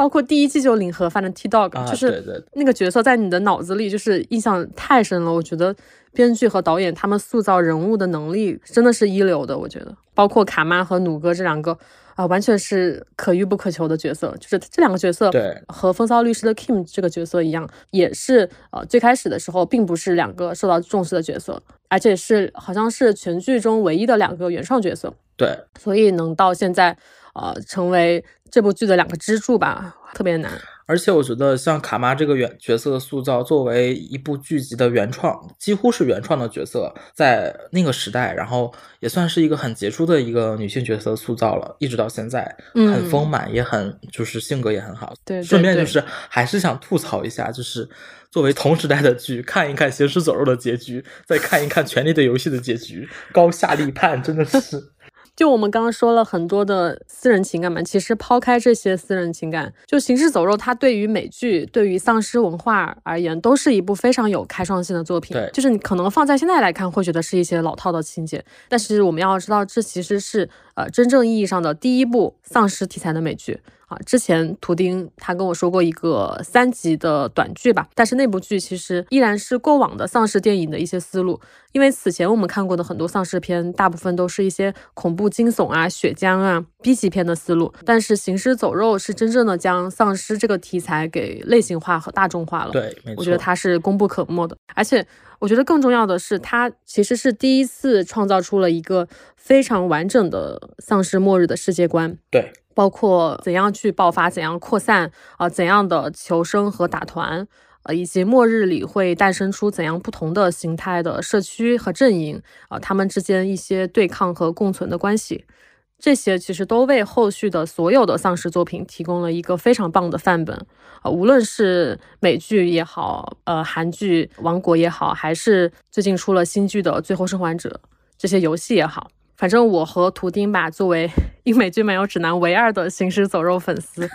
包括第一季就领盒饭的 T Dog，就是那个角色在你的脑子里就是印象太深了。我觉得编剧和导演他们塑造人物的能力真的是一流的。我觉得包括卡妈和努哥这两个。啊，完全是可遇不可求的角色，就是这两个角色，对，和风骚律师的 Kim 这个角色一样，也是呃最开始的时候并不是两个受到重视的角色，而且是好像是全剧中唯一的两个原创角色，对，所以能到现在呃成为这部剧的两个支柱吧，特别难。而且我觉得像卡妈这个原角色的塑造，作为一部剧集的原创，几乎是原创的角色，在那个时代，然后也算是一个很杰出的一个女性角色塑造了，一直到现在，很丰满，也很就是性格也很好。对，顺便就是还是想吐槽一下，就是作为同时代的剧，看一看《行尸走肉》的结局，再看一看《权力的游戏》的结局，高下立判，真的是。就我们刚刚说了很多的私人情感嘛，其实抛开这些私人情感，就《行尸走肉》它对于美剧、对于丧尸文化而言，都是一部非常有开创性的作品。对，就是你可能放在现在来看，会觉得是一些老套的情节，但是我们要知道，这其实是呃真正意义上的第一部丧尸题材的美剧。啊，之前图钉他跟我说过一个三集的短剧吧，但是那部剧其实依然是过往的丧尸电影的一些思路，因为此前我们看过的很多丧尸片，大部分都是一些恐怖惊悚啊、血浆啊、B 级片的思路，但是行尸走肉是真正的将丧尸这个题材给类型化和大众化了。对，我觉得它是功不可没的，而且我觉得更重要的是，他其实是第一次创造出了一个非常完整的丧尸末日的世界观。对。包括怎样去爆发，怎样扩散啊，怎样的求生和打团，呃，以及末日里会诞生出怎样不同的形态的社区和阵营啊，他们之间一些对抗和共存的关系，这些其实都为后续的所有的丧尸作品提供了一个非常棒的范本啊，无论是美剧也好，呃，韩剧《王国》也好，还是最近出了新剧的《最后生还者》这些游戏也好，反正我和图钉吧，作为 <laughs> 英美剧没有指南唯二的行尸走肉粉丝，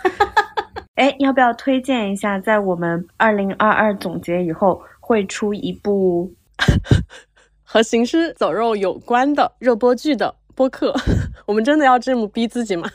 <laughs> 哎，要不要推荐一下，在我们二零二二总结以后会出一部 <laughs> 和行尸走肉有关的热播剧的？播客，<laughs> 我们真的要这么逼自己吗？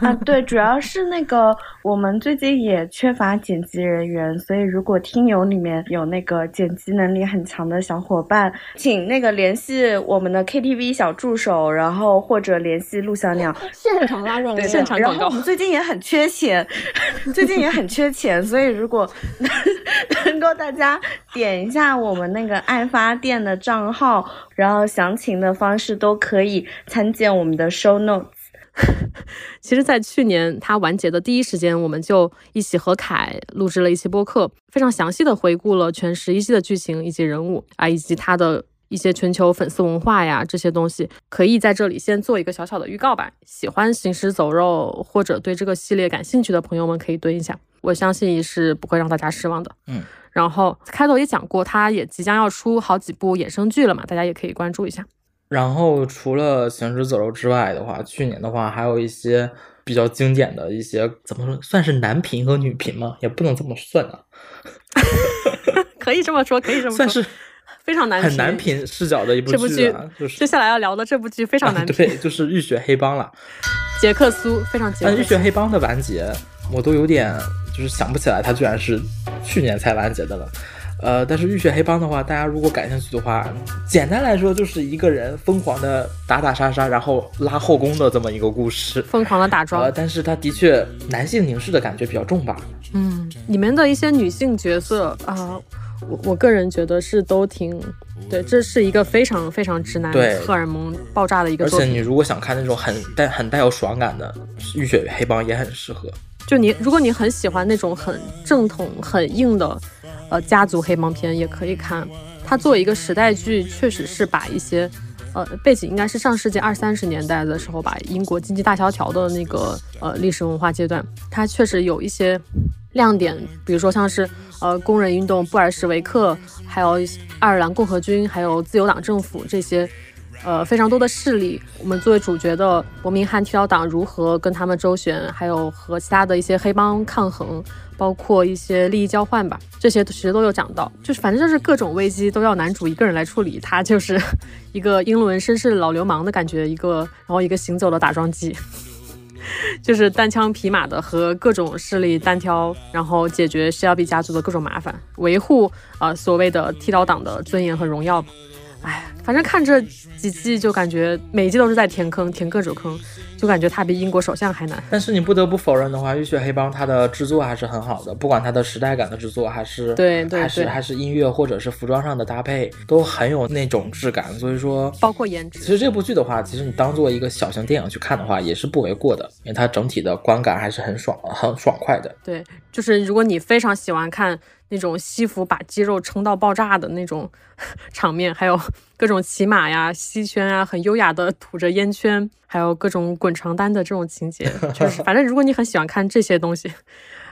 啊，对，主要是那个我们最近也缺乏剪辑人员，所以如果听友里面有那个剪辑能力很强的小伙伴，请那个联系我们的 KTV 小助手，然后或者联系陆小鸟，现场拉广告，<laughs> 现场广告。我们最近也很缺钱，<laughs> 最近也很缺钱，所以如果 <laughs> 能够大家点一下我们那个爱发电的账号，然后详情的方式都可以参见我们的 show notes。<laughs> 其实，在去年它完结的第一时间，我们就一起和凯录制了一期播客，非常详细的回顾了全十一季的剧情以及人物啊，以及它的一些全球粉丝文化呀这些东西，可以在这里先做一个小小的预告吧。喜欢行尸走肉或者对这个系列感兴趣的朋友们可以蹲一下，我相信是不会让大家失望的。嗯，然后开头也讲过，它也即将要出好几部衍生剧了嘛，大家也可以关注一下。然后除了行尸走肉之外的话，去年的话还有一些比较经典的一些，怎么说算是男频和女频吗？也不能这么算啊。<laughs> 可以这么说，可以这么说，算是非常难很难频视角的一部剧啊。就是接下来要聊的这部剧非常难，对，就是《浴血黑帮》了。杰克苏非常杰。但《浴血黑帮》的完结，我都有点就是想不起来，它居然是去年才完结的了。呃，但是《浴血黑帮》的话，大家如果感兴趣的话，简单来说就是一个人疯狂的打打杀杀，然后拉后宫的这么一个故事。疯狂的打桩。呃，但是他的确男性凝视的感觉比较重吧。嗯，里面的一些女性角色啊，我我个人觉得是都挺对，这是一个非常非常直男荷尔蒙爆炸的一个。而且你如果想看那种很带很带有爽感的《浴血黑帮》，也很适合。就你，如果你很喜欢那种很正统、很硬的。呃，家族黑帮片也可以看。它作为一个时代剧，确实是把一些，呃，背景应该是上世纪二三十年代的时候吧，英国经济大萧条的那个呃历史文化阶段，它确实有一些亮点，比如说像是呃工人运动、布尔什维克，还有爱尔兰共和军，还有自由党政府这些，呃非常多的势力。我们作为主角的伯明翰剃刀党如何跟他们周旋，还有和其他的一些黑帮抗衡。包括一些利益交换吧，这些其实都有讲到，就是反正就是各种危机都要男主一个人来处理，他就是一个英伦绅士老流氓的感觉，一个然后一个行走的打桩机，<laughs> 就是单枪匹马的和各种势力单挑，然后解决施耀比家族的各种麻烦，维护呃所谓的剃刀党的尊严和荣耀。哎，反正看这几季就感觉每一季都是在填坑，填各种坑。就感觉他比英国首相还难，但是你不得不否认的话，《浴血黑帮》它的制作还是很好的，不管它的时代感的制作，还是对对还是还是音乐或者是服装上的搭配，都很有那种质感。所以说，包括颜值。其实这部剧的话，其实你当做一个小型电影去看的话，也是不为过的，因为它整体的观感还是很爽、很爽快的。对，就是如果你非常喜欢看。那种西服把肌肉撑到爆炸的那种场面，还有各种骑马呀、吸圈啊，很优雅的吐着烟圈，还有各种滚床单的这种情节，就是反正如果你很喜欢看这些东西，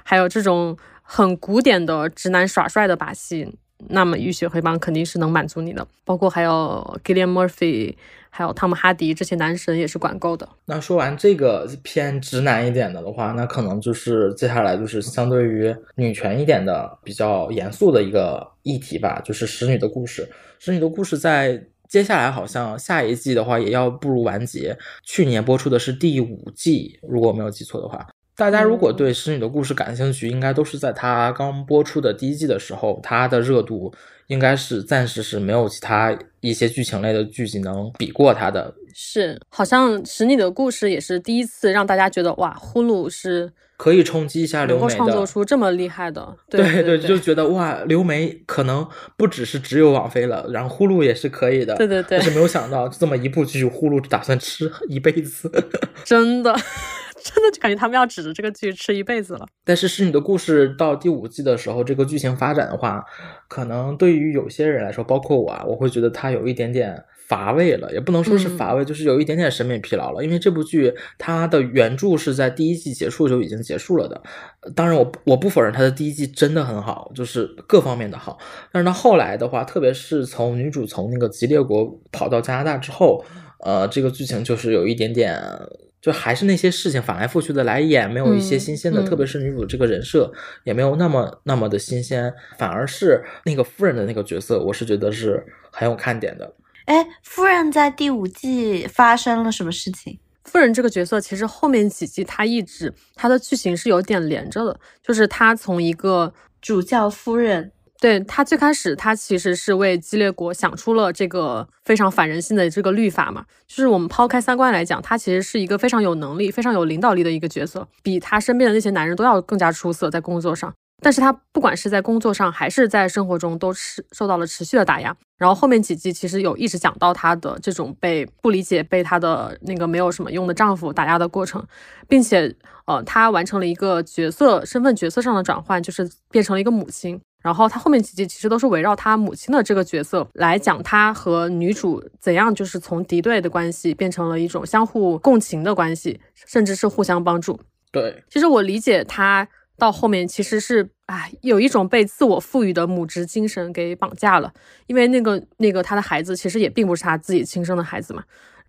还有这种很古典的直男耍帅的把戏，那么《浴血黑帮》肯定是能满足你的。包括还有 Gillian Murphy。还有汤姆哈迪这些男神也是管够的。那说完这个偏直男一点的的话，那可能就是接下来就是相对于女权一点的比较严肃的一个议题吧，就是使女的故事。使女的故事在接下来好像下一季的话也要步入完结。去年播出的是第五季，如果我没有记错的话。大家如果对使女的故事感兴趣，应该都是在它刚播出的第一季的时候，它的热度。应该是暂时是没有其他一些剧情类的剧集能比过它的。是，好像使你的故事也是第一次让大家觉得哇，呼噜是可以冲击一下刘梅的，创作出这么厉害的。<laughs> 对对，就觉得哇，刘梅可能不只是只有网飞了，然后呼噜也是可以的。对对对，但是没有想到这么一部剧，呼噜打算吃一辈子，<laughs> 真的。真的就感觉他们要指着这个剧吃一辈子了。但是是你的故事到第五季的时候，这个剧情发展的话，可能对于有些人来说，包括我啊，我会觉得它有一点点乏味了，也不能说是嗯乏味，就是有一点点审美疲劳了。因为这部剧它的原著是在第一季结束就已经结束了的。呃当然我，我不否认它的第一季真的很好，就是各方面的好。但是到后来的话，特别是从女主从那个吉列国跑到加拿大之后，呃，这个剧情就是有一点点。就还是那些事情反来覆去的来演，没有一些嗯新鲜的，嗯特别是女主这个人设也没有那么那么的新鲜，反而是那个夫人的那个角色，我是觉得是很有看点的。哎，夫人在第五季发生了什么事情？夫人这个角色，其实后面几季她一直她的剧情是有点连着的，就是她从一个主教夫人，对他最开始，他其实是为激烈国想出了这个非常反人性的这个律法嘛。就是我们抛开三观来讲，他其实是一个非常有能力、非常有领导力的一个角色，比他身边的那些男人都要更加出色在工作上。但是他不管是在工作上还是在生活中，都是受到了持续的打压。然后后面几季其实有一直讲到她的这种被不理解、被她的那个没有什么用的丈夫打压的过程，并且呃，她完成了一个角色身份角色上的转换，就是变成了一个母亲。然后他后面几集其实都是围绕他母亲的这个角色来讲，他和女主怎样就是从敌对的关系变成了一种相互共情的关系，甚至是互相帮助。对，其实我理解他到后面其实是哎有一种被自我赋予的母职精神给绑架了，因为那个那个他的孩子其实也并不是他自己亲生的孩子嘛。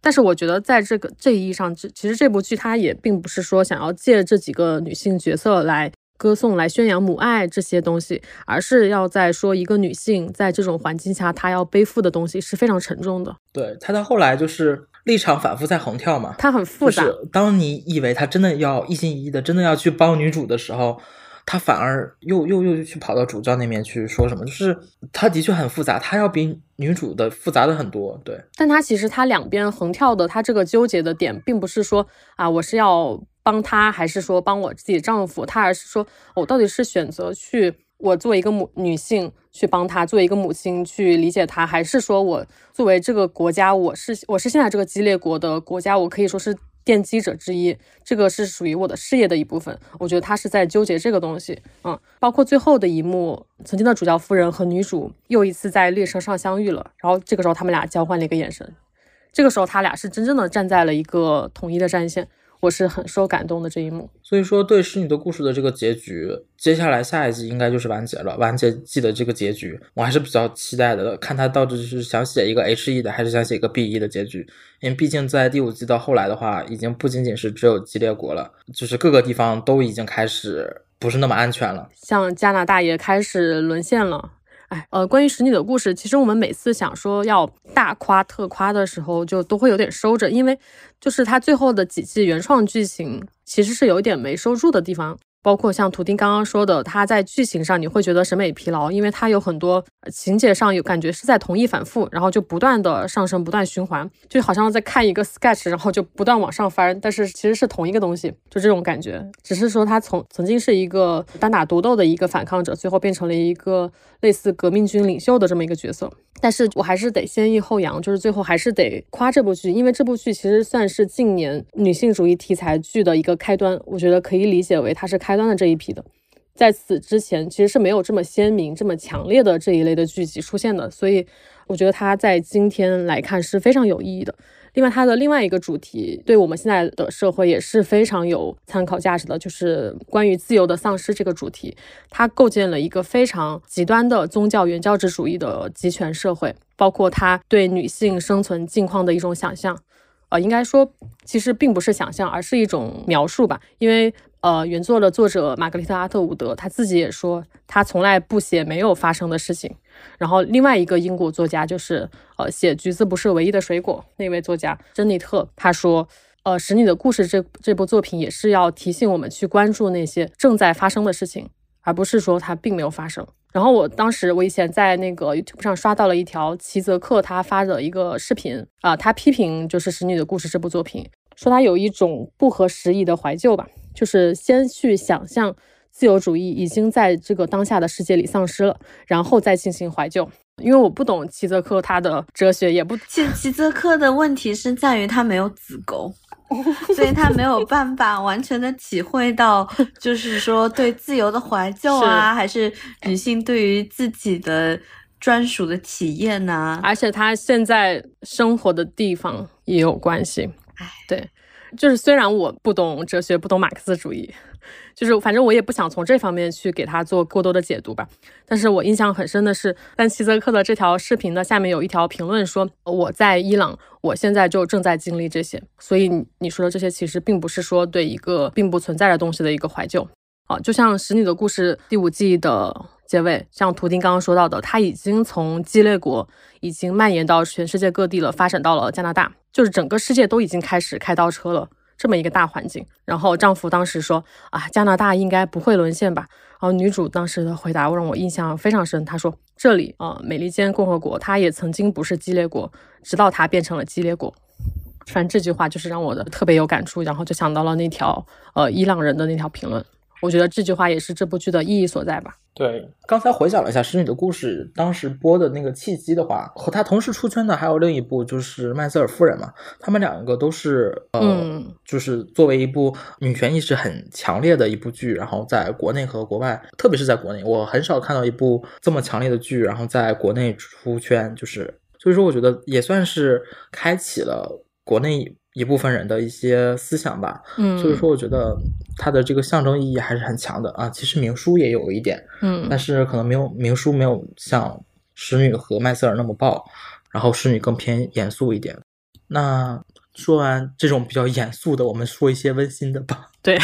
但是我觉得在这个这一意义上，这其实这部剧它也并不是说想要借这几个女性角色来歌颂、来宣扬母爱这些东西，而是要在说一个女性在这种环境下她要背负的东西是非常沉重的，对，她到后来就是立场反复在横跳嘛。她很复杂。就是当你以为她真的要一心一意的，真的要去帮女主的时候，他反而又又又去跑到主教那边去说什么，就是他的确很复杂，他要比女主的复杂的很多。对，但他其实他两边横跳的，他这个纠结的点，并不是说啊，我是要帮他，还是说帮我自己丈夫，他还是说我到底是选择去我作为一个母女性去帮他，作为一个母亲去理解他，还是说我作为这个国家，我是我是现在这个激烈国的国家，我可以说是奠基者之一，这个是属于我的事业的一部分。我觉得他是在纠结这个东西，嗯，包括最后的一幕，曾经的主教夫人和女主又一次在列车上相遇了，然后这个时候他们俩交换了一个眼神，这个时候他俩是真正的站在了一个统一的战线，我是很受感动的这一幕。所以说对《侍女的故事》的这个结局，接下来下一季应该就是完结了。完结季的这个结局，我还是比较期待的，看他到底是想写一个 H E 的，还是想写一个 B E 的结局。因为毕竟在第五季到后来的话，已经不仅仅是只有激烈国了，就是各个地方都已经开始不是那么安全了。像加拿大也开始沦陷了。哎，呃，关于使女的故事，其实我们每次想说要大夸特夸的时候，就都会有点收着，因为就是它最后的几季原创剧情其实是有一点没收住的地方。包括像图丁刚刚说的，它在剧情上你会觉得审美疲劳，因为它有很多情节上有感觉是在同一反复，然后就不断的上升，不断循环，就好像在看一个 sketch，然后就不断往上翻，但是其实是同一个东西，就这种感觉。只是说他从曾经是一个单打独斗的一个反抗者，最后变成了一个类似革命军领袖的这么一个角色。但是我还是得先抑后扬，就是最后还是得夸这部剧，因为这部剧其实算是近年女性主义题材剧的一个开端，我觉得可以理解为它是开端的这一批的。在此之前，其实是没有这么鲜明、这么强烈的这一类的剧集出现的，所以我觉得它在今天来看是非常有意义的。另外，它的另外一个主题对我们现在的社会也是非常有参考价值的，就是关于自由的丧失这个主题。它构建了一个非常极端的宗教原教旨主义的集权社会，包括它对女性生存境况的一种想象。呃，应该说其实并不是想象，而是一种描述吧。因为呃，原作的作者玛格丽特·阿特伍德他自己也说，他从来不写没有发生的事情。然后另外一个英国作家就是呃，写《橘子不是唯一的水果》那位作家珍妮特，他说。呃，《使女的故事这》这部作品也是要提醒我们去关注那些正在发生的事情，而不是说它并没有发生。然后我当时我以前在那个 YouTube 上刷到了一条齐泽克他发的一个视频啊、他批评就是《使女的故事》这部作品，说它有一种不合时宜的怀旧吧，就是先去想象自由主义已经在这个当下的世界里丧失了，然后再进行怀旧。因为我不懂齐泽克他的哲学，也不齐齐泽克的问题是在于他没有子宫，所以他没有 <laughs> 办法完全的体会到，就是说对自由的怀旧啊，还是女性对于自己的专属的体验呐、而且他现在生活的地方也有关系。唉，对，就是虽然我不懂哲学，不懂马克思主义，<laughs> 就是反正我也不想从这方面去给他做过多的解读吧。但是我印象很深的是，但齐泽克的这条视频的下面有一条评论说：“我在伊朗，我现在就正在经历这些。”所以你说的这些其实并不是说对一个并不存在的东西的一个怀旧啊，就像《使女的故事》第五季的结尾，像图丁刚刚说到的，他已经从激烈国已经蔓延到全世界各地了，发展到了加拿大，就是整个世界都已经开始开倒车了。这么一个大环境，然后丈夫当时说啊，加拿大应该不会沦陷吧？然后女主当时的回答让我印象非常深，她说这里啊、美利坚共和国，它也曾经不是激烈国，直到它变成了激烈国。反正这句话就是让我的特别有感触，然后就想到了那条呃伊朗人的那条评论，我觉得这句话也是这部剧的意义所在吧。对，刚才回想了一下《使女的故事》，当时播的那个契机的话，和他同时出圈的还有另一部就是《麦瑟尔夫人》嘛，他们两个都是呃，嗯就是作为一部女权意识很强烈的一部剧，然后在国内和国外，特别是在国内，我很少看到一部这么强烈的剧，然后在国内出圈，就是所以说我觉得也算是开启了国内一部分人的一些思想吧。嗯，所以说，我觉得它的这个象征意义还是很强的啊。其实明书也有一点，嗯但是可能没有明书没有像使女和麦瑟尔那么爆，然后使女更偏严肃一点。那说完这种比较严肃的，我们说一些温馨的吧。对，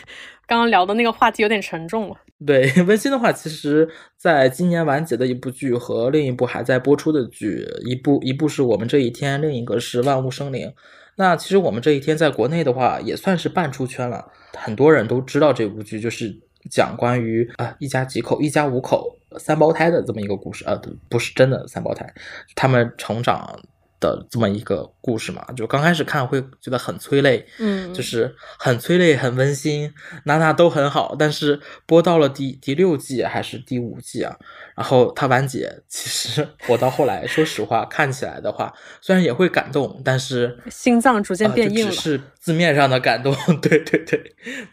<laughs> 刚刚聊的那个话题有点沉重了。对，<laughs> 温馨的话，其实在今年完结的一部剧和另一部还在播出的剧，一部一部是我们这一天，另一个是万物生灵。那其实我们这一天在国内的话，也算是半出圈了，很多人都知道这部剧，就是讲关于啊、一家几口、一家五口三胞胎的这么一个故事。啊、不是真的三胞胎，他们成长的这么一个故事嘛。就刚开始看会觉得很催泪，嗯就是很催泪、很温馨，哪哪都很好。但是播到了第第六季还是第五季啊，然后它完结，其实我到后来说实话，看起来的话，虽然也会感动，但是心脏逐渐呃变硬只是字面上的感动，<laughs> 对对对，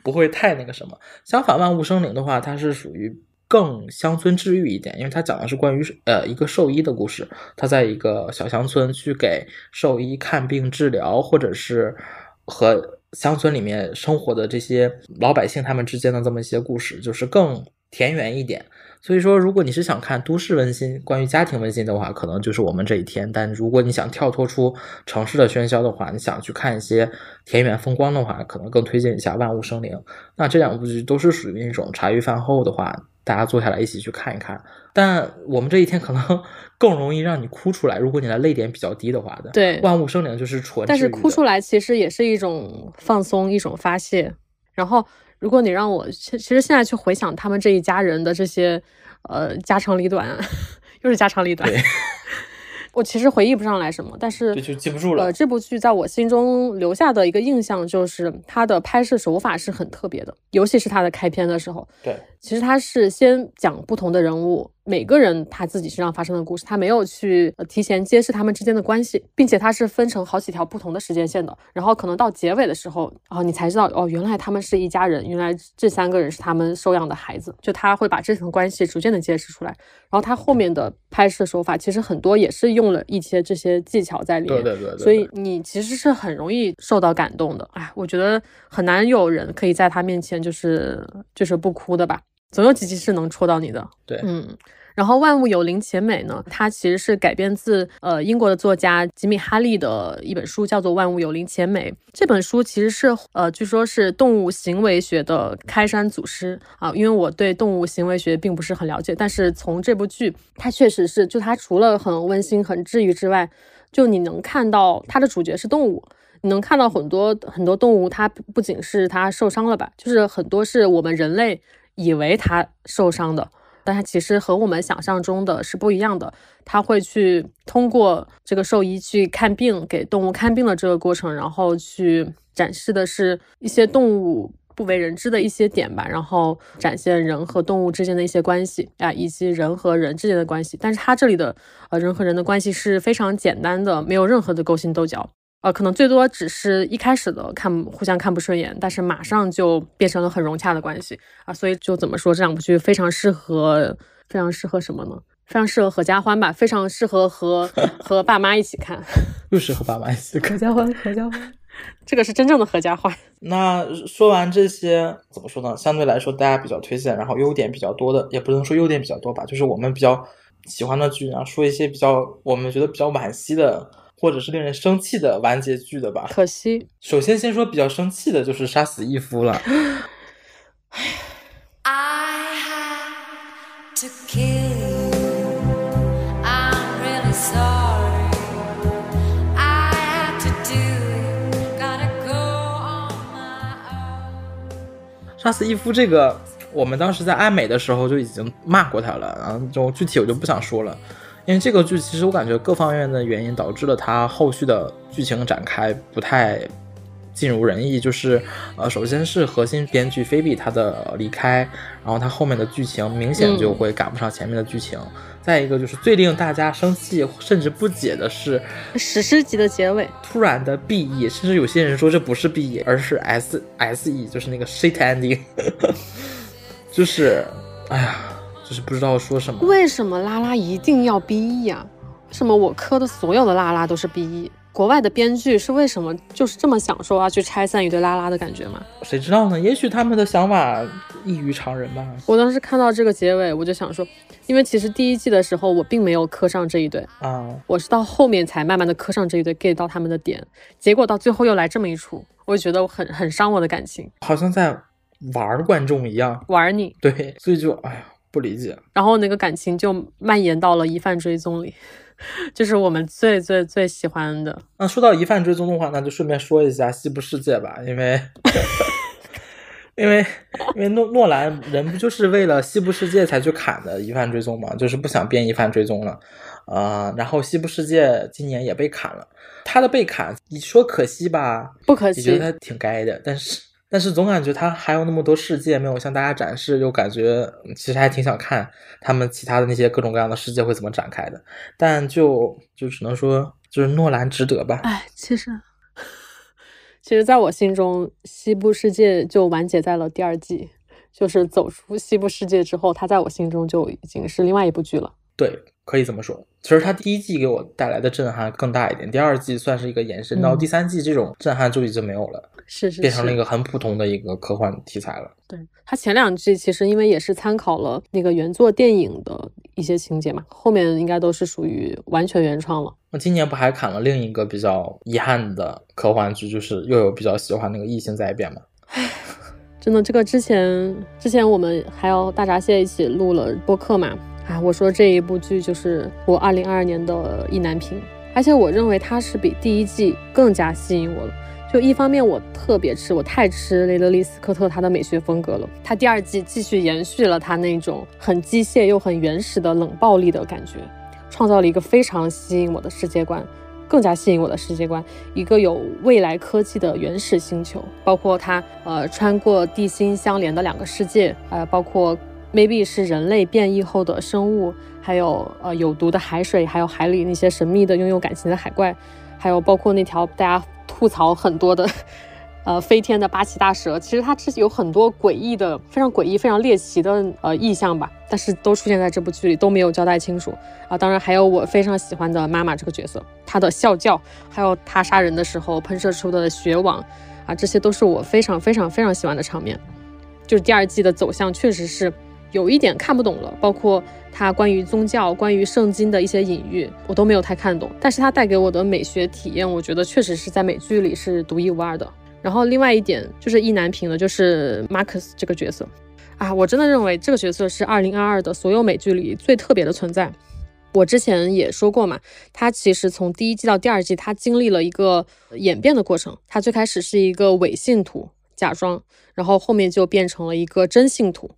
不会太那个什么。相反，万物生灵的话，它是属于更乡村治愈一点，因为它讲的是关于呃一个兽医的故事，他在一个小乡村去给兽医看病治疗，或者是和乡村里面生活的这些老百姓他们之间的这么一些故事，就是更田园一点。所以说，如果你是想看都市温馨、关于家庭温馨的话，可能就是我们这一天；但如果你想跳脱出城市的喧嚣的话，你想去看一些田园风光的话，可能更推荐一下《万物生灵》。那这两部剧都是属于那种茶余饭后的话，大家坐下来一起去看一看。但我们这一天可能 <laughs> 更容易让你哭出来，如果你的泪点比较低的话的。对万物生灵就是纯但是哭出来，其实也是一种放松，一种发泄。然后，如果你让我，其其实现在去回想他们这一家人的这些呃家长里短，<laughs> 又是家长里短对，<laughs> 我其实回忆不上来什么，但是这就记不住了呃，这部剧在我心中留下的一个印象就是它的拍摄手法是很特别的，尤其是它的开篇的时候，对，其实它是先讲不同的人物，每个人他自己身上发生的故事，他没有去呃提前揭示他们之间的关系，并且他是分成好几条不同的时间线的。然后可能到结尾的时候，哦，你才知道哦，原来他们是一家人，原来这三个人是他们收养的孩子，就他会把这层关系逐渐的揭示出来。然后他后面的拍摄手法其实很多也是用了一些这些技巧在里面，对对对对所以你其实是很容易受到感动的。哎，我觉得很难有人可以在他面前就是就是不哭的吧，总有几集是能戳到你的。对嗯。然后《万物有灵且美》呢，它其实是改编自呃英国的作家吉米哈利的一本书，叫做《万物有灵且美》。这本书其实是呃，据说是动物行为学的开山祖师啊。因为我对动物行为学并不是很了解，但是从这部剧，它确实是就它除了很温馨、很治愈之外，就你能看到它的主角是动物。你能看到很多很多动物，它不仅是它受伤了吧，就是很多是我们人类以为它受伤的，但它其实和我们想象中的是不一样的。它会去通过这个兽医去看病，给动物看病的这个过程，然后去展示的是一些动物不为人知的一些点吧，然后展现人和动物之间的一些关系啊，以及人和人之间的关系。但是它这里的呃人和人的关系是非常简单的，没有任何的勾心斗角。呃，可能最多只是一开始的看互相看不顺眼，但是马上就变成了很融洽的关系啊，所以就怎么说这两部剧非常适合，非常适合什么呢？非常适合合家欢吧，非常适合和 <laughs> 和爸妈一起看。又是和爸妈一起看。合家欢，合家欢。<laughs> 这个是真正的合家欢。<laughs> 那说完这些，怎么说呢？相对来说，大家比较推荐，然后优点比较多的，也不能说优点比较多吧，就是我们比较喜欢的剧，然后说一些比较我们觉得比较惋惜的，或者是令人生气的完结剧的吧。可惜，首先先说比较生气的就是杀死义夫了。I had to kill. I'm really sorry. I had to do. Gotta go on my own. 杀死义夫这个，我们当时在爱美的时候就已经骂过他了，然后就具体我就不想说了，因为这个剧其实我感觉各方面的原因导致了它后续的剧情展开不太尽如人意。就是呃，首先是核心编剧菲比他的离开，然后他后面的剧情明显就会赶不上前面的剧情。再一个就是最令大家生气甚至不解的是，史诗级的结尾，突然的 B E，甚至有些人说这不是 B E，而是 S S E，就是那个 shit ending，<laughs> 就是，哎呀，就是不知道说什么。为什么拉拉一定要 BE 呀、为什么我磕的所有的拉拉都是 BE？国外的编剧是为什么就是这么享受啊去拆散一对拉拉的感觉吗？谁知道呢？也许他们的想法异于常人吧。我当时看到这个结尾，我就想说，因为其实第一季的时候我并没有磕上这一对，啊，我是到后面才慢慢的磕上这一对，get 到他们的点，结果到最后又来这么一出，我就觉得很很伤我的感情，好像在玩儿观众一样。玩你，对，所以就哎呀，不理解。然后那个感情就蔓延到了疑犯追踪里，<laughs> 就是我们最最最喜欢的。那说到疑犯追踪的话，那就顺便说一下《西部世界》吧，因为 <laughs> 因为因为诺诺兰人不就是为了《西部世界》才去砍的疑犯追踪嘛，就是不想变疑犯追踪了，呃，然后《西部世界》今年也被砍了，他的被砍，你说可惜吧？不可惜也觉得他挺该的，但是但是总感觉他还有那么多世界没有向大家展示，又感觉嗯其实还挺想看他们其他的那些各种各样的世界会怎么展开的，但就就只能说就是诺兰值得吧。哎，其实，其实在我心中，西部世界就完结在了第二季，就是走出西部世界之后，它在我心中就已经是另外一部剧了。对，可以这么说。其实他第一季给我带来的震撼更大一点，第二季算是一个延伸，到嗯第三季这种震撼就已经没有了，是是变成了一，个很普通的一个科幻题材了。对它前两季其实因为也是参考了那个原作电影的一些情节嘛，后面应该都是属于完全原创了。那今年不还砍了另一个比较遗憾的科幻剧，就是又有比较喜欢那个《异形在变》嘛？<sighs> 真的，这个之前之前我们还有大闸蟹一起录了播客嘛，啊，我说这一部剧就是我二零二二年的意难平，而且我认为它是比第一季更加吸引我了。就一方面我特别吃，我太吃雷德利·斯科特他的美学风格了，他第二季继续延续了他那种很机械又很原始的冷暴力的感觉，创造了一个非常吸引我的世界观。更加吸引我的世界观，一个有未来科技的原始星球，包括它呃穿过地心相连的两个世界，呃，包括 maybe 是人类变异后的生物，还有呃有毒的海水，还有海里那些神秘的拥有感情的海怪，还有包括那条大家吐槽很多的。呃，飞天的八岐大蛇，其实它是有很多诡异的、非常诡异、非常猎奇的呃意象吧，但是都出现在这部剧里，都没有交代清楚啊。当然还有我非常喜欢的妈妈这个角色，她的笑叫，还有她杀人的时候喷射出的血网啊，这些都是我非常非常非常喜欢的场面。就是第二季的走向确实是有一点看不懂了，包括它关于宗教、关于圣经的一些隐喻，我都没有太看懂。但是它带给我的美学体验，我觉得确实是在美剧里是独一无二的。然后另外一点就是意难平的，就是 Marcus 这个角色啊，我真的认为这个角色是二零二二的所有美剧里最特别的存在。我之前也说过嘛，他其实从第一季到第二季，他经历了一个演变的过程。他最开始是一个伪信徒，假装，然后后面就变成了一个真信徒，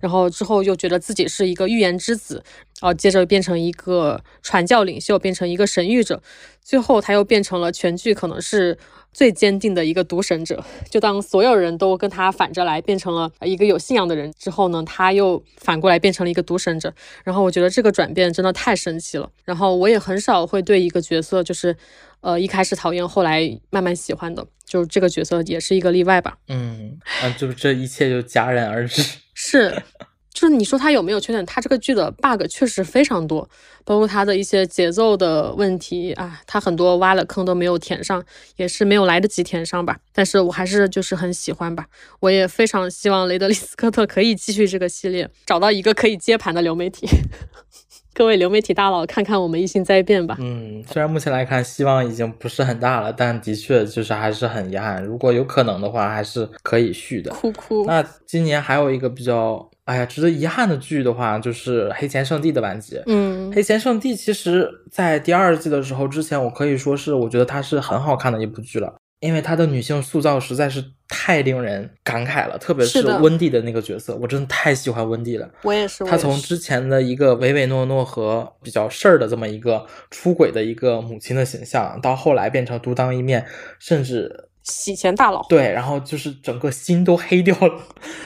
然后之后又觉得自己是一个预言之子，然后接着变成一个传教领袖，变成一个神谕者，最后他又变成了全剧可能是最坚定的一个独神者。就当所有人都跟他反着来，变成了一个有信仰的人之后呢，他又反过来变成了一个独神者。然后我觉得这个转变真的太神奇了。然后我也很少会对一个角色就是，呃，一开始讨厌，后来慢慢喜欢的，就这个角色也是一个例外吧。嗯，啊，就这一切就戛然而止。是，<laughs> 就是你说它有没有缺点？它这个剧的 bug 确实非常多，包括它的一些节奏的问题啊，它很多挖了坑都没有填上，也是没有来得及填上吧。但是我还是就是很喜欢吧，我也非常希望雷德利·斯科特可以继续这个系列，找到一个可以接盘的流媒体。各位流媒体大佬，看看我们一心灾变吧。嗯，虽然目前来看希望已经不是很大了，但的确就是还是很遗憾。如果有可能的话，还是可以续的。哭哭。那今年还有一个比较，哎呀，值得遗憾的剧的话，就是《黑钱圣地》的完结。嗯，《黑钱圣地》其实在第二季的时候，之前我可以说是我觉得它是很好看的一部剧了，因为她的女性塑造实在是太令人感慨了，特别是温蒂的那个角色，我真的太喜欢温蒂了。我也是。她从之前的一个唯唯诺诺和比较事儿的这么一个出轨的一个母亲的形象，到后来变成独当一面，甚至洗钱大佬。对，然后就是整个心都黑掉了，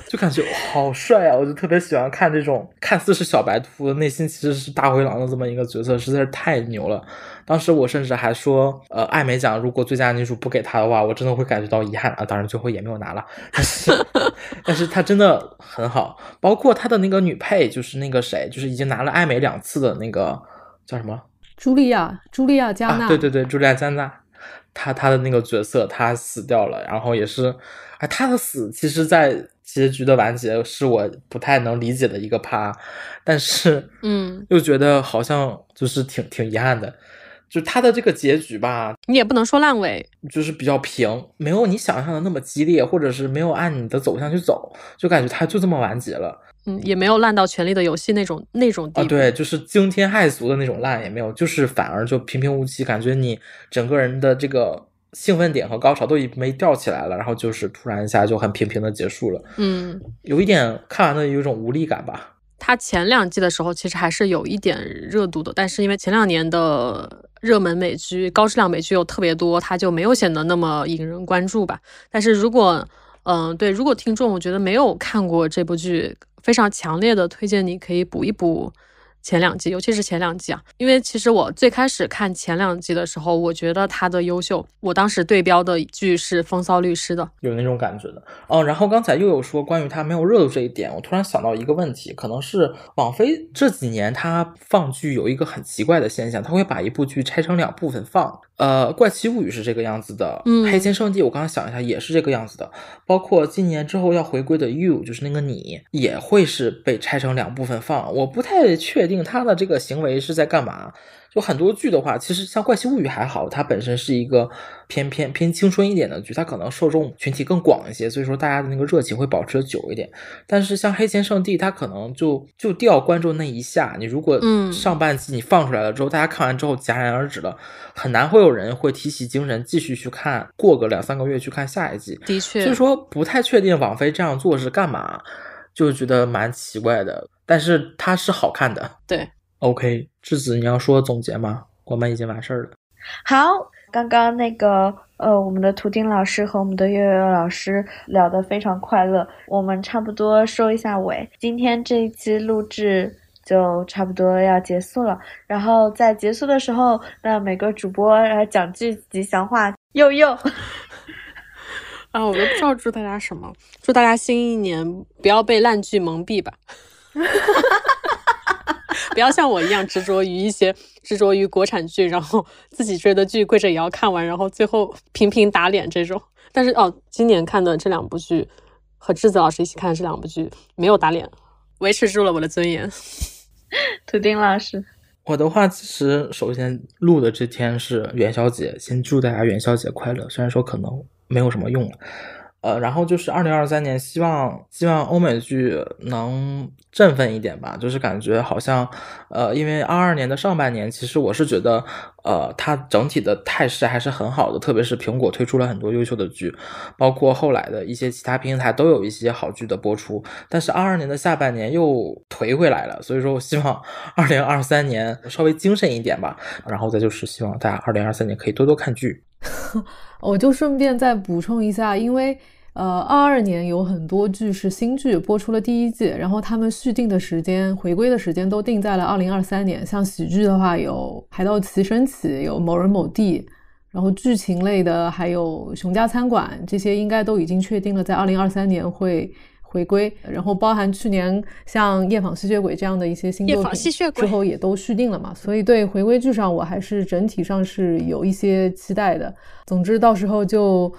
就感觉好帅啊！我就特别喜欢看这种看似是小白兔，内心其实是大灰狼的这么一个角色，实在是太牛了。当时我甚至还说，呃，艾美奖如果最佳女主不给她的话，我真的会感觉到遗憾啊。当然最后也没有拿了，但是 <laughs> 但是她真的很好，包括她的那个女配，就是那个谁，就是已经拿了艾美两次的那个叫什么？茱莉亚，茱莉亚·加纳、啊，对对对，茱莉亚·加纳，她她的那个角色，他死掉了，然后也是，哎，他的死其实，在结局的完结是我不太能理解的一个趴，但是，嗯，又觉得好像就是挺挺遗憾的，就他的这个结局吧，你也不能说烂尾，就是比较平，没有你想象的那么激烈，或者是没有按你的走向去走，就感觉它就这么完结了。嗯，也没有烂到《权力的游戏》那种那种地。对，就是惊天骇俗的那种烂也没有，就是反而就平平无奇，感觉你整个人的这个兴奋点和高潮都已没吊起来了，然后就是突然一下就很平平的结束了，嗯，有一点看完的有一种无力感吧。它前两季的时候其实还是有一点热度的，但是因为前两年的热门美剧、高质量美剧又特别多，它就没有显得那么引人关注吧。但是如果，嗯、对，如果听众我觉得没有看过这部剧，非常强烈的推荐你可以补一补前两季，尤其是前两季啊，因为其实我最开始看前两季的时候，我觉得他的优秀，我当时对标的剧是《风骚律师》的，有那种感觉的哦。然后刚才又有说关于他没有热度这一点，我突然想到一个问题，可能是网飞这几年它放剧有一个很奇怪的现象，它会把一部剧拆成两部分放。呃，《怪奇物语》是这个样子的，嗯黑金圣地》我刚刚想一下也是这个样子的，包括今年之后要回归的《You》，就是那个你，也会是被拆成两部分放。我不太确定他的这个行为是在干嘛。就很多剧的话，其实像《怪奇物语》还好，它本身是一个偏偏偏青春一点的剧，它可能受众群体更广一些，所以说大家的那个热情会保持的久一点。但是像《黑钱圣地》，它可能就就吊观众那一下，你如果嗯上半季你放出来了之后，大家看完之后戛然而止了，很难会有人会提起精神继续去看，过个两三个月去看下一季。的确，所以说不太确定网飞这样做是干嘛，就觉得蛮奇怪的。但是它是好看的。对。OK，智子，你要说总结吗？我们已经完事儿了。好，刚刚那个呃，我们的图钉老师和我们的月月老师聊得非常快乐，我们差不多收一下尾。今天这一期录制就差不多要结束了，然后在结束的时候，那每个主播来讲句吉祥话，佑佑。啊，我都不知道祝大家什么，祝大家新一年不要被烂剧蒙蔽吧。<laughs> 不要像我一样执着于一些执着于国产剧，然后自己追的剧跪着也要看完，然后最后频频打脸这种。但是哦，今年看的这两部剧和智子老师一起看的这两部剧没有打脸，维持住了我的尊严。<laughs> 土丁老师，我的话，其实首先录的这天是元宵节，先祝大家元宵节快乐。虽然说可能没有什么用了，呃，然后就是二零二三年，希望希望欧美剧能振奋一点吧。就是感觉好像，呃，因为二二年的上半年，其实我是觉得，呃，它整体的态势还是很好的，特别是苹果推出了很多优秀的剧，包括后来的一些其他平台都有一些好剧的播出。但是二二年的下半年又颓回来了，所以说我希望二零二三年稍微精神一点吧。然后再就是希望大家二零二三年可以多多看剧。<laughs> 我就顺便再补充一下，因为呃，二二年有很多剧是新剧播出了第一季，然后他们续订的时间、回归的时间都定在了二零二三年。像喜剧的话，有《海盗旗升起》，有《某人某地》，然后剧情类的还有《熊家餐馆》，这些应该都已经确定了，在二零二三年会。回归，然后包含去年像《夜访吸血鬼》这样的一些新作品吸血鬼之后也都续订了嘛，所以对回归剧上我还是整体上是有一些期待的。总之到时候就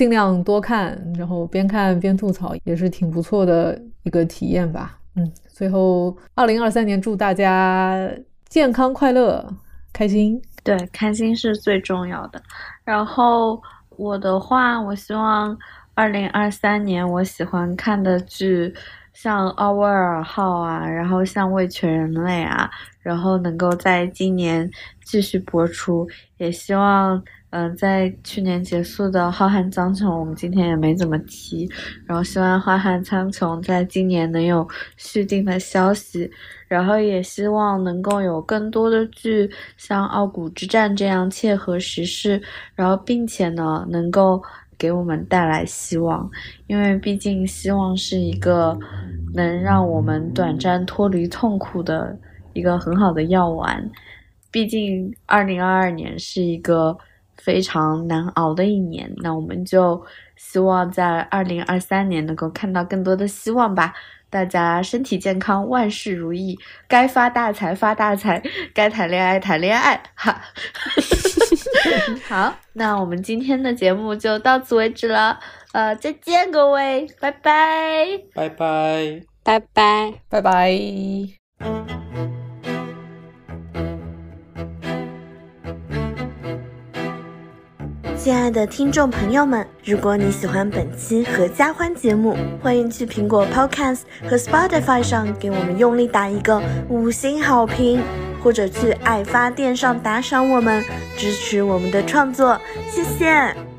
尽量多看，然后边看边吐槽，也是挺不错的一个体验吧。嗯，最后二零二三年祝大家健康快乐、开心。对，开心是最重要的。然后我的话，我希望二零二三年我喜欢看的剧，像《奥威尔号》啊，然后像《为全人类》啊，然后能够在今年继续播出。也希望，嗯、在去年结束的《浩瀚苍穹》，我们今天也没怎么提。然后希望《浩瀚苍穹》在今年能有续订的消息。然后也希望能够有更多的剧像《傲骨之战》这样切合时事，然后并且呢能够给我们带来希望，因为毕竟希望是一个能让我们短暂脱离痛苦的一个很好的药丸。毕竟二零二二年是一个非常难熬的一年，那我们就希望在二零二三年能够看到更多的希望吧。大家身体健康，万事如意，该发大财发大财，该谈恋爱谈恋爱，哈。<laughs> 好，那我们今天的节目就到此为止了，呃，再见各位，拜拜。拜拜。拜拜。拜拜。亲爱的听众朋友们，如果你喜欢本期合家欢节目，欢迎去苹果 Podcast 和 Spotify 上给我们用力打一个五星好评，或者去爱发电上打赏我们，支持我们的创作，谢谢。